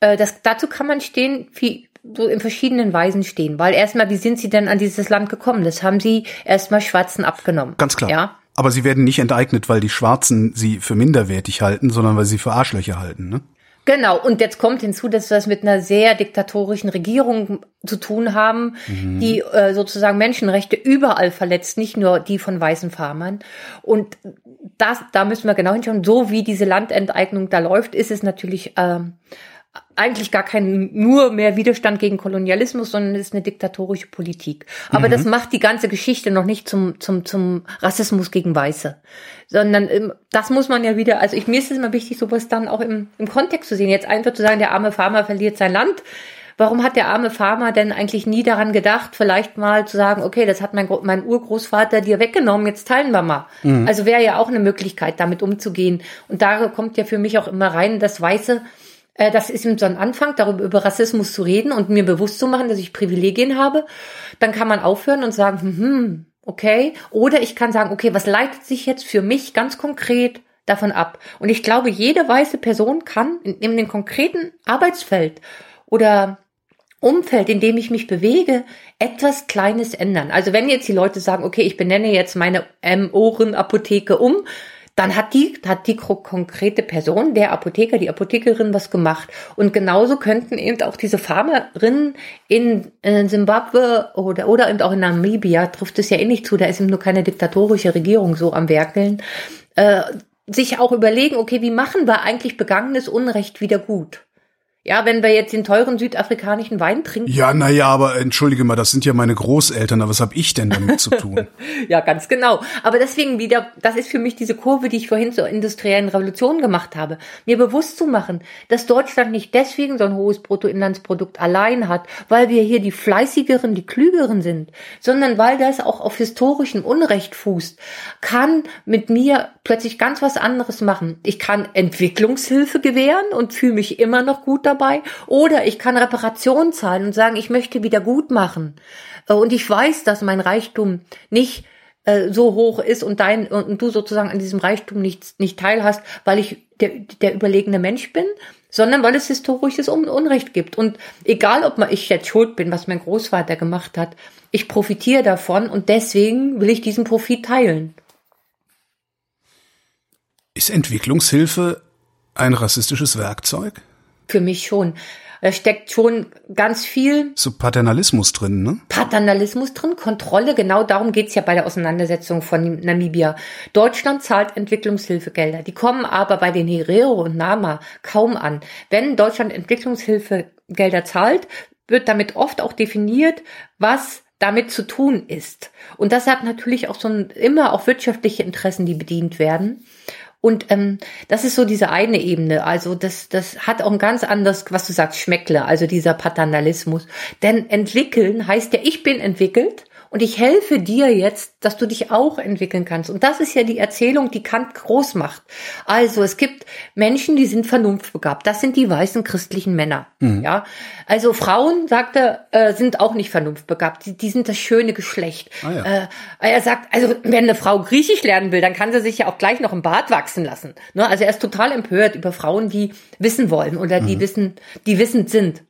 Äh, das, dazu kann man stehen, wie so in verschiedenen Weisen stehen. Weil erstmal, wie sind sie denn an dieses Land gekommen? Das haben sie erstmal Schwarzen abgenommen. Ganz klar. Ja. Aber sie werden nicht enteignet, weil die Schwarzen sie für minderwertig halten, sondern weil sie für Arschlöcher halten, ne? Genau, und jetzt kommt hinzu, dass wir das mit einer sehr diktatorischen Regierung zu tun haben, mhm. die äh, sozusagen Menschenrechte überall verletzt, nicht nur die von weißen Farmern. Und das, da müssen wir genau hinschauen. So wie diese Landenteignung da läuft, ist es natürlich ähm, eigentlich gar kein nur mehr Widerstand gegen Kolonialismus, sondern es ist eine diktatorische Politik. Aber mhm. das macht die ganze Geschichte noch nicht zum, zum, zum Rassismus gegen Weiße. Sondern ähm, das muss man ja wieder, also ich, mir ist es immer wichtig, sowas dann auch im, im Kontext zu sehen. Jetzt einfach zu sagen, der arme Farmer verliert sein Land. Warum hat der arme Farmer denn eigentlich nie daran gedacht, vielleicht mal zu sagen, okay, das hat mein, mein Urgroßvater dir weggenommen, jetzt teilen wir mal. Mhm. Also wäre ja auch eine Möglichkeit, damit umzugehen. Und da kommt ja für mich auch immer rein, dass Weiße das ist so ein Anfang, darüber über Rassismus zu reden und mir bewusst zu machen, dass ich Privilegien habe. Dann kann man aufhören und sagen, hm, hm, okay. Oder ich kann sagen, okay, was leitet sich jetzt für mich ganz konkret davon ab? Und ich glaube, jede weiße Person kann in, in dem konkreten Arbeitsfeld oder Umfeld, in dem ich mich bewege, etwas Kleines ändern. Also wenn jetzt die Leute sagen, okay, ich benenne jetzt meine M-Ohren-Apotheke um, dann hat die, hat die konkrete Person, der Apotheker, die Apothekerin was gemacht. Und genauso könnten eben auch diese Farmerinnen in, in Zimbabwe oder, oder eben auch in Namibia, trifft es ja eh nicht zu, da ist eben nur keine diktatorische Regierung so am Werkeln, äh, sich auch überlegen, okay, wie machen wir eigentlich begangenes Unrecht wieder gut? Ja, wenn wir jetzt den teuren südafrikanischen Wein trinken. Ja, naja, aber entschuldige mal, das sind ja meine Großeltern, aber was habe ich denn damit zu tun? ja, ganz genau. Aber deswegen wieder, das ist für mich diese Kurve, die ich vorhin zur industriellen Revolution gemacht habe. Mir bewusst zu machen, dass Deutschland nicht deswegen so ein hohes Bruttoinlandsprodukt allein hat, weil wir hier die fleißigeren, die klügeren sind, sondern weil das auch auf historischem Unrecht fußt, kann mit mir plötzlich ganz was anderes machen. Ich kann Entwicklungshilfe gewähren und fühle mich immer noch gut dabei dabei. Oder ich kann Reparation zahlen und sagen, ich möchte wieder gut machen. Äh, und ich weiß, dass mein Reichtum nicht äh, so hoch ist und dein und du sozusagen an diesem Reichtum nicht, nicht teilhast, weil ich der, der überlegene Mensch bin, sondern weil es historisches Unrecht gibt. Und egal, ob ich jetzt schuld bin, was mein Großvater gemacht hat, ich profitiere davon und deswegen will ich diesen Profit teilen. Ist Entwicklungshilfe ein rassistisches Werkzeug? Für mich schon. Da steckt schon ganz viel. So Paternalismus drin, ne? Paternalismus drin, Kontrolle, genau darum geht's ja bei der Auseinandersetzung von Namibia. Deutschland zahlt Entwicklungshilfegelder. Die kommen aber bei den Herero und Nama kaum an. Wenn Deutschland Entwicklungshilfegelder zahlt, wird damit oft auch definiert, was damit zu tun ist. Und das hat natürlich auch so ein, immer auch wirtschaftliche Interessen, die bedient werden. Und ähm, das ist so diese eine Ebene. Also das, das hat auch ein ganz anderes, was du sagst, Schmeckle, also dieser Paternalismus. Denn entwickeln heißt ja, ich bin entwickelt und ich helfe dir jetzt, dass du dich auch entwickeln kannst. Und das ist ja die Erzählung, die Kant groß macht. Also es gibt Menschen, die sind vernunftbegabt. Das sind die weißen christlichen Männer. Mhm. Ja, also Frauen, sagt er, äh, sind auch nicht vernunftbegabt. Die, die sind das schöne Geschlecht. Ah, ja. äh, er sagt, also wenn eine Frau Griechisch lernen will, dann kann sie sich ja auch gleich noch im Bart wachsen lassen. Ne? Also er ist total empört über Frauen, die wissen wollen oder die mhm. wissen, die wissend sind.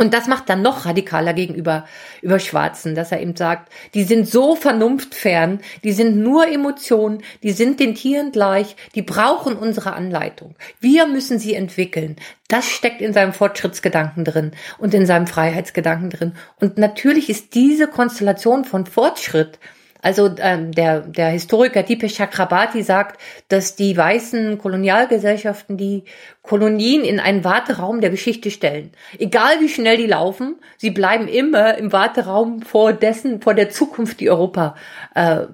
Und das macht dann noch radikaler gegenüber über Schwarzen, dass er eben sagt, die sind so vernunftfern, die sind nur Emotionen, die sind den Tieren gleich, die brauchen unsere Anleitung. Wir müssen sie entwickeln. Das steckt in seinem Fortschrittsgedanken drin und in seinem Freiheitsgedanken drin. Und natürlich ist diese Konstellation von Fortschritt also ähm, der, der Historiker Deepesh Chakrabarti sagt, dass die weißen Kolonialgesellschaften die Kolonien in einen Warteraum der Geschichte stellen. Egal wie schnell die laufen, sie bleiben immer im Warteraum vor dessen, vor der Zukunft, die Europa äh,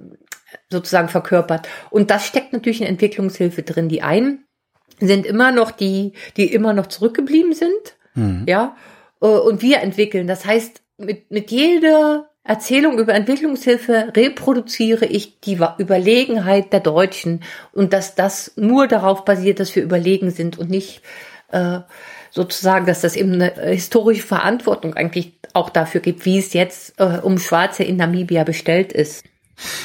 sozusagen verkörpert. Und das steckt natürlich in Entwicklungshilfe drin. Die einen sind immer noch die, die immer noch zurückgeblieben sind, mhm. ja, äh, und wir entwickeln. Das heißt, mit, mit jeder Erzählung über Entwicklungshilfe reproduziere ich die Überlegenheit der Deutschen und dass das nur darauf basiert, dass wir überlegen sind und nicht äh, sozusagen, dass das eben eine historische Verantwortung eigentlich auch dafür gibt, wie es jetzt äh, um Schwarze in Namibia bestellt ist.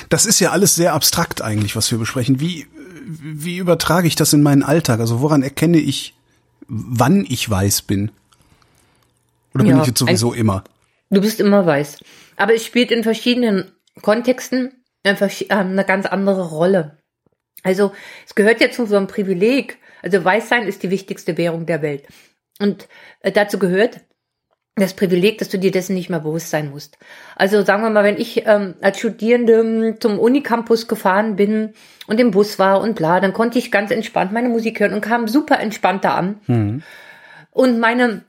Das ist ja alles sehr abstrakt eigentlich, was wir besprechen. Wie, wie übertrage ich das in meinen Alltag? Also woran erkenne ich, wann ich weiß bin? Oder bin ja, ich jetzt sowieso immer? Du bist immer weiß. Aber es spielt in verschiedenen Kontexten äh, eine ganz andere Rolle. Also es gehört ja zu so einem Privileg. Also Weißsein ist die wichtigste Währung der Welt. Und äh, dazu gehört das Privileg, dass du dir dessen nicht mehr bewusst sein musst. Also sagen wir mal, wenn ich ähm, als Studierende zum Unicampus gefahren bin und im Bus war und bla, dann konnte ich ganz entspannt meine Musik hören und kam super entspannt da an. Mhm. Und meine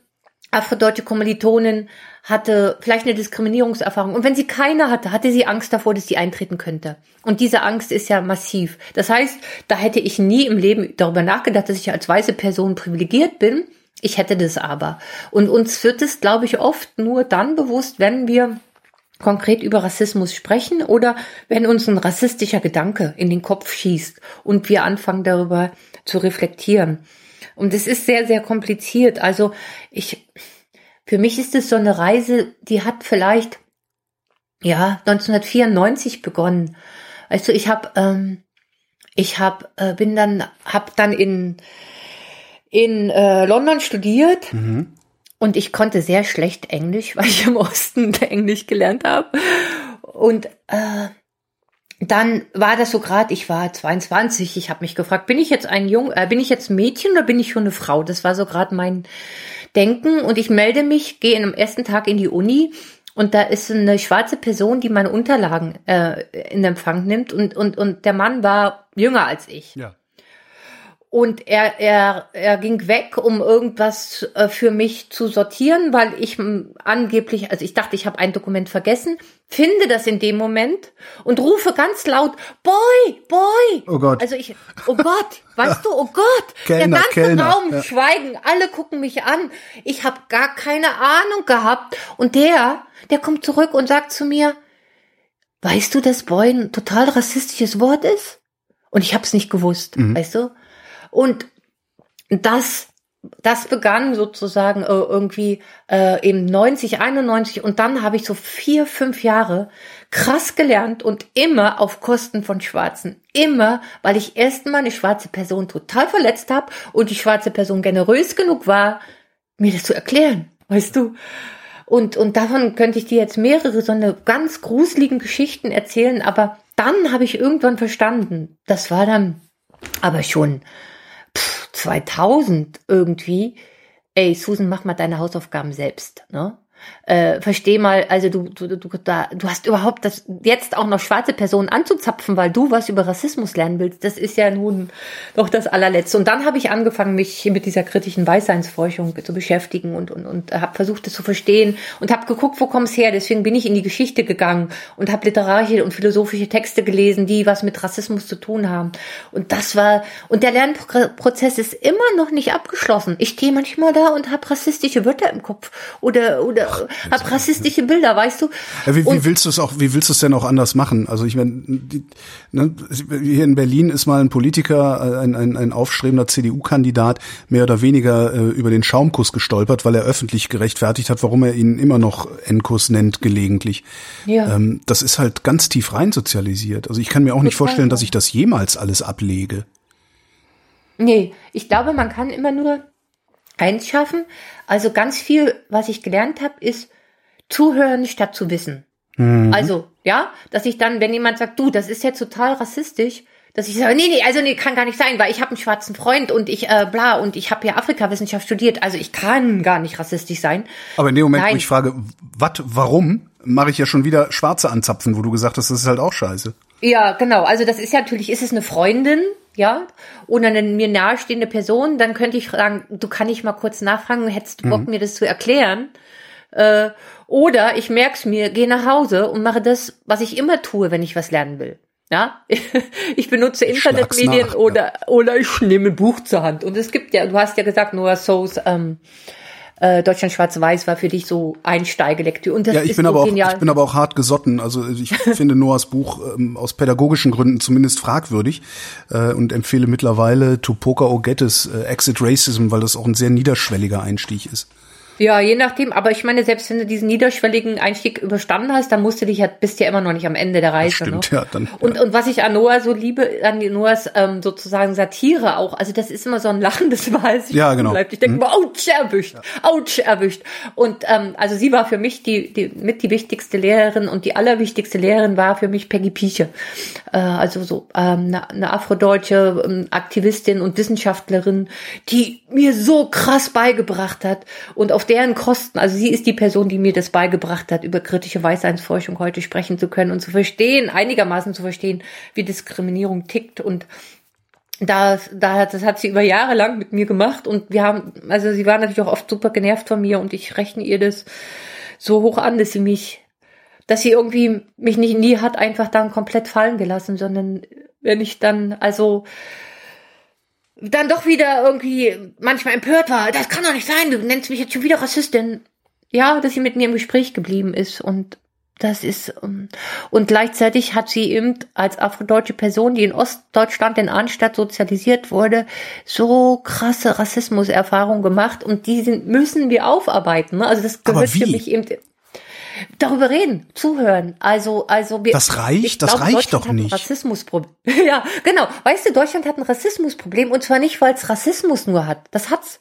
afrodeutsche Kommilitonin hatte vielleicht eine Diskriminierungserfahrung. Und wenn sie keine hatte, hatte sie Angst davor, dass sie eintreten könnte. Und diese Angst ist ja massiv. Das heißt, da hätte ich nie im Leben darüber nachgedacht, dass ich als weiße Person privilegiert bin. Ich hätte das aber. Und uns wird es, glaube ich, oft nur dann bewusst, wenn wir konkret über Rassismus sprechen oder wenn uns ein rassistischer Gedanke in den Kopf schießt und wir anfangen darüber zu reflektieren. Und es ist sehr, sehr kompliziert. Also ich, für mich ist es so eine Reise, die hat vielleicht, ja, 1994 begonnen. Also ich habe, ähm, ich habe, äh, bin dann, habe dann in, in äh, London studiert. Mhm. Und ich konnte sehr schlecht Englisch, weil ich im Osten Englisch gelernt habe. Und äh, dann war das so gerade, ich war 22, ich habe mich gefragt, bin ich jetzt ein Jung, äh, bin ich jetzt ein Mädchen oder bin ich schon eine Frau? Das war so gerade mein Denken und ich melde mich, gehe am ersten Tag in die Uni und da ist eine schwarze Person, die meine Unterlagen äh, in Empfang nimmt und und und der Mann war jünger als ich. Ja. Und er, er, er ging weg, um irgendwas äh, für mich zu sortieren, weil ich angeblich, also ich dachte, ich habe ein Dokument vergessen, finde das in dem Moment und rufe ganz laut, Boy, Boy. Oh Gott. Also ich, oh Gott, weißt du, oh Gott. Kellner, der ganze Kellner, Raum ja. schweigen, alle gucken mich an. Ich habe gar keine Ahnung gehabt. Und der, der kommt zurück und sagt zu mir, weißt du, dass Boy ein total rassistisches Wort ist? Und ich habe es nicht gewusst, mhm. weißt du? Und das das begann sozusagen äh, irgendwie äh, im 90, 91 und dann habe ich so vier, fünf Jahre krass gelernt und immer auf Kosten von Schwarzen. Immer, weil ich erstmal eine schwarze Person total verletzt habe und die schwarze Person generös genug war, mir das zu erklären, weißt du? Und, und davon könnte ich dir jetzt mehrere so eine ganz gruseligen Geschichten erzählen, aber dann habe ich irgendwann verstanden, das war dann aber schon 2000 irgendwie, ey, Susan, mach mal deine Hausaufgaben selbst, ne? Äh, versteh mal, also du, du, du, da, du hast überhaupt das jetzt auch noch schwarze Personen anzuzapfen, weil du was über Rassismus lernen willst. Das ist ja nun doch das allerletzte. Und dann habe ich angefangen, mich mit dieser kritischen Weißseinsforschung zu beschäftigen und und und habe versucht, das zu verstehen und habe geguckt, wo kommt's her. Deswegen bin ich in die Geschichte gegangen und habe literarische und philosophische Texte gelesen, die was mit Rassismus zu tun haben. Und das war und der Lernprozess ist immer noch nicht abgeschlossen. Ich stehe manchmal da und habe rassistische Wörter im Kopf oder oder hab rassistische Bilder, weißt du? Ja, wie, wie willst du es auch, wie willst du es denn auch anders machen? Also ich meine, ne, hier in Berlin ist mal ein Politiker, ein, ein, ein aufstrebender CDU-Kandidat, mehr oder weniger äh, über den Schaumkuss gestolpert, weil er öffentlich gerechtfertigt hat, warum er ihn immer noch Endkuss nennt gelegentlich. Ja. Ähm, das ist halt ganz tief rein sozialisiert. Also ich kann mir auch nicht vorstellen, dass ich das jemals alles ablege. Nee, ich glaube, man kann immer nur eins schaffen. Also ganz viel, was ich gelernt habe, ist zuhören statt zu wissen. Mhm. Also, ja, dass ich dann, wenn jemand sagt, du, das ist ja total rassistisch, dass ich sage, nee, nee, also nee, kann gar nicht sein, weil ich habe einen schwarzen Freund und ich äh, bla und ich habe ja Afrikawissenschaft studiert, also ich kann gar nicht rassistisch sein. Aber in dem Moment, Nein. wo ich frage, was, warum, mache ich ja schon wieder Schwarze anzapfen, wo du gesagt hast, das ist halt auch scheiße. Ja, genau. Also das ist ja natürlich, ist es eine Freundin, ja, oder eine mir nahestehende Person, dann könnte ich fragen, du kann ich mal kurz nachfragen, hättest du Bock, mhm. mir das zu erklären? Äh, oder ich merk's mir, gehe nach Hause und mache das, was ich immer tue, wenn ich was lernen will. Ja, ich benutze Internetmedien oder ja. oder ich nehme ein Buch zur Hand. Und es gibt ja, du hast ja gesagt, Noah Soos ähm, äh, Deutschland Schwarz-Weiß war für dich so Einsteigelektüre. Und das ja, ich ist bin so aber auch, genial. ich bin aber auch hart gesotten. Also ich finde Noahs Buch ähm, aus pädagogischen Gründen zumindest fragwürdig äh, und empfehle mittlerweile Tupoka Ogettes äh, Exit Racism, weil das auch ein sehr niederschwelliger Einstieg ist. Ja, je nachdem, aber ich meine, selbst wenn du diesen niederschwelligen Einstieg überstanden hast, dann musst du dich ja, bist ja immer noch nicht am Ende der Reise. Das stimmt, ne? ja, dann, und, ja. und was ich an Noah so liebe, an Noahs ähm, sozusagen Satire auch, also das ist immer so ein lachendes Weiß. Ja, genau. Bleibt. Ich denke mhm. mal, ouch, erwischt, ouch, erwischt. Und ähm, also sie war für mich die, die mit die wichtigste Lehrerin und die allerwichtigste Lehrerin war für mich Peggy Pieche. Äh, also so ähm, eine, eine afrodeutsche ähm, Aktivistin und Wissenschaftlerin, die mir so krass beigebracht hat und auf deren Kosten, also sie ist die Person, die mir das beigebracht hat, über kritische Weißeinsforschung heute sprechen zu können und zu verstehen, einigermaßen zu verstehen, wie Diskriminierung tickt. Und das, da, das hat sie über Jahre lang mit mir gemacht. Und wir haben, also sie war natürlich auch oft super genervt von mir. Und ich rechne ihr das so hoch an, dass sie mich, dass sie irgendwie mich nicht nie hat einfach dann komplett fallen gelassen, sondern wenn ich dann, also dann doch wieder irgendwie manchmal empört war. Das kann doch nicht sein, du nennst mich jetzt schon wieder Rassistin. Ja, dass sie mit mir im Gespräch geblieben ist und das ist ähm, und gleichzeitig hat sie eben als afrodeutsche Person, die in Ostdeutschland in Arnstadt sozialisiert wurde, so krasse Rassismuserfahrungen gemacht und die sind, müssen wir aufarbeiten. Ne? Also das gehört für mich eben darüber reden, zuhören. Also, also wir, Das reicht, das reicht doch nicht. Rassismusproblem. ja, genau. Weißt du, Deutschland hat ein Rassismusproblem und zwar nicht, weil es Rassismus nur hat. Das hat's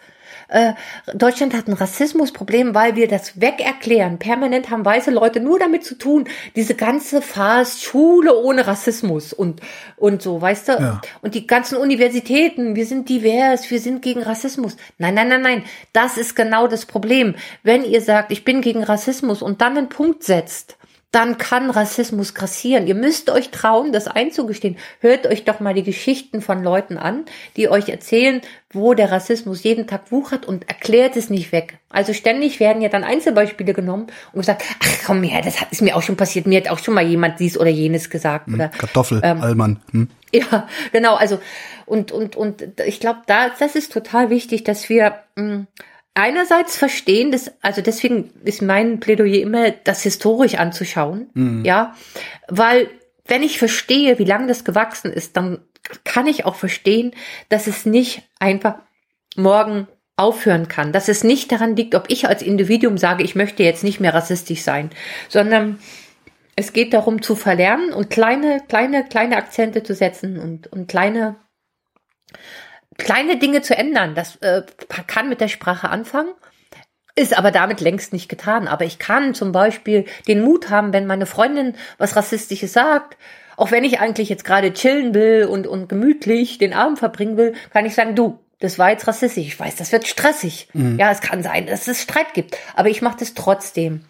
äh, Deutschland hat ein Rassismusproblem, weil wir das wegerklären. Permanent haben weiße Leute nur damit zu tun, diese ganze Farce Schule ohne Rassismus und, und so, weißt du? Ja. Und die ganzen Universitäten, wir sind divers, wir sind gegen Rassismus. Nein, nein, nein, nein. Das ist genau das Problem. Wenn ihr sagt, ich bin gegen Rassismus und dann einen Punkt setzt, dann kann Rassismus grassieren. Ihr müsst euch trauen, das einzugestehen. Hört euch doch mal die Geschichten von Leuten an, die euch erzählen, wo der Rassismus jeden Tag wuchert und erklärt es nicht weg. Also ständig werden ja dann Einzelbeispiele genommen und gesagt, ach komm her, das ist mir auch schon passiert, mir hat auch schon mal jemand dies oder jenes gesagt. Hm, oder, Kartoffel, ähm, Allmann. Hm. Ja, genau, also und, und, und ich glaube, da, das ist total wichtig, dass wir mh, hm, einerseits verstehen, dass, also deswegen ist mein Plädoyer immer, das historisch anzuschauen, mhm. ja, weil wenn ich verstehe, wie lange das gewachsen ist, dann kann ich auch verstehen, dass es nicht einfach morgen aufhören kann, dass es nicht daran liegt, ob ich als Individuum sage, ich möchte jetzt nicht mehr rassistisch sein, sondern es geht darum zu verlernen und kleine, kleine, kleine Akzente zu setzen und, und kleine kleine Dinge zu ändern. Das äh, kann mit der Sprache anfangen, ist aber damit längst nicht getan. Aber ich kann zum Beispiel den Mut haben, wenn meine Freundin was Rassistisches sagt, auch wenn ich eigentlich jetzt gerade chillen will und, und gemütlich den Abend verbringen will, kann ich sagen, du, das war jetzt rassistisch. Ich weiß, das wird stressig. Mhm. Ja, es kann sein, dass es Streit gibt. Aber ich mache das trotzdem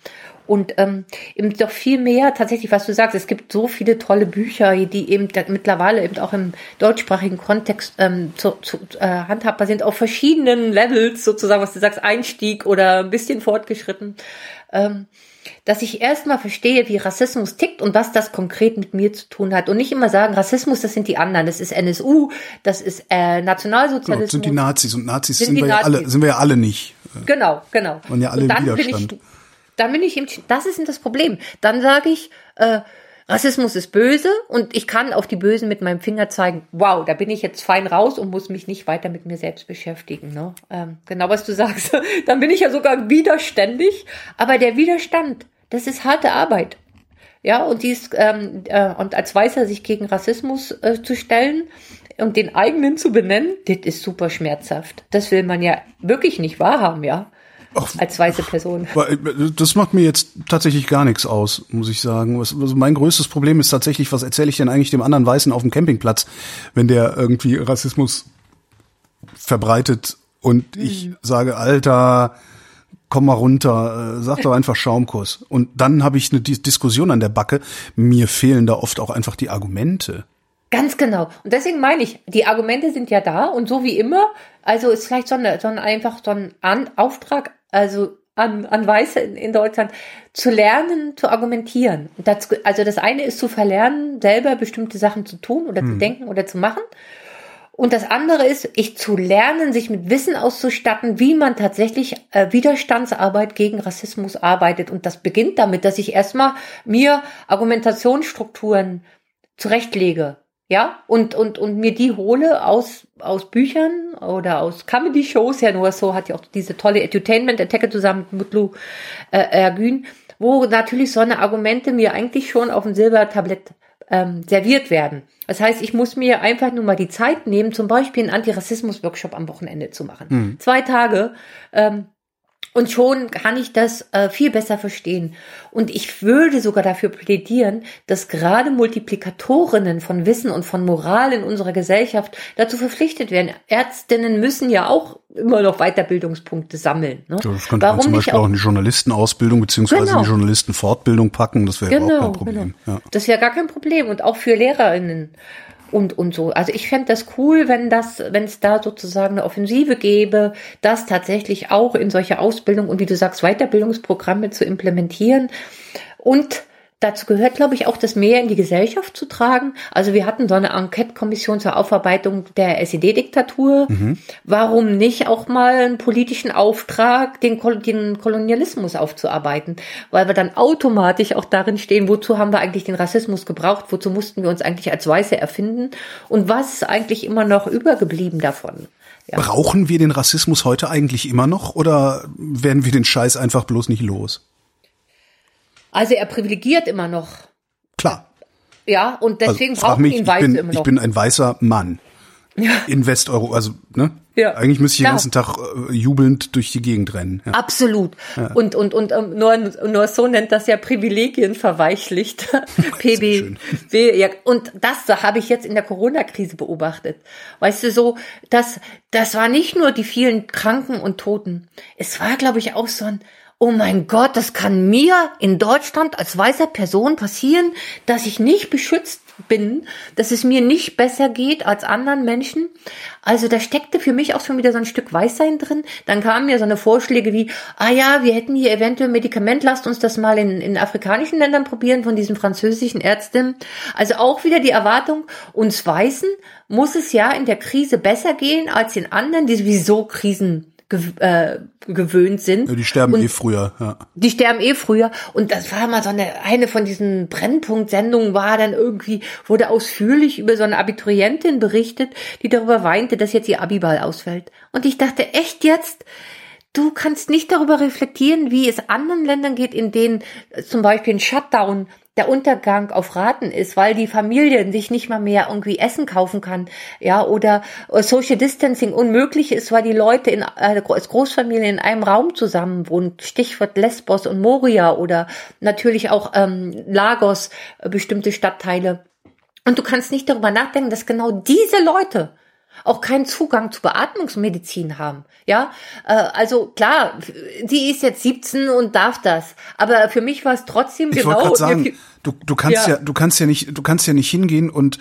und ähm, eben doch viel mehr tatsächlich, was du sagst, es gibt so viele tolle Bücher, die eben mittlerweile eben auch im deutschsprachigen Kontext ähm, zu, zu, äh, handhabbar sind, auf verschiedenen Levels sozusagen, was du sagst, Einstieg oder ein bisschen fortgeschritten. Ähm, dass ich erstmal verstehe, wie Rassismus tickt und was das konkret mit mir zu tun hat. Und nicht immer sagen, Rassismus, das sind die anderen, das ist NSU, das ist äh, Nationalsozialismus. Genau, sind die Nazis und Nazis sind, sind wir, Nazis. Ja alle, sind wir ja alle nicht. Genau, genau. Und ja alle und im Widerstand dann bin ich im, das ist das Problem. Dann sage ich, äh, Rassismus ist böse und ich kann auf die Bösen mit meinem Finger zeigen, wow, da bin ich jetzt fein raus und muss mich nicht weiter mit mir selbst beschäftigen. Ne? Ähm, genau, was du sagst. Dann bin ich ja sogar widerständig. Aber der Widerstand, das ist harte Arbeit. Ja, und dies, ähm, äh, und als Weißer sich gegen Rassismus äh, zu stellen und den eigenen zu benennen, das ist super schmerzhaft. Das will man ja wirklich nicht wahrhaben, ja. Ach, als weiße Person. Das macht mir jetzt tatsächlich gar nichts aus, muss ich sagen. Was, also mein größtes Problem ist tatsächlich, was erzähle ich denn eigentlich dem anderen Weißen auf dem Campingplatz, wenn der irgendwie Rassismus verbreitet und ich mhm. sage, Alter, komm mal runter, äh, sag doch einfach Schaumkuss. Und dann habe ich eine Diskussion an der Backe. Mir fehlen da oft auch einfach die Argumente. Ganz genau. Und deswegen meine ich, die Argumente sind ja da und so wie immer, also ist vielleicht so, eine, so ein, einfach so ein an Auftrag, also an, an Weiße in, in Deutschland, zu lernen, zu argumentieren. Das, also das eine ist zu verlernen, selber bestimmte Sachen zu tun oder hm. zu denken oder zu machen. Und das andere ist, ich zu lernen, sich mit Wissen auszustatten, wie man tatsächlich äh, Widerstandsarbeit gegen Rassismus arbeitet. Und das beginnt damit, dass ich erstmal mir Argumentationsstrukturen zurechtlege. Ja, und, und, und mir die hole aus, aus Büchern oder aus Comedy-Shows. Ja, nur so hat ja auch diese tolle Entertainment-Attacke zusammen mit Mutlu äh, Ergün, wo natürlich so eine Argumente mir eigentlich schon auf dem Silbertablett ähm, serviert werden. Das heißt, ich muss mir einfach nur mal die Zeit nehmen, zum Beispiel einen Antirassismus-Workshop am Wochenende zu machen. Mhm. Zwei Tage. Ähm, und schon kann ich das äh, viel besser verstehen. Und ich würde sogar dafür plädieren, dass gerade Multiplikatorinnen von Wissen und von Moral in unserer Gesellschaft dazu verpflichtet werden. Ärztinnen müssen ja auch immer noch Weiterbildungspunkte sammeln. Ne? Das könnte Warum man zum Beispiel auch, in die Journalistenausbildung beziehungsweise genau. in die Journalistenfortbildung packen. Das wäre genau, auch kein Problem. Genau. Ja. Das wäre gar kein Problem. Und auch für Lehrerinnen und, und so. Also ich fände das cool, wenn das, wenn es da sozusagen eine Offensive gäbe, das tatsächlich auch in solche Ausbildung und wie du sagst, Weiterbildungsprogramme zu implementieren. Und Dazu gehört, glaube ich, auch das mehr in die Gesellschaft zu tragen. Also wir hatten so eine Enquete-Kommission zur Aufarbeitung der SED-Diktatur. Mhm. Warum nicht auch mal einen politischen Auftrag, den, Kol den Kolonialismus aufzuarbeiten? Weil wir dann automatisch auch darin stehen, wozu haben wir eigentlich den Rassismus gebraucht? Wozu mussten wir uns eigentlich als Weiße erfinden? Und was ist eigentlich immer noch übergeblieben davon? Ja. Brauchen wir den Rassismus heute eigentlich immer noch oder werden wir den Scheiß einfach bloß nicht los? Also er privilegiert immer noch. Klar. Ja, und also deswegen also, brauchen mich, ihn Weiße bin, immer noch. Ich bin ein weißer Mann. Ja. In Westeuropa, also, ne? Ja. Eigentlich müsste ich Klar. den ganzen Tag äh, jubelnd durch die Gegend rennen. Ja. Absolut. Ja. Und, und, und um, nur, nur so nennt das ja Privilegien verweichlicht. PBW. Ja, und das habe ich jetzt in der Corona-Krise beobachtet. Weißt du, so, das, das war nicht nur die vielen Kranken und Toten. Es war, glaube ich, auch so ein, oh mein Gott, das kann mir in Deutschland als weißer Person passieren, dass ich nicht beschützt bin, dass es mir nicht besser geht als anderen Menschen. Also da steckte für mich auch schon wieder so ein Stück Weißsein drin. Dann kamen mir so eine Vorschläge wie, ah ja, wir hätten hier eventuell Medikament, lasst uns das mal in, in afrikanischen Ländern probieren von diesen französischen Ärzten. Also auch wieder die Erwartung, uns Weißen muss es ja in der Krise besser gehen als den anderen, die sowieso Krisen äh, gewöhnt sind. Ja, die sterben und eh früher, ja. Die sterben eh früher. Und das war mal so eine, eine von diesen Brennpunkt-Sendungen war dann irgendwie, wurde ausführlich über so eine Abiturientin berichtet, die darüber weinte, dass jetzt ihr Abiball ausfällt. Und ich dachte, echt jetzt? Du kannst nicht darüber reflektieren, wie es anderen Ländern geht, in denen zum Beispiel ein Shutdown der Untergang auf Raten ist, weil die Familie sich nicht mal mehr irgendwie Essen kaufen kann, ja, oder Social Distancing unmöglich ist, weil die Leute in, äh, als Großfamilie in einem Raum zusammen wohnen. Stichwort Lesbos und Moria oder natürlich auch ähm, Lagos, äh, bestimmte Stadtteile. Und du kannst nicht darüber nachdenken, dass genau diese Leute auch keinen Zugang zu Beatmungsmedizin haben. Ja, äh, also klar, die ist jetzt 17 und darf das, aber für mich war es trotzdem ich genau. Sagen, du, du kannst ja. ja, du kannst ja nicht, du kannst ja nicht hingehen und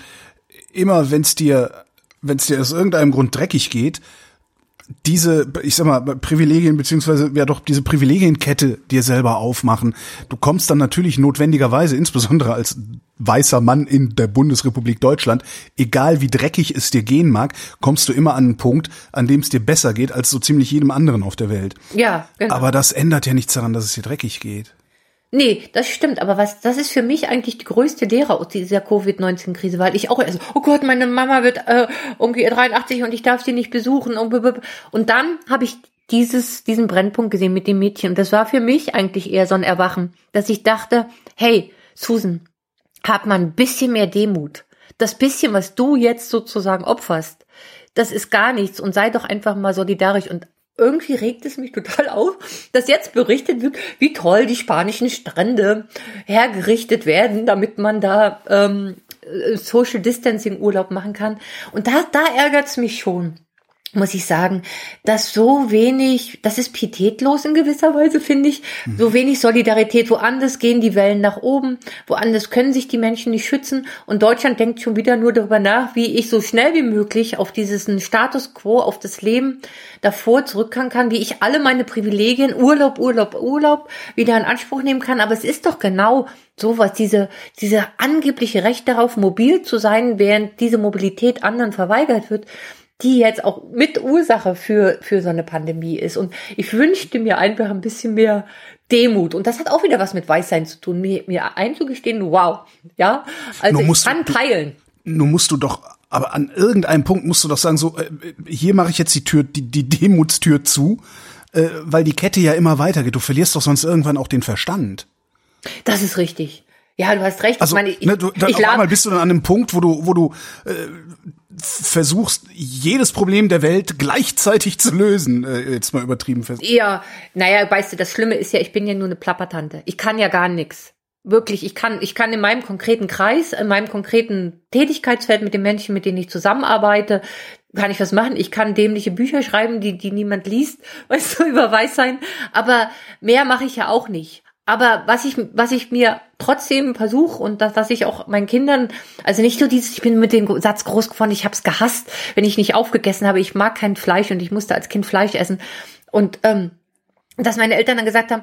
immer, wenn es dir, wenn es dir aus irgendeinem Grund dreckig geht, diese, ich sag mal, Privilegien beziehungsweise ja doch diese Privilegienkette dir selber aufmachen. Du kommst dann natürlich notwendigerweise, insbesondere als weißer Mann in der Bundesrepublik Deutschland, egal wie dreckig es dir gehen mag, kommst du immer an einen Punkt, an dem es dir besser geht als so ziemlich jedem anderen auf der Welt. Ja, genau. Aber das ändert ja nichts daran, dass es dir dreckig geht. Nee, das stimmt, aber was, das ist für mich eigentlich die größte Lehre aus dieser Covid-19-Krise, weil ich auch erst, oh Gott, meine Mama wird äh, irgendwie 83 und ich darf sie nicht besuchen und, und dann habe ich dieses, diesen Brennpunkt gesehen mit dem Mädchen und das war für mich eigentlich eher so ein Erwachen, dass ich dachte, hey, Susan, hab mal ein bisschen mehr Demut. Das bisschen, was du jetzt sozusagen opferst, das ist gar nichts und sei doch einfach mal solidarisch und irgendwie regt es mich total auf, dass jetzt berichtet wird, wie toll die spanischen Strände hergerichtet werden, damit man da ähm, Social Distancing Urlaub machen kann. Und da, da ärgert es mich schon muss ich sagen, dass so wenig, das ist pietätlos in gewisser Weise, finde ich, mhm. so wenig Solidarität. Woanders gehen die Wellen nach oben, woanders können sich die Menschen nicht schützen und Deutschland denkt schon wieder nur darüber nach, wie ich so schnell wie möglich auf dieses Status quo, auf das Leben davor zurückkommen kann, wie ich alle meine Privilegien, Urlaub, Urlaub, Urlaub wieder in Anspruch nehmen kann. Aber es ist doch genau sowas, diese, diese angebliche Recht darauf, mobil zu sein, während diese Mobilität anderen verweigert wird die jetzt auch mit Ursache für, für so eine Pandemie ist. Und ich wünschte mir einfach ein bisschen mehr Demut. Und das hat auch wieder was mit Weißsein zu tun, mir, mir einzugestehen, wow, ja, also ich kann du, teilen. Nun musst du doch, aber an irgendeinem Punkt musst du doch sagen, so, äh, hier mache ich jetzt die Tür, die, die Demutstür zu, äh, weil die Kette ja immer weitergeht. Du verlierst doch sonst irgendwann auch den Verstand. Das ist richtig. Ja, du hast recht. Also, ich meine, ich, ne, du, da, ich auf einmal bist du dann an einem Punkt, wo du, wo du äh, versuchst, jedes Problem der Welt gleichzeitig zu lösen, äh, jetzt mal übertrieben fest. Ja, naja, weißt du, das Schlimme ist ja, ich bin ja nur eine Plappertante. Ich kann ja gar nichts. Wirklich, ich kann, ich kann in meinem konkreten Kreis, in meinem konkreten Tätigkeitsfeld mit den Menschen, mit denen ich zusammenarbeite, kann ich was machen. Ich kann dämliche Bücher schreiben, die, die niemand liest, weißt du, über Weißsein. Aber mehr mache ich ja auch nicht. Aber was ich, was ich mir trotzdem versuche und das, was ich auch meinen Kindern, also nicht nur dieses, ich bin mit dem Satz groß geworden, ich habe es gehasst, wenn ich nicht aufgegessen habe, ich mag kein Fleisch und ich musste als Kind Fleisch essen. Und ähm, dass meine Eltern dann gesagt haben,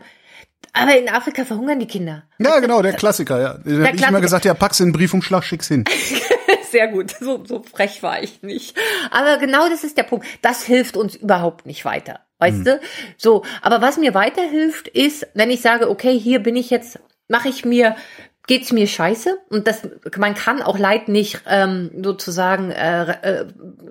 aber in Afrika verhungern die Kinder. Ja, genau, der Klassiker, ja. Da habe ich immer gesagt, ja, pack's in den Briefumschlag, schick's hin. Sehr gut, so, so frech war ich nicht. Aber genau das ist der Punkt. Das hilft uns überhaupt nicht weiter. Weißt mhm. du? So, aber was mir weiterhilft, ist, wenn ich sage, okay, hier bin ich jetzt, mache ich mir geht's mir scheiße und das man kann auch Leid nicht ähm, sozusagen äh, äh,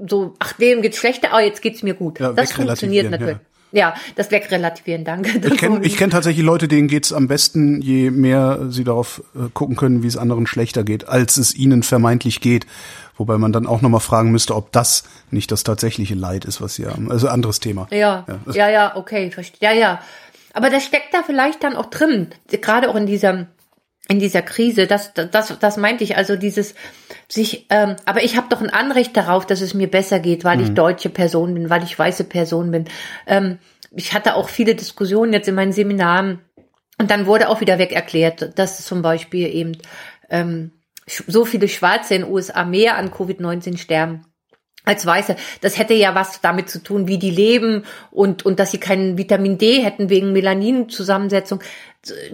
so ach dem geht's schlechter, oh jetzt geht's mir gut. Ja, das funktioniert natürlich. Ja. Ja, das wegrelativieren, danke. Ich kenne ich kenn tatsächlich Leute, denen geht's am besten, je mehr sie darauf äh, gucken können, wie es anderen schlechter geht, als es ihnen vermeintlich geht. Wobei man dann auch nochmal fragen müsste, ob das nicht das tatsächliche Leid ist, was sie haben. Also anderes Thema. Ja, ja, ja, ja okay, verstehe. Ja, ja. Aber das steckt da vielleicht dann auch drin, gerade auch in dieser in dieser Krise, das, das, das meinte ich, also dieses sich, ähm, aber ich habe doch ein Anrecht darauf, dass es mir besser geht, weil mhm. ich deutsche Person bin, weil ich weiße Person bin. Ähm, ich hatte auch viele Diskussionen jetzt in meinen Seminaren und dann wurde auch wieder weg erklärt, dass zum Beispiel eben ähm, so viele Schwarze in den USA mehr an Covid-19 sterben als Weiße. Das hätte ja was damit zu tun, wie die leben und, und dass sie keinen Vitamin D hätten wegen Melaninzusammensetzung.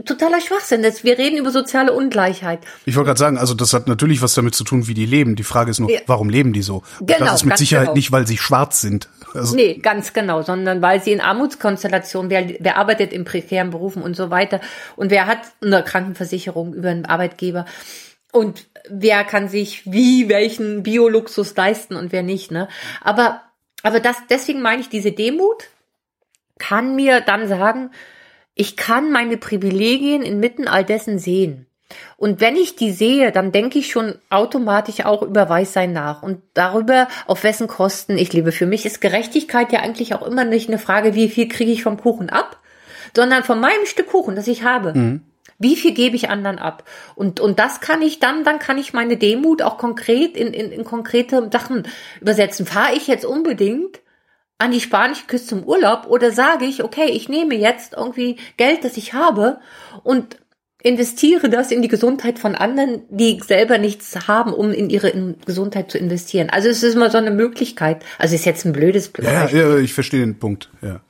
Totaler Schwachsinn. Das, wir reden über soziale Ungleichheit. Ich wollte gerade sagen, also das hat natürlich was damit zu tun, wie die leben. Die Frage ist nur, ja. warum leben die so? Genau, das ist mit Sicherheit genau. nicht, weil sie schwarz sind. Also nee, ganz genau, sondern weil sie in Armutskonstellationen, wer, wer arbeitet in prekären Berufen und so weiter und wer hat eine Krankenversicherung über einen Arbeitgeber und wer kann sich wie welchen Bioluxus leisten und wer nicht, ne? Aber, aber das, deswegen meine ich, diese Demut kann mir dann sagen, ich kann meine Privilegien inmitten all dessen sehen. Und wenn ich die sehe, dann denke ich schon automatisch auch über Weißsein nach und darüber, auf wessen Kosten ich lebe. Für mich ist Gerechtigkeit ja eigentlich auch immer nicht eine Frage, wie viel kriege ich vom Kuchen ab, sondern von meinem Stück Kuchen, das ich habe. Mhm. Wie viel gebe ich anderen ab? Und, und das kann ich dann, dann kann ich meine Demut auch konkret in, in, in konkrete Sachen übersetzen. Fahre ich jetzt unbedingt an die spanische Küste zum Urlaub oder sage ich, okay, ich nehme jetzt irgendwie Geld, das ich habe und investiere das in die Gesundheit von anderen, die selber nichts haben, um in ihre Gesundheit zu investieren. Also es ist immer so eine Möglichkeit. Also ist jetzt ein blödes ja, ja, ich verstehe den Punkt. Ja.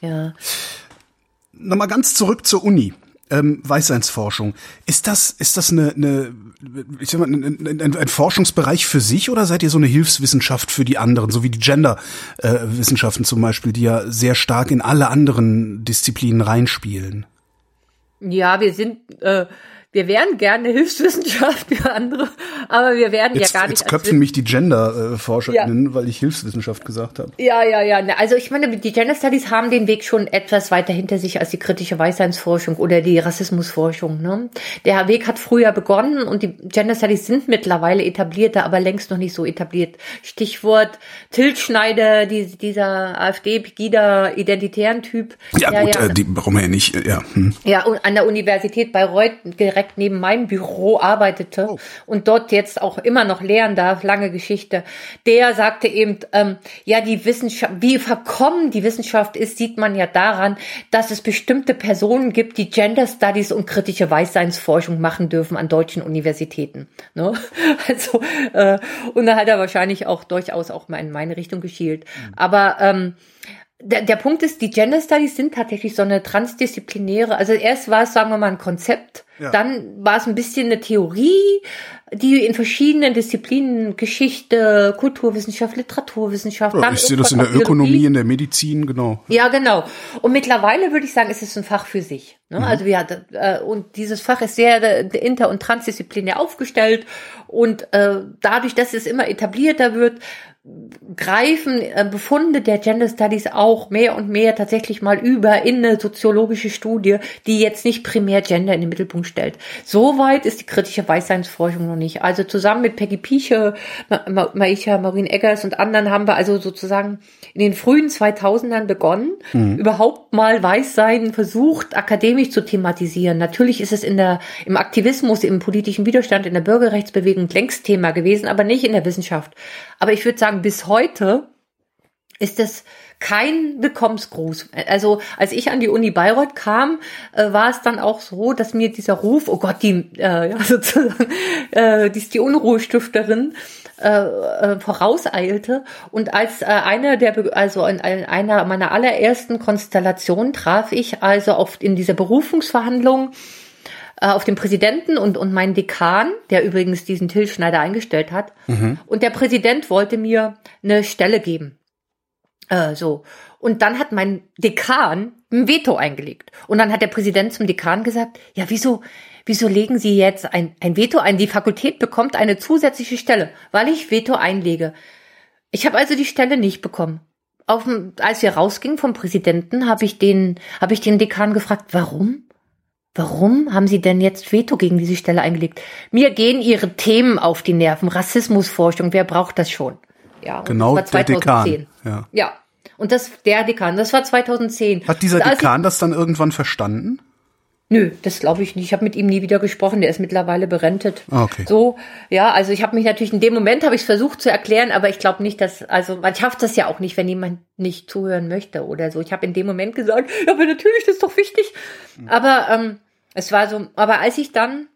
Ja. Nochmal ganz zurück zur Uni. Ähm, Weißseinsforschung. Ist das, ist das eine, eine ich sag mal, ein, ein, ein Forschungsbereich für sich oder seid ihr so eine Hilfswissenschaft für die anderen, so wie die Gender-Wissenschaften äh, zum Beispiel, die ja sehr stark in alle anderen Disziplinen reinspielen? Ja, wir sind äh, wir wären gerne Hilfswissenschaft für andere, aber wir werden jetzt, ja gar nicht. Jetzt köpfen mich die Gender-ForscherInnen, ja. weil ich Hilfswissenschaft gesagt habe. Ja, ja, ja. Also ich meine, die Gender Studies haben den Weg schon etwas weiter hinter sich als die kritische Weißseinsforschung oder die Rassismusforschung. Ne? Der Weg hat früher begonnen und die Gender Studies sind mittlerweile etablierter, aber längst noch nicht so etabliert. Stichwort Tiltschneider, die, dieser AfD-Pegida-identitären Typ. Ja gut, ja, äh, die warum er nicht, ja. Hm. Ja, und an der Universität Bayreuth direkt direkt neben meinem Büro arbeitete oh. und dort jetzt auch immer noch lehren darf, lange Geschichte, der sagte eben, ähm, ja, die Wissenschaft, wie verkommen die Wissenschaft ist, sieht man ja daran, dass es bestimmte Personen gibt, die Gender Studies und kritische Weißseinsforschung machen dürfen an deutschen Universitäten. Ne? Also, äh, und da hat er wahrscheinlich auch durchaus auch mal in meine Richtung geschielt. Mhm. Aber ähm, der, der Punkt ist, die Gender Studies sind tatsächlich so eine transdisziplinäre, also erst war es, sagen wir mal, ein Konzept, ja. dann war es ein bisschen eine Theorie, die in verschiedenen Disziplinen, Geschichte, Kulturwissenschaft, Literaturwissenschaft. Ja, ich sehe das in der Ökonomie, in der Medizin, genau. Ja, genau. Und mittlerweile würde ich sagen, ist es ein Fach für sich. Ne? Mhm. Also ja, äh, und dieses Fach ist sehr inter- und transdisziplinär aufgestellt und äh, dadurch, dass es immer etablierter wird, greifen äh, Befunde der Gender Studies auch mehr und mehr tatsächlich mal über in eine soziologische Studie, die jetzt nicht primär Gender in den Mittelpunkt stellt. Soweit ist die kritische Weißseinsforschung noch nicht. Also zusammen mit Peggy Pieche, Ma Maisha, Maureen Eggers und anderen haben wir also sozusagen in den frühen 2000ern begonnen, mhm. überhaupt mal Weißsein versucht, akademisch zu thematisieren. Natürlich ist es in der, im Aktivismus, im politischen Widerstand, in der Bürgerrechtsbewegung längst Thema gewesen, aber nicht in der Wissenschaft. Aber ich würde sagen, sagen, bis heute ist es kein Willkommensgruß. Also als ich an die Uni Bayreuth kam, äh, war es dann auch so, dass mir dieser Ruf, oh Gott, die äh, ja, sozusagen, äh, die ist die Unruhestifterin, äh, äh, vorauseilte und als äh, einer der also in einer meiner allerersten Konstellationen traf ich also auf in dieser Berufungsverhandlung äh, auf den Präsidenten und, und meinen Dekan, der übrigens diesen Till Schneider eingestellt hat. Mhm. Und der Präsident wollte mir eine Stelle geben. Äh, so. Und dann hat mein Dekan ein Veto eingelegt. Und dann hat der Präsident zum Dekan gesagt, ja, wieso, wieso legen Sie jetzt ein, ein Veto ein? Die Fakultät bekommt eine zusätzliche Stelle, weil ich Veto einlege. Ich habe also die Stelle nicht bekommen. Auf, als wir rausgingen vom Präsidenten, habe ich den, habe ich den Dekan gefragt, warum? Warum haben Sie denn jetzt Veto gegen diese Stelle eingelegt? Mir gehen Ihre Themen auf die Nerven. Rassismusforschung, wer braucht das schon? Ja, genau, das war 2010. Der Dekan. Ja. ja. Und das, der Dekan, das war 2010. Hat dieser Dekan das dann irgendwann verstanden? Nö, das glaube ich nicht. Ich habe mit ihm nie wieder gesprochen. Der ist mittlerweile berentet. Ah, okay. So, ja, also ich habe mich natürlich in dem Moment habe ich es versucht zu erklären, aber ich glaube nicht, dass also man schafft das ja auch nicht, wenn jemand nicht zuhören möchte oder so. Ich habe in dem Moment gesagt, ja, aber natürlich, das ist doch wichtig. Aber ähm, es war so, aber als ich dann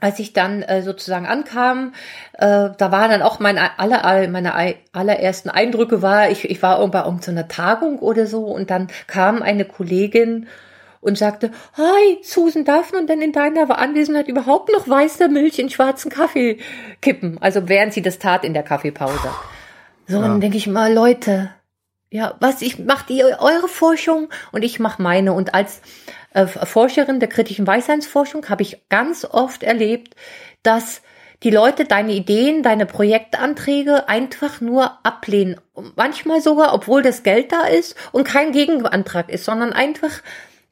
als ich dann äh, sozusagen ankam, äh, da waren dann auch meine aller, meine allerersten Eindrücke war, ich, ich war bei irgendeiner Tagung oder so und dann kam eine Kollegin und sagte, Hi, Susan, darf man denn in deiner Anwesenheit überhaupt noch weiße Milch in schwarzen Kaffee kippen? Also während sie das tat in der Kaffeepause. So, ja. dann denke ich mal, Leute, ja, was, ich macht ihr eure Forschung und ich mache meine. Und als äh, Forscherin der kritischen Weisheitsforschung habe ich ganz oft erlebt, dass die Leute deine Ideen, deine Projektanträge einfach nur ablehnen. Manchmal sogar, obwohl das Geld da ist und kein Gegenantrag ist, sondern einfach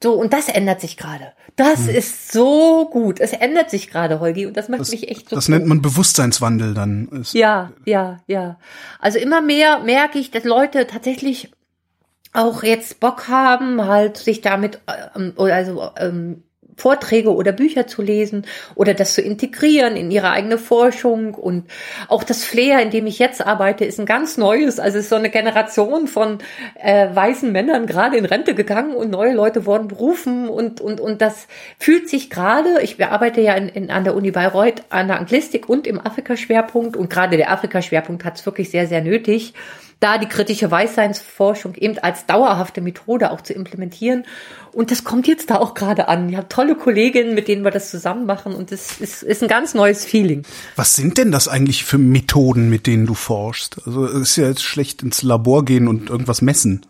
so, und das ändert sich gerade. Das hm. ist so gut. Es ändert sich gerade, Holgi, und das macht das, mich echt so. Das gut. nennt man Bewusstseinswandel dann. Ist ja, ja, ja. Also immer mehr merke ich, dass Leute tatsächlich auch jetzt Bock haben, halt sich damit, ähm, also ähm, Vorträge oder Bücher zu lesen oder das zu integrieren in ihre eigene Forschung. Und auch das Flair, in dem ich jetzt arbeite, ist ein ganz neues. Also es ist so eine Generation von äh, weißen Männern gerade in Rente gegangen und neue Leute wurden berufen und, und, und das fühlt sich gerade, ich arbeite ja in, in, an der Uni Bayreuth an der Anglistik und im Afrika-Schwerpunkt und gerade der Afrika-Schwerpunkt hat es wirklich sehr, sehr nötig da die kritische Weißseinsforschung eben als dauerhafte Methode auch zu implementieren. Und das kommt jetzt da auch gerade an. Ich habe tolle Kolleginnen, mit denen wir das zusammen machen und das ist, ist ein ganz neues Feeling. Was sind denn das eigentlich für Methoden, mit denen du forschst? Also es ist ja jetzt schlecht ins Labor gehen und irgendwas messen.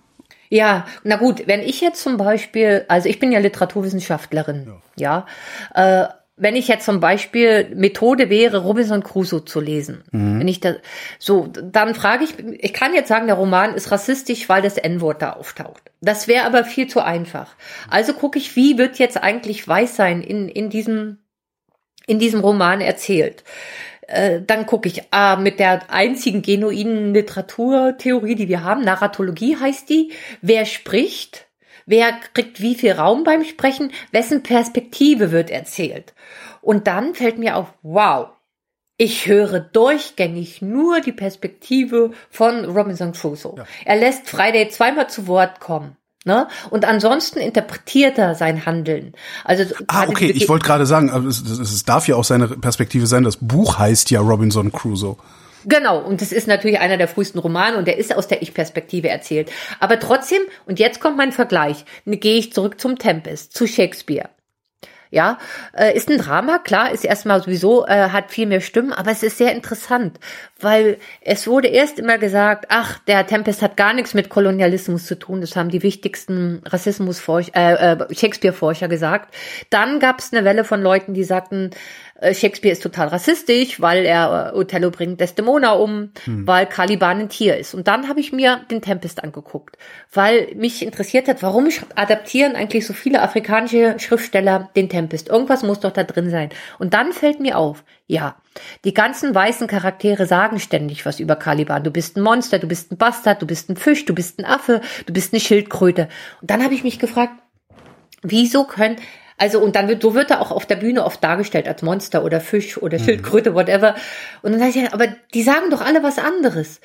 Ja, na gut, wenn ich jetzt zum Beispiel, also ich bin ja Literaturwissenschaftlerin, ja, ja äh, wenn ich jetzt zum Beispiel Methode wäre, Robinson Crusoe zu lesen, mhm. wenn ich da so, dann frage ich, ich kann jetzt sagen, der Roman ist rassistisch, weil das N-Wort da auftaucht. Das wäre aber viel zu einfach. Also gucke ich, wie wird jetzt eigentlich Weißsein in, in diesem, in diesem Roman erzählt. Äh, dann gucke ich ah, mit der einzigen genuinen Literaturtheorie, die wir haben, Narratologie heißt die, wer spricht, Wer kriegt wie viel Raum beim Sprechen? Wessen Perspektive wird erzählt? Und dann fällt mir auf, wow, ich höre durchgängig nur die Perspektive von Robinson Crusoe. Ja. Er lässt Friday zweimal zu Wort kommen. Ne? Und ansonsten interpretiert er sein Handeln. Also ah, okay, ich wollte gerade sagen, es, es, es darf ja auch seine Perspektive sein. Das Buch heißt ja Robinson Crusoe. Genau, und das ist natürlich einer der frühesten Romane und der ist aus der Ich-Perspektive erzählt. Aber trotzdem, und jetzt kommt mein Vergleich, gehe ich zurück zum Tempest, zu Shakespeare. Ja, äh, ist ein Drama, klar, ist erstmal sowieso, äh, hat viel mehr Stimmen, aber es ist sehr interessant, weil es wurde erst immer gesagt, ach, der Tempest hat gar nichts mit Kolonialismus zu tun, das haben die wichtigsten Rassismusforscher, äh, äh, Shakespeare-Forscher gesagt. Dann gab es eine Welle von Leuten, die sagten, Shakespeare ist total rassistisch, weil er äh, Othello bringt Desdemona um, hm. weil Caliban ein Tier ist. Und dann habe ich mir den Tempest angeguckt, weil mich interessiert hat, warum adaptieren eigentlich so viele afrikanische Schriftsteller den Tempest? Irgendwas muss doch da drin sein. Und dann fällt mir auf, ja, die ganzen weißen Charaktere sagen ständig was über Caliban. Du bist ein Monster, du bist ein Bastard, du bist ein Fisch, du bist ein Affe, du bist eine Schildkröte. Und dann habe ich mich gefragt, wieso können also und dann wird, so wird er auch auf der Bühne oft dargestellt als Monster oder Fisch oder mhm. Schildkröte, whatever. Und dann sage ich, aber die sagen doch alle was anderes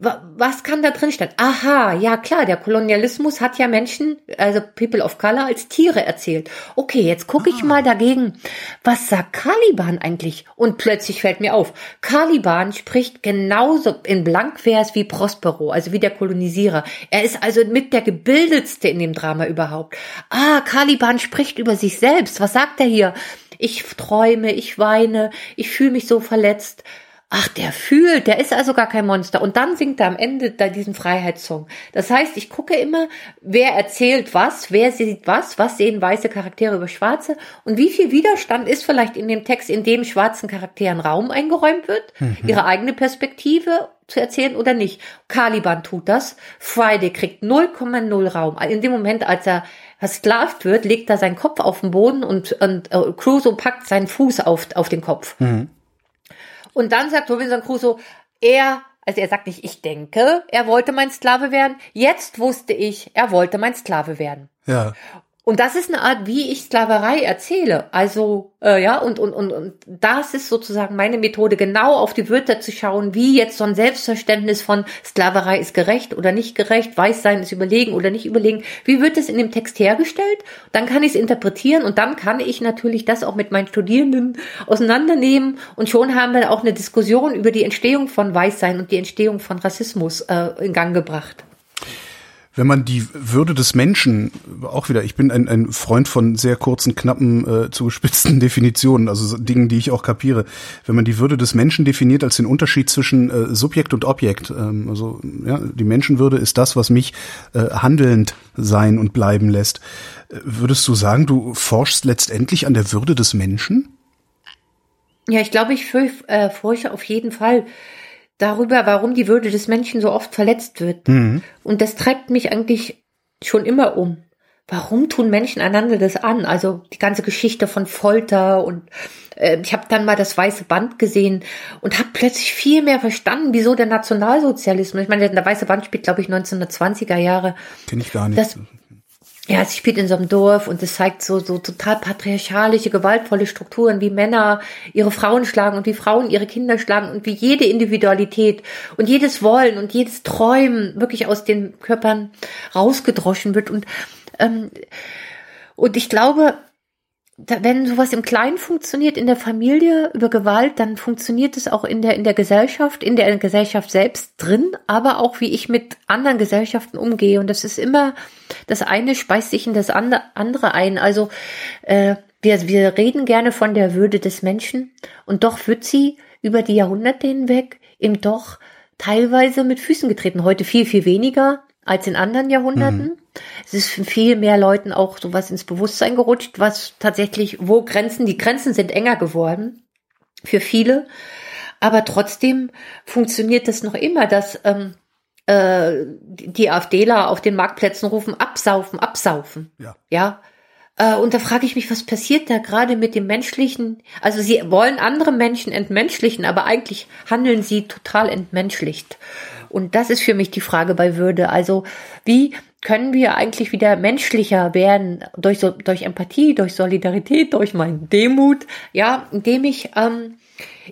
was kann da drin stehen? Aha, ja klar, der Kolonialismus hat ja Menschen, also People of Color, als Tiere erzählt. Okay, jetzt gucke ich ah. mal dagegen, was sagt Caliban eigentlich? Und plötzlich fällt mir auf, Caliban spricht genauso in Blankvers wie Prospero, also wie der Kolonisierer. Er ist also mit der gebildetste in dem Drama überhaupt. Ah, Caliban spricht über sich selbst. Was sagt er hier? Ich träume, ich weine, ich fühle mich so verletzt. Ach, der fühlt, der ist also gar kein Monster. Und dann singt er am Ende da diesen Freiheitssong. Das heißt, ich gucke immer, wer erzählt was, wer sieht was, was sehen weiße Charaktere über schwarze und wie viel Widerstand ist vielleicht in dem Text, in dem schwarzen Charakteren Raum eingeräumt wird, mhm. ihre eigene Perspektive zu erzählen oder nicht. Caliban tut das. Friday kriegt 0,0 Raum. In dem Moment, als er versklavt wird, legt er seinen Kopf auf den Boden und, und uh, Crusoe packt seinen Fuß auf, auf den Kopf. Mhm. Und dann sagt Robinson Crusoe, er, also er sagt nicht, ich denke, er wollte mein Sklave werden. Jetzt wusste ich, er wollte mein Sklave werden. Ja. Und das ist eine Art, wie ich Sklaverei erzähle. Also, äh, ja, und, und, und, und das ist sozusagen meine Methode, genau auf die Wörter zu schauen, wie jetzt so ein Selbstverständnis von Sklaverei ist gerecht oder nicht gerecht, Weißsein ist überlegen oder nicht überlegen. Wie wird es in dem Text hergestellt? Dann kann ich es interpretieren und dann kann ich natürlich das auch mit meinen Studierenden auseinandernehmen und schon haben wir auch eine Diskussion über die Entstehung von Weißsein und die Entstehung von Rassismus äh, in Gang gebracht wenn man die Würde des Menschen, auch wieder, ich bin ein, ein Freund von sehr kurzen, knappen, äh, zugespitzten Definitionen, also Dingen, die ich auch kapiere. Wenn man die Würde des Menschen definiert als den Unterschied zwischen äh, Subjekt und Objekt, ähm, also ja, die Menschenwürde ist das, was mich äh, handelnd sein und bleiben lässt. Äh, würdest du sagen, du forschst letztendlich an der Würde des Menschen? Ja, ich glaube, ich äh, auf jeden Fall darüber, warum die Würde des Menschen so oft verletzt wird. Mhm. Und das treibt mich eigentlich schon immer um. Warum tun Menschen einander das an? Also die ganze Geschichte von Folter und äh, ich habe dann mal das weiße Band gesehen und habe plötzlich viel mehr verstanden, wieso der Nationalsozialismus. Ich meine, der weiße Band spielt, glaube ich, 1920er Jahre. Kenn ich gar nicht. Das, ja, es spielt in so einem Dorf und es zeigt so, so total patriarchalische, gewaltvolle Strukturen, wie Männer ihre Frauen schlagen und wie Frauen ihre Kinder schlagen und wie jede Individualität und jedes Wollen und jedes Träumen wirklich aus den Körpern rausgedroschen wird. Und, ähm, und ich glaube, wenn sowas im Kleinen funktioniert in der Familie über Gewalt, dann funktioniert es auch in der in der Gesellschaft, in der Gesellschaft selbst drin, aber auch wie ich mit anderen Gesellschaften umgehe. Und das ist immer das eine speist sich in das andere ein. Also äh, wir wir reden gerne von der Würde des Menschen und doch wird sie über die Jahrhunderte hinweg eben doch teilweise mit Füßen getreten. Heute viel viel weniger als in anderen Jahrhunderten. Mhm. Es ist viel mehr Leuten auch sowas ins Bewusstsein gerutscht, was tatsächlich, wo Grenzen, die Grenzen sind enger geworden für viele. Aber trotzdem funktioniert das noch immer, dass ähm, äh, die AfDler auf den Marktplätzen rufen, absaufen, absaufen. Ja. ja? Äh, und da frage ich mich, was passiert da gerade mit dem menschlichen? Also sie wollen andere Menschen entmenschlichen, aber eigentlich handeln sie total entmenschlicht. Und das ist für mich die Frage bei Würde. Also wie können wir eigentlich wieder menschlicher werden durch, durch Empathie, durch Solidarität, durch meinen Demut, ja, indem ich ähm,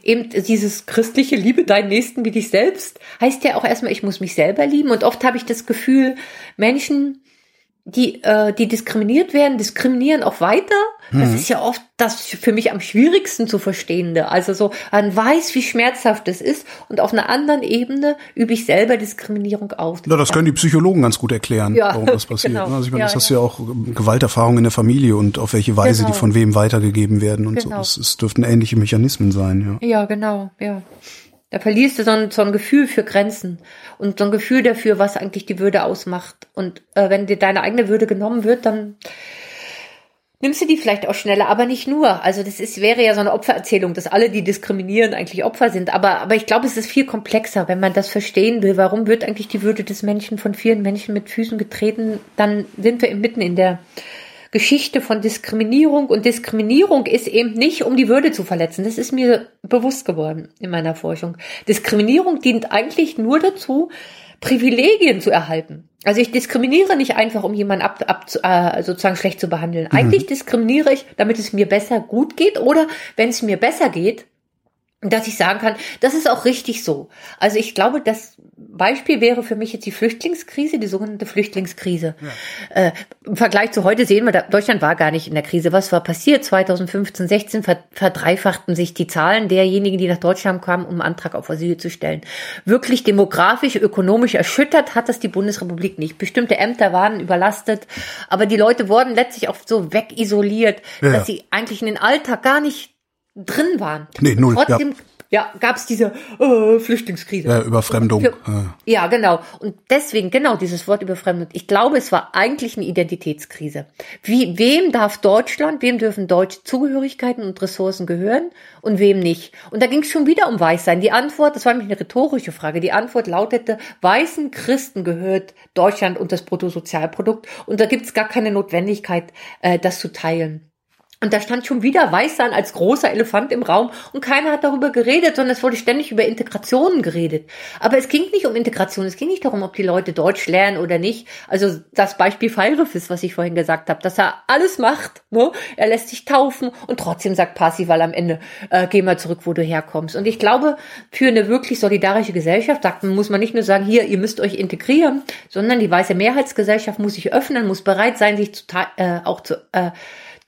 eben dieses christliche Liebe deinen Nächsten wie dich selbst, heißt ja auch erstmal, ich muss mich selber lieben. Und oft habe ich das Gefühl, Menschen die, äh, die diskriminiert werden, diskriminieren auch weiter. Mhm. Das ist ja oft das für mich am schwierigsten zu verstehende. Also so, man weiß, wie schmerzhaft es ist und auf einer anderen Ebene übe ich selber Diskriminierung auf. Ja, das können die Psychologen ganz gut erklären, ja, warum das passiert. Genau. Also ich meine, ja, das hast du ja auch ähm, Gewalterfahrungen in der Familie und auf welche Weise genau. die von wem weitergegeben werden und genau. so. Es, es dürften ähnliche Mechanismen sein, ja. Ja, genau, ja. Da verlierst du so ein, so ein Gefühl für Grenzen und so ein Gefühl dafür, was eigentlich die Würde ausmacht. Und äh, wenn dir deine eigene Würde genommen wird, dann nimmst du die vielleicht auch schneller, aber nicht nur. Also das ist, wäre ja so eine Opfererzählung, dass alle, die diskriminieren, eigentlich Opfer sind. Aber, aber ich glaube, es ist viel komplexer, wenn man das verstehen will. Warum wird eigentlich die Würde des Menschen von vielen Menschen mit Füßen getreten? Dann sind wir mitten in der Geschichte von Diskriminierung und Diskriminierung ist eben nicht, um die Würde zu verletzen. Das ist mir bewusst geworden in meiner Forschung. Diskriminierung dient eigentlich nur dazu, Privilegien zu erhalten. Also ich diskriminiere nicht einfach, um jemanden ab, ab, äh, sozusagen schlecht zu behandeln. Mhm. Eigentlich diskriminiere ich, damit es mir besser gut geht oder wenn es mir besser geht, dass ich sagen kann, das ist auch richtig so. Also ich glaube, das Beispiel wäre für mich jetzt die Flüchtlingskrise, die sogenannte Flüchtlingskrise. Ja. Äh, Im Vergleich zu heute sehen wir, Deutschland war gar nicht in der Krise. Was war passiert? 2015, 16 verdreifachten sich die Zahlen derjenigen, die nach Deutschland kamen, um einen Antrag auf Asyl zu stellen. Wirklich demografisch, ökonomisch erschüttert hat das die Bundesrepublik nicht. Bestimmte Ämter waren überlastet, aber die Leute wurden letztlich auch so wegisoliert, ja. dass sie eigentlich in den Alltag gar nicht drin waren. Nee, null. Trotzdem ja. ja gab es diese äh, Flüchtlingskrise. Ja, Überfremdung. Für, ja, genau. Und deswegen, genau, dieses Wort Überfremdung. Ich glaube, es war eigentlich eine Identitätskrise. Wie, wem darf Deutschland, wem dürfen deutsche Zugehörigkeiten und Ressourcen gehören und wem nicht? Und da ging es schon wieder um Weißsein. Die Antwort, das war nämlich eine rhetorische Frage, die Antwort lautete, weißen Christen gehört Deutschland und das Bruttosozialprodukt. Und da gibt es gar keine Notwendigkeit, äh, das zu teilen. Und da stand schon wieder Weißsein als großer Elefant im Raum und keiner hat darüber geredet, sondern es wurde ständig über Integrationen geredet. Aber es ging nicht um Integration, es ging nicht darum, ob die Leute Deutsch lernen oder nicht. Also das Beispiel Feirefis, was ich vorhin gesagt habe, dass er alles macht. Ne? Er lässt sich taufen und trotzdem sagt Parsival am Ende, äh, geh mal zurück, wo du herkommst. Und ich glaube, für eine wirklich solidarische Gesellschaft sagt, muss man nicht nur sagen, hier, ihr müsst euch integrieren, sondern die weiße Mehrheitsgesellschaft muss sich öffnen, muss bereit sein, sich zu, äh, auch zu äh,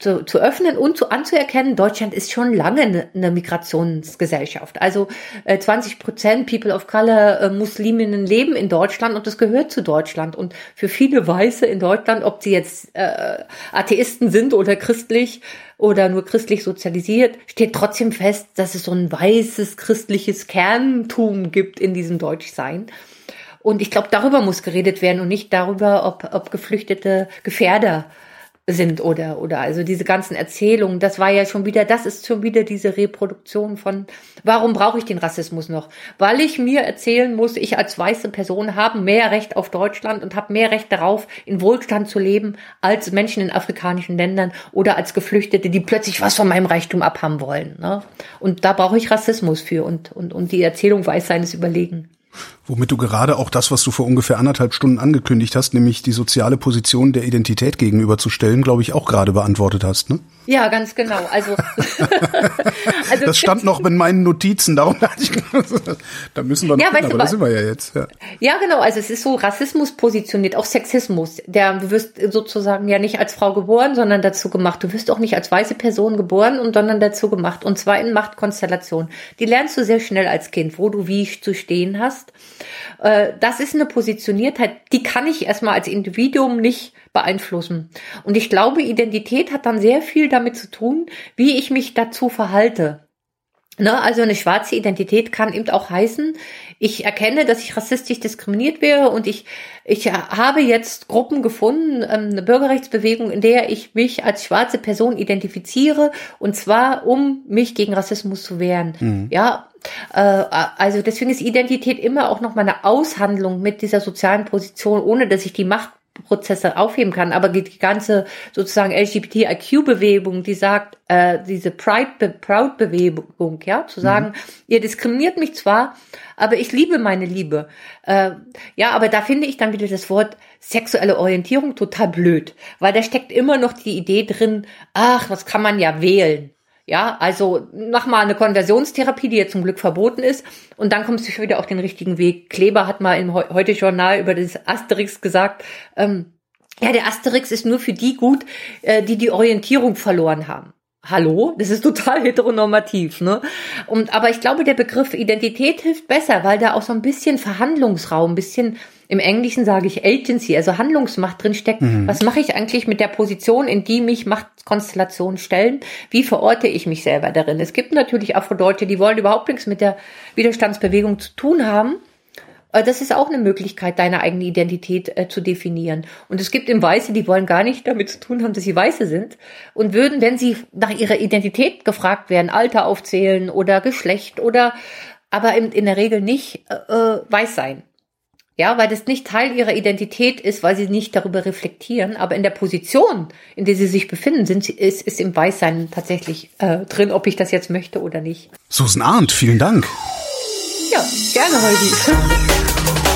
zu, zu öffnen und zu anzuerkennen, Deutschland ist schon lange eine, eine Migrationsgesellschaft. Also äh, 20 Prozent People of Color, äh, Musliminnen leben in Deutschland und das gehört zu Deutschland. Und für viele Weiße in Deutschland, ob sie jetzt äh, Atheisten sind oder christlich oder nur christlich sozialisiert, steht trotzdem fest, dass es so ein weißes christliches Kerntum gibt in diesem Deutschsein. Und ich glaube, darüber muss geredet werden und nicht darüber, ob, ob geflüchtete Gefährder sind oder oder also diese ganzen Erzählungen, das war ja schon wieder, das ist schon wieder diese Reproduktion von warum brauche ich den Rassismus noch? Weil ich mir erzählen muss, ich als weiße Person habe mehr Recht auf Deutschland und habe mehr Recht darauf, in Wohlstand zu leben als Menschen in afrikanischen Ländern oder als Geflüchtete, die plötzlich was von meinem Reichtum abhaben wollen. Ne? Und da brauche ich Rassismus für und und und die Erzählung weiß seines Überlegen. Womit du gerade auch das, was du vor ungefähr anderthalb Stunden angekündigt hast, nämlich die soziale Position der Identität gegenüberzustellen, glaube ich, auch gerade beantwortet hast, ne? Ja, ganz genau. Also, also das stand noch in meinen Notizen, darum dachte ich, da müssen wir noch ja, hin, aber da sind wir ja jetzt. Ja. ja, genau. Also es ist so Rassismus positioniert, auch Sexismus. Der, du wirst sozusagen ja nicht als Frau geboren, sondern dazu gemacht. Du wirst auch nicht als weiße Person geboren und sondern dazu gemacht. Und zwar in Machtkonstellationen. Die lernst du sehr schnell als Kind, wo du wie zu stehen hast. Äh, das ist eine Positioniertheit, die kann ich erstmal als Individuum nicht beeinflussen. Und ich glaube, Identität hat dann sehr viel damit zu tun, wie ich mich dazu verhalte. Ne, also eine schwarze Identität kann eben auch heißen, ich erkenne, dass ich rassistisch diskriminiert wäre und ich, ich habe jetzt Gruppen gefunden, ähm, eine Bürgerrechtsbewegung, in der ich mich als schwarze Person identifiziere und zwar, um mich gegen Rassismus zu wehren. Mhm. Ja, also deswegen ist Identität immer auch noch mal eine Aushandlung mit dieser sozialen Position, ohne dass ich die Macht Prozesse aufheben kann. Aber die ganze sozusagen LGBTIQ-Bewegung, die sagt, äh, diese Pride-Proud-Bewegung, ja, zu sagen, mhm. ihr diskriminiert mich zwar, aber ich liebe meine Liebe. Äh, ja, aber da finde ich dann wieder das Wort sexuelle Orientierung total blöd, weil da steckt immer noch die Idee drin, ach, das kann man ja wählen. Ja, also mach mal eine Konversionstherapie, die jetzt zum Glück verboten ist, und dann kommst du wieder auf den richtigen Weg. Kleber hat mal im heute Journal über das Asterix gesagt, ähm, ja, der Asterix ist nur für die gut, äh, die die Orientierung verloren haben. Hallo, das ist total heteronormativ, ne? Und aber ich glaube, der Begriff Identität hilft besser, weil da auch so ein bisschen Verhandlungsraum, ein bisschen im Englischen sage ich Agency, also Handlungsmacht drin steckt. Mhm. Was mache ich eigentlich mit der Position, in die mich Machtkonstellationen stellen? Wie verorte ich mich selber darin? Es gibt natürlich Afrodeutsche, die wollen überhaupt nichts mit der Widerstandsbewegung zu tun haben. Äh, das ist auch eine Möglichkeit, deine eigene Identität äh, zu definieren. Und es gibt eben Weiße, die wollen gar nicht damit zu tun haben, dass sie Weiße sind und würden, wenn sie nach ihrer Identität gefragt werden, Alter aufzählen oder Geschlecht oder aber in, in der Regel nicht äh, äh weiß sein. Ja, weil das nicht Teil ihrer Identität ist, weil sie nicht darüber reflektieren. Aber in der Position, in der sie sich befinden, sind sie, ist, ist im Weißsein tatsächlich äh, drin, ob ich das jetzt möchte oder nicht. Susan Arndt, vielen Dank. Ja, gerne, Holgi.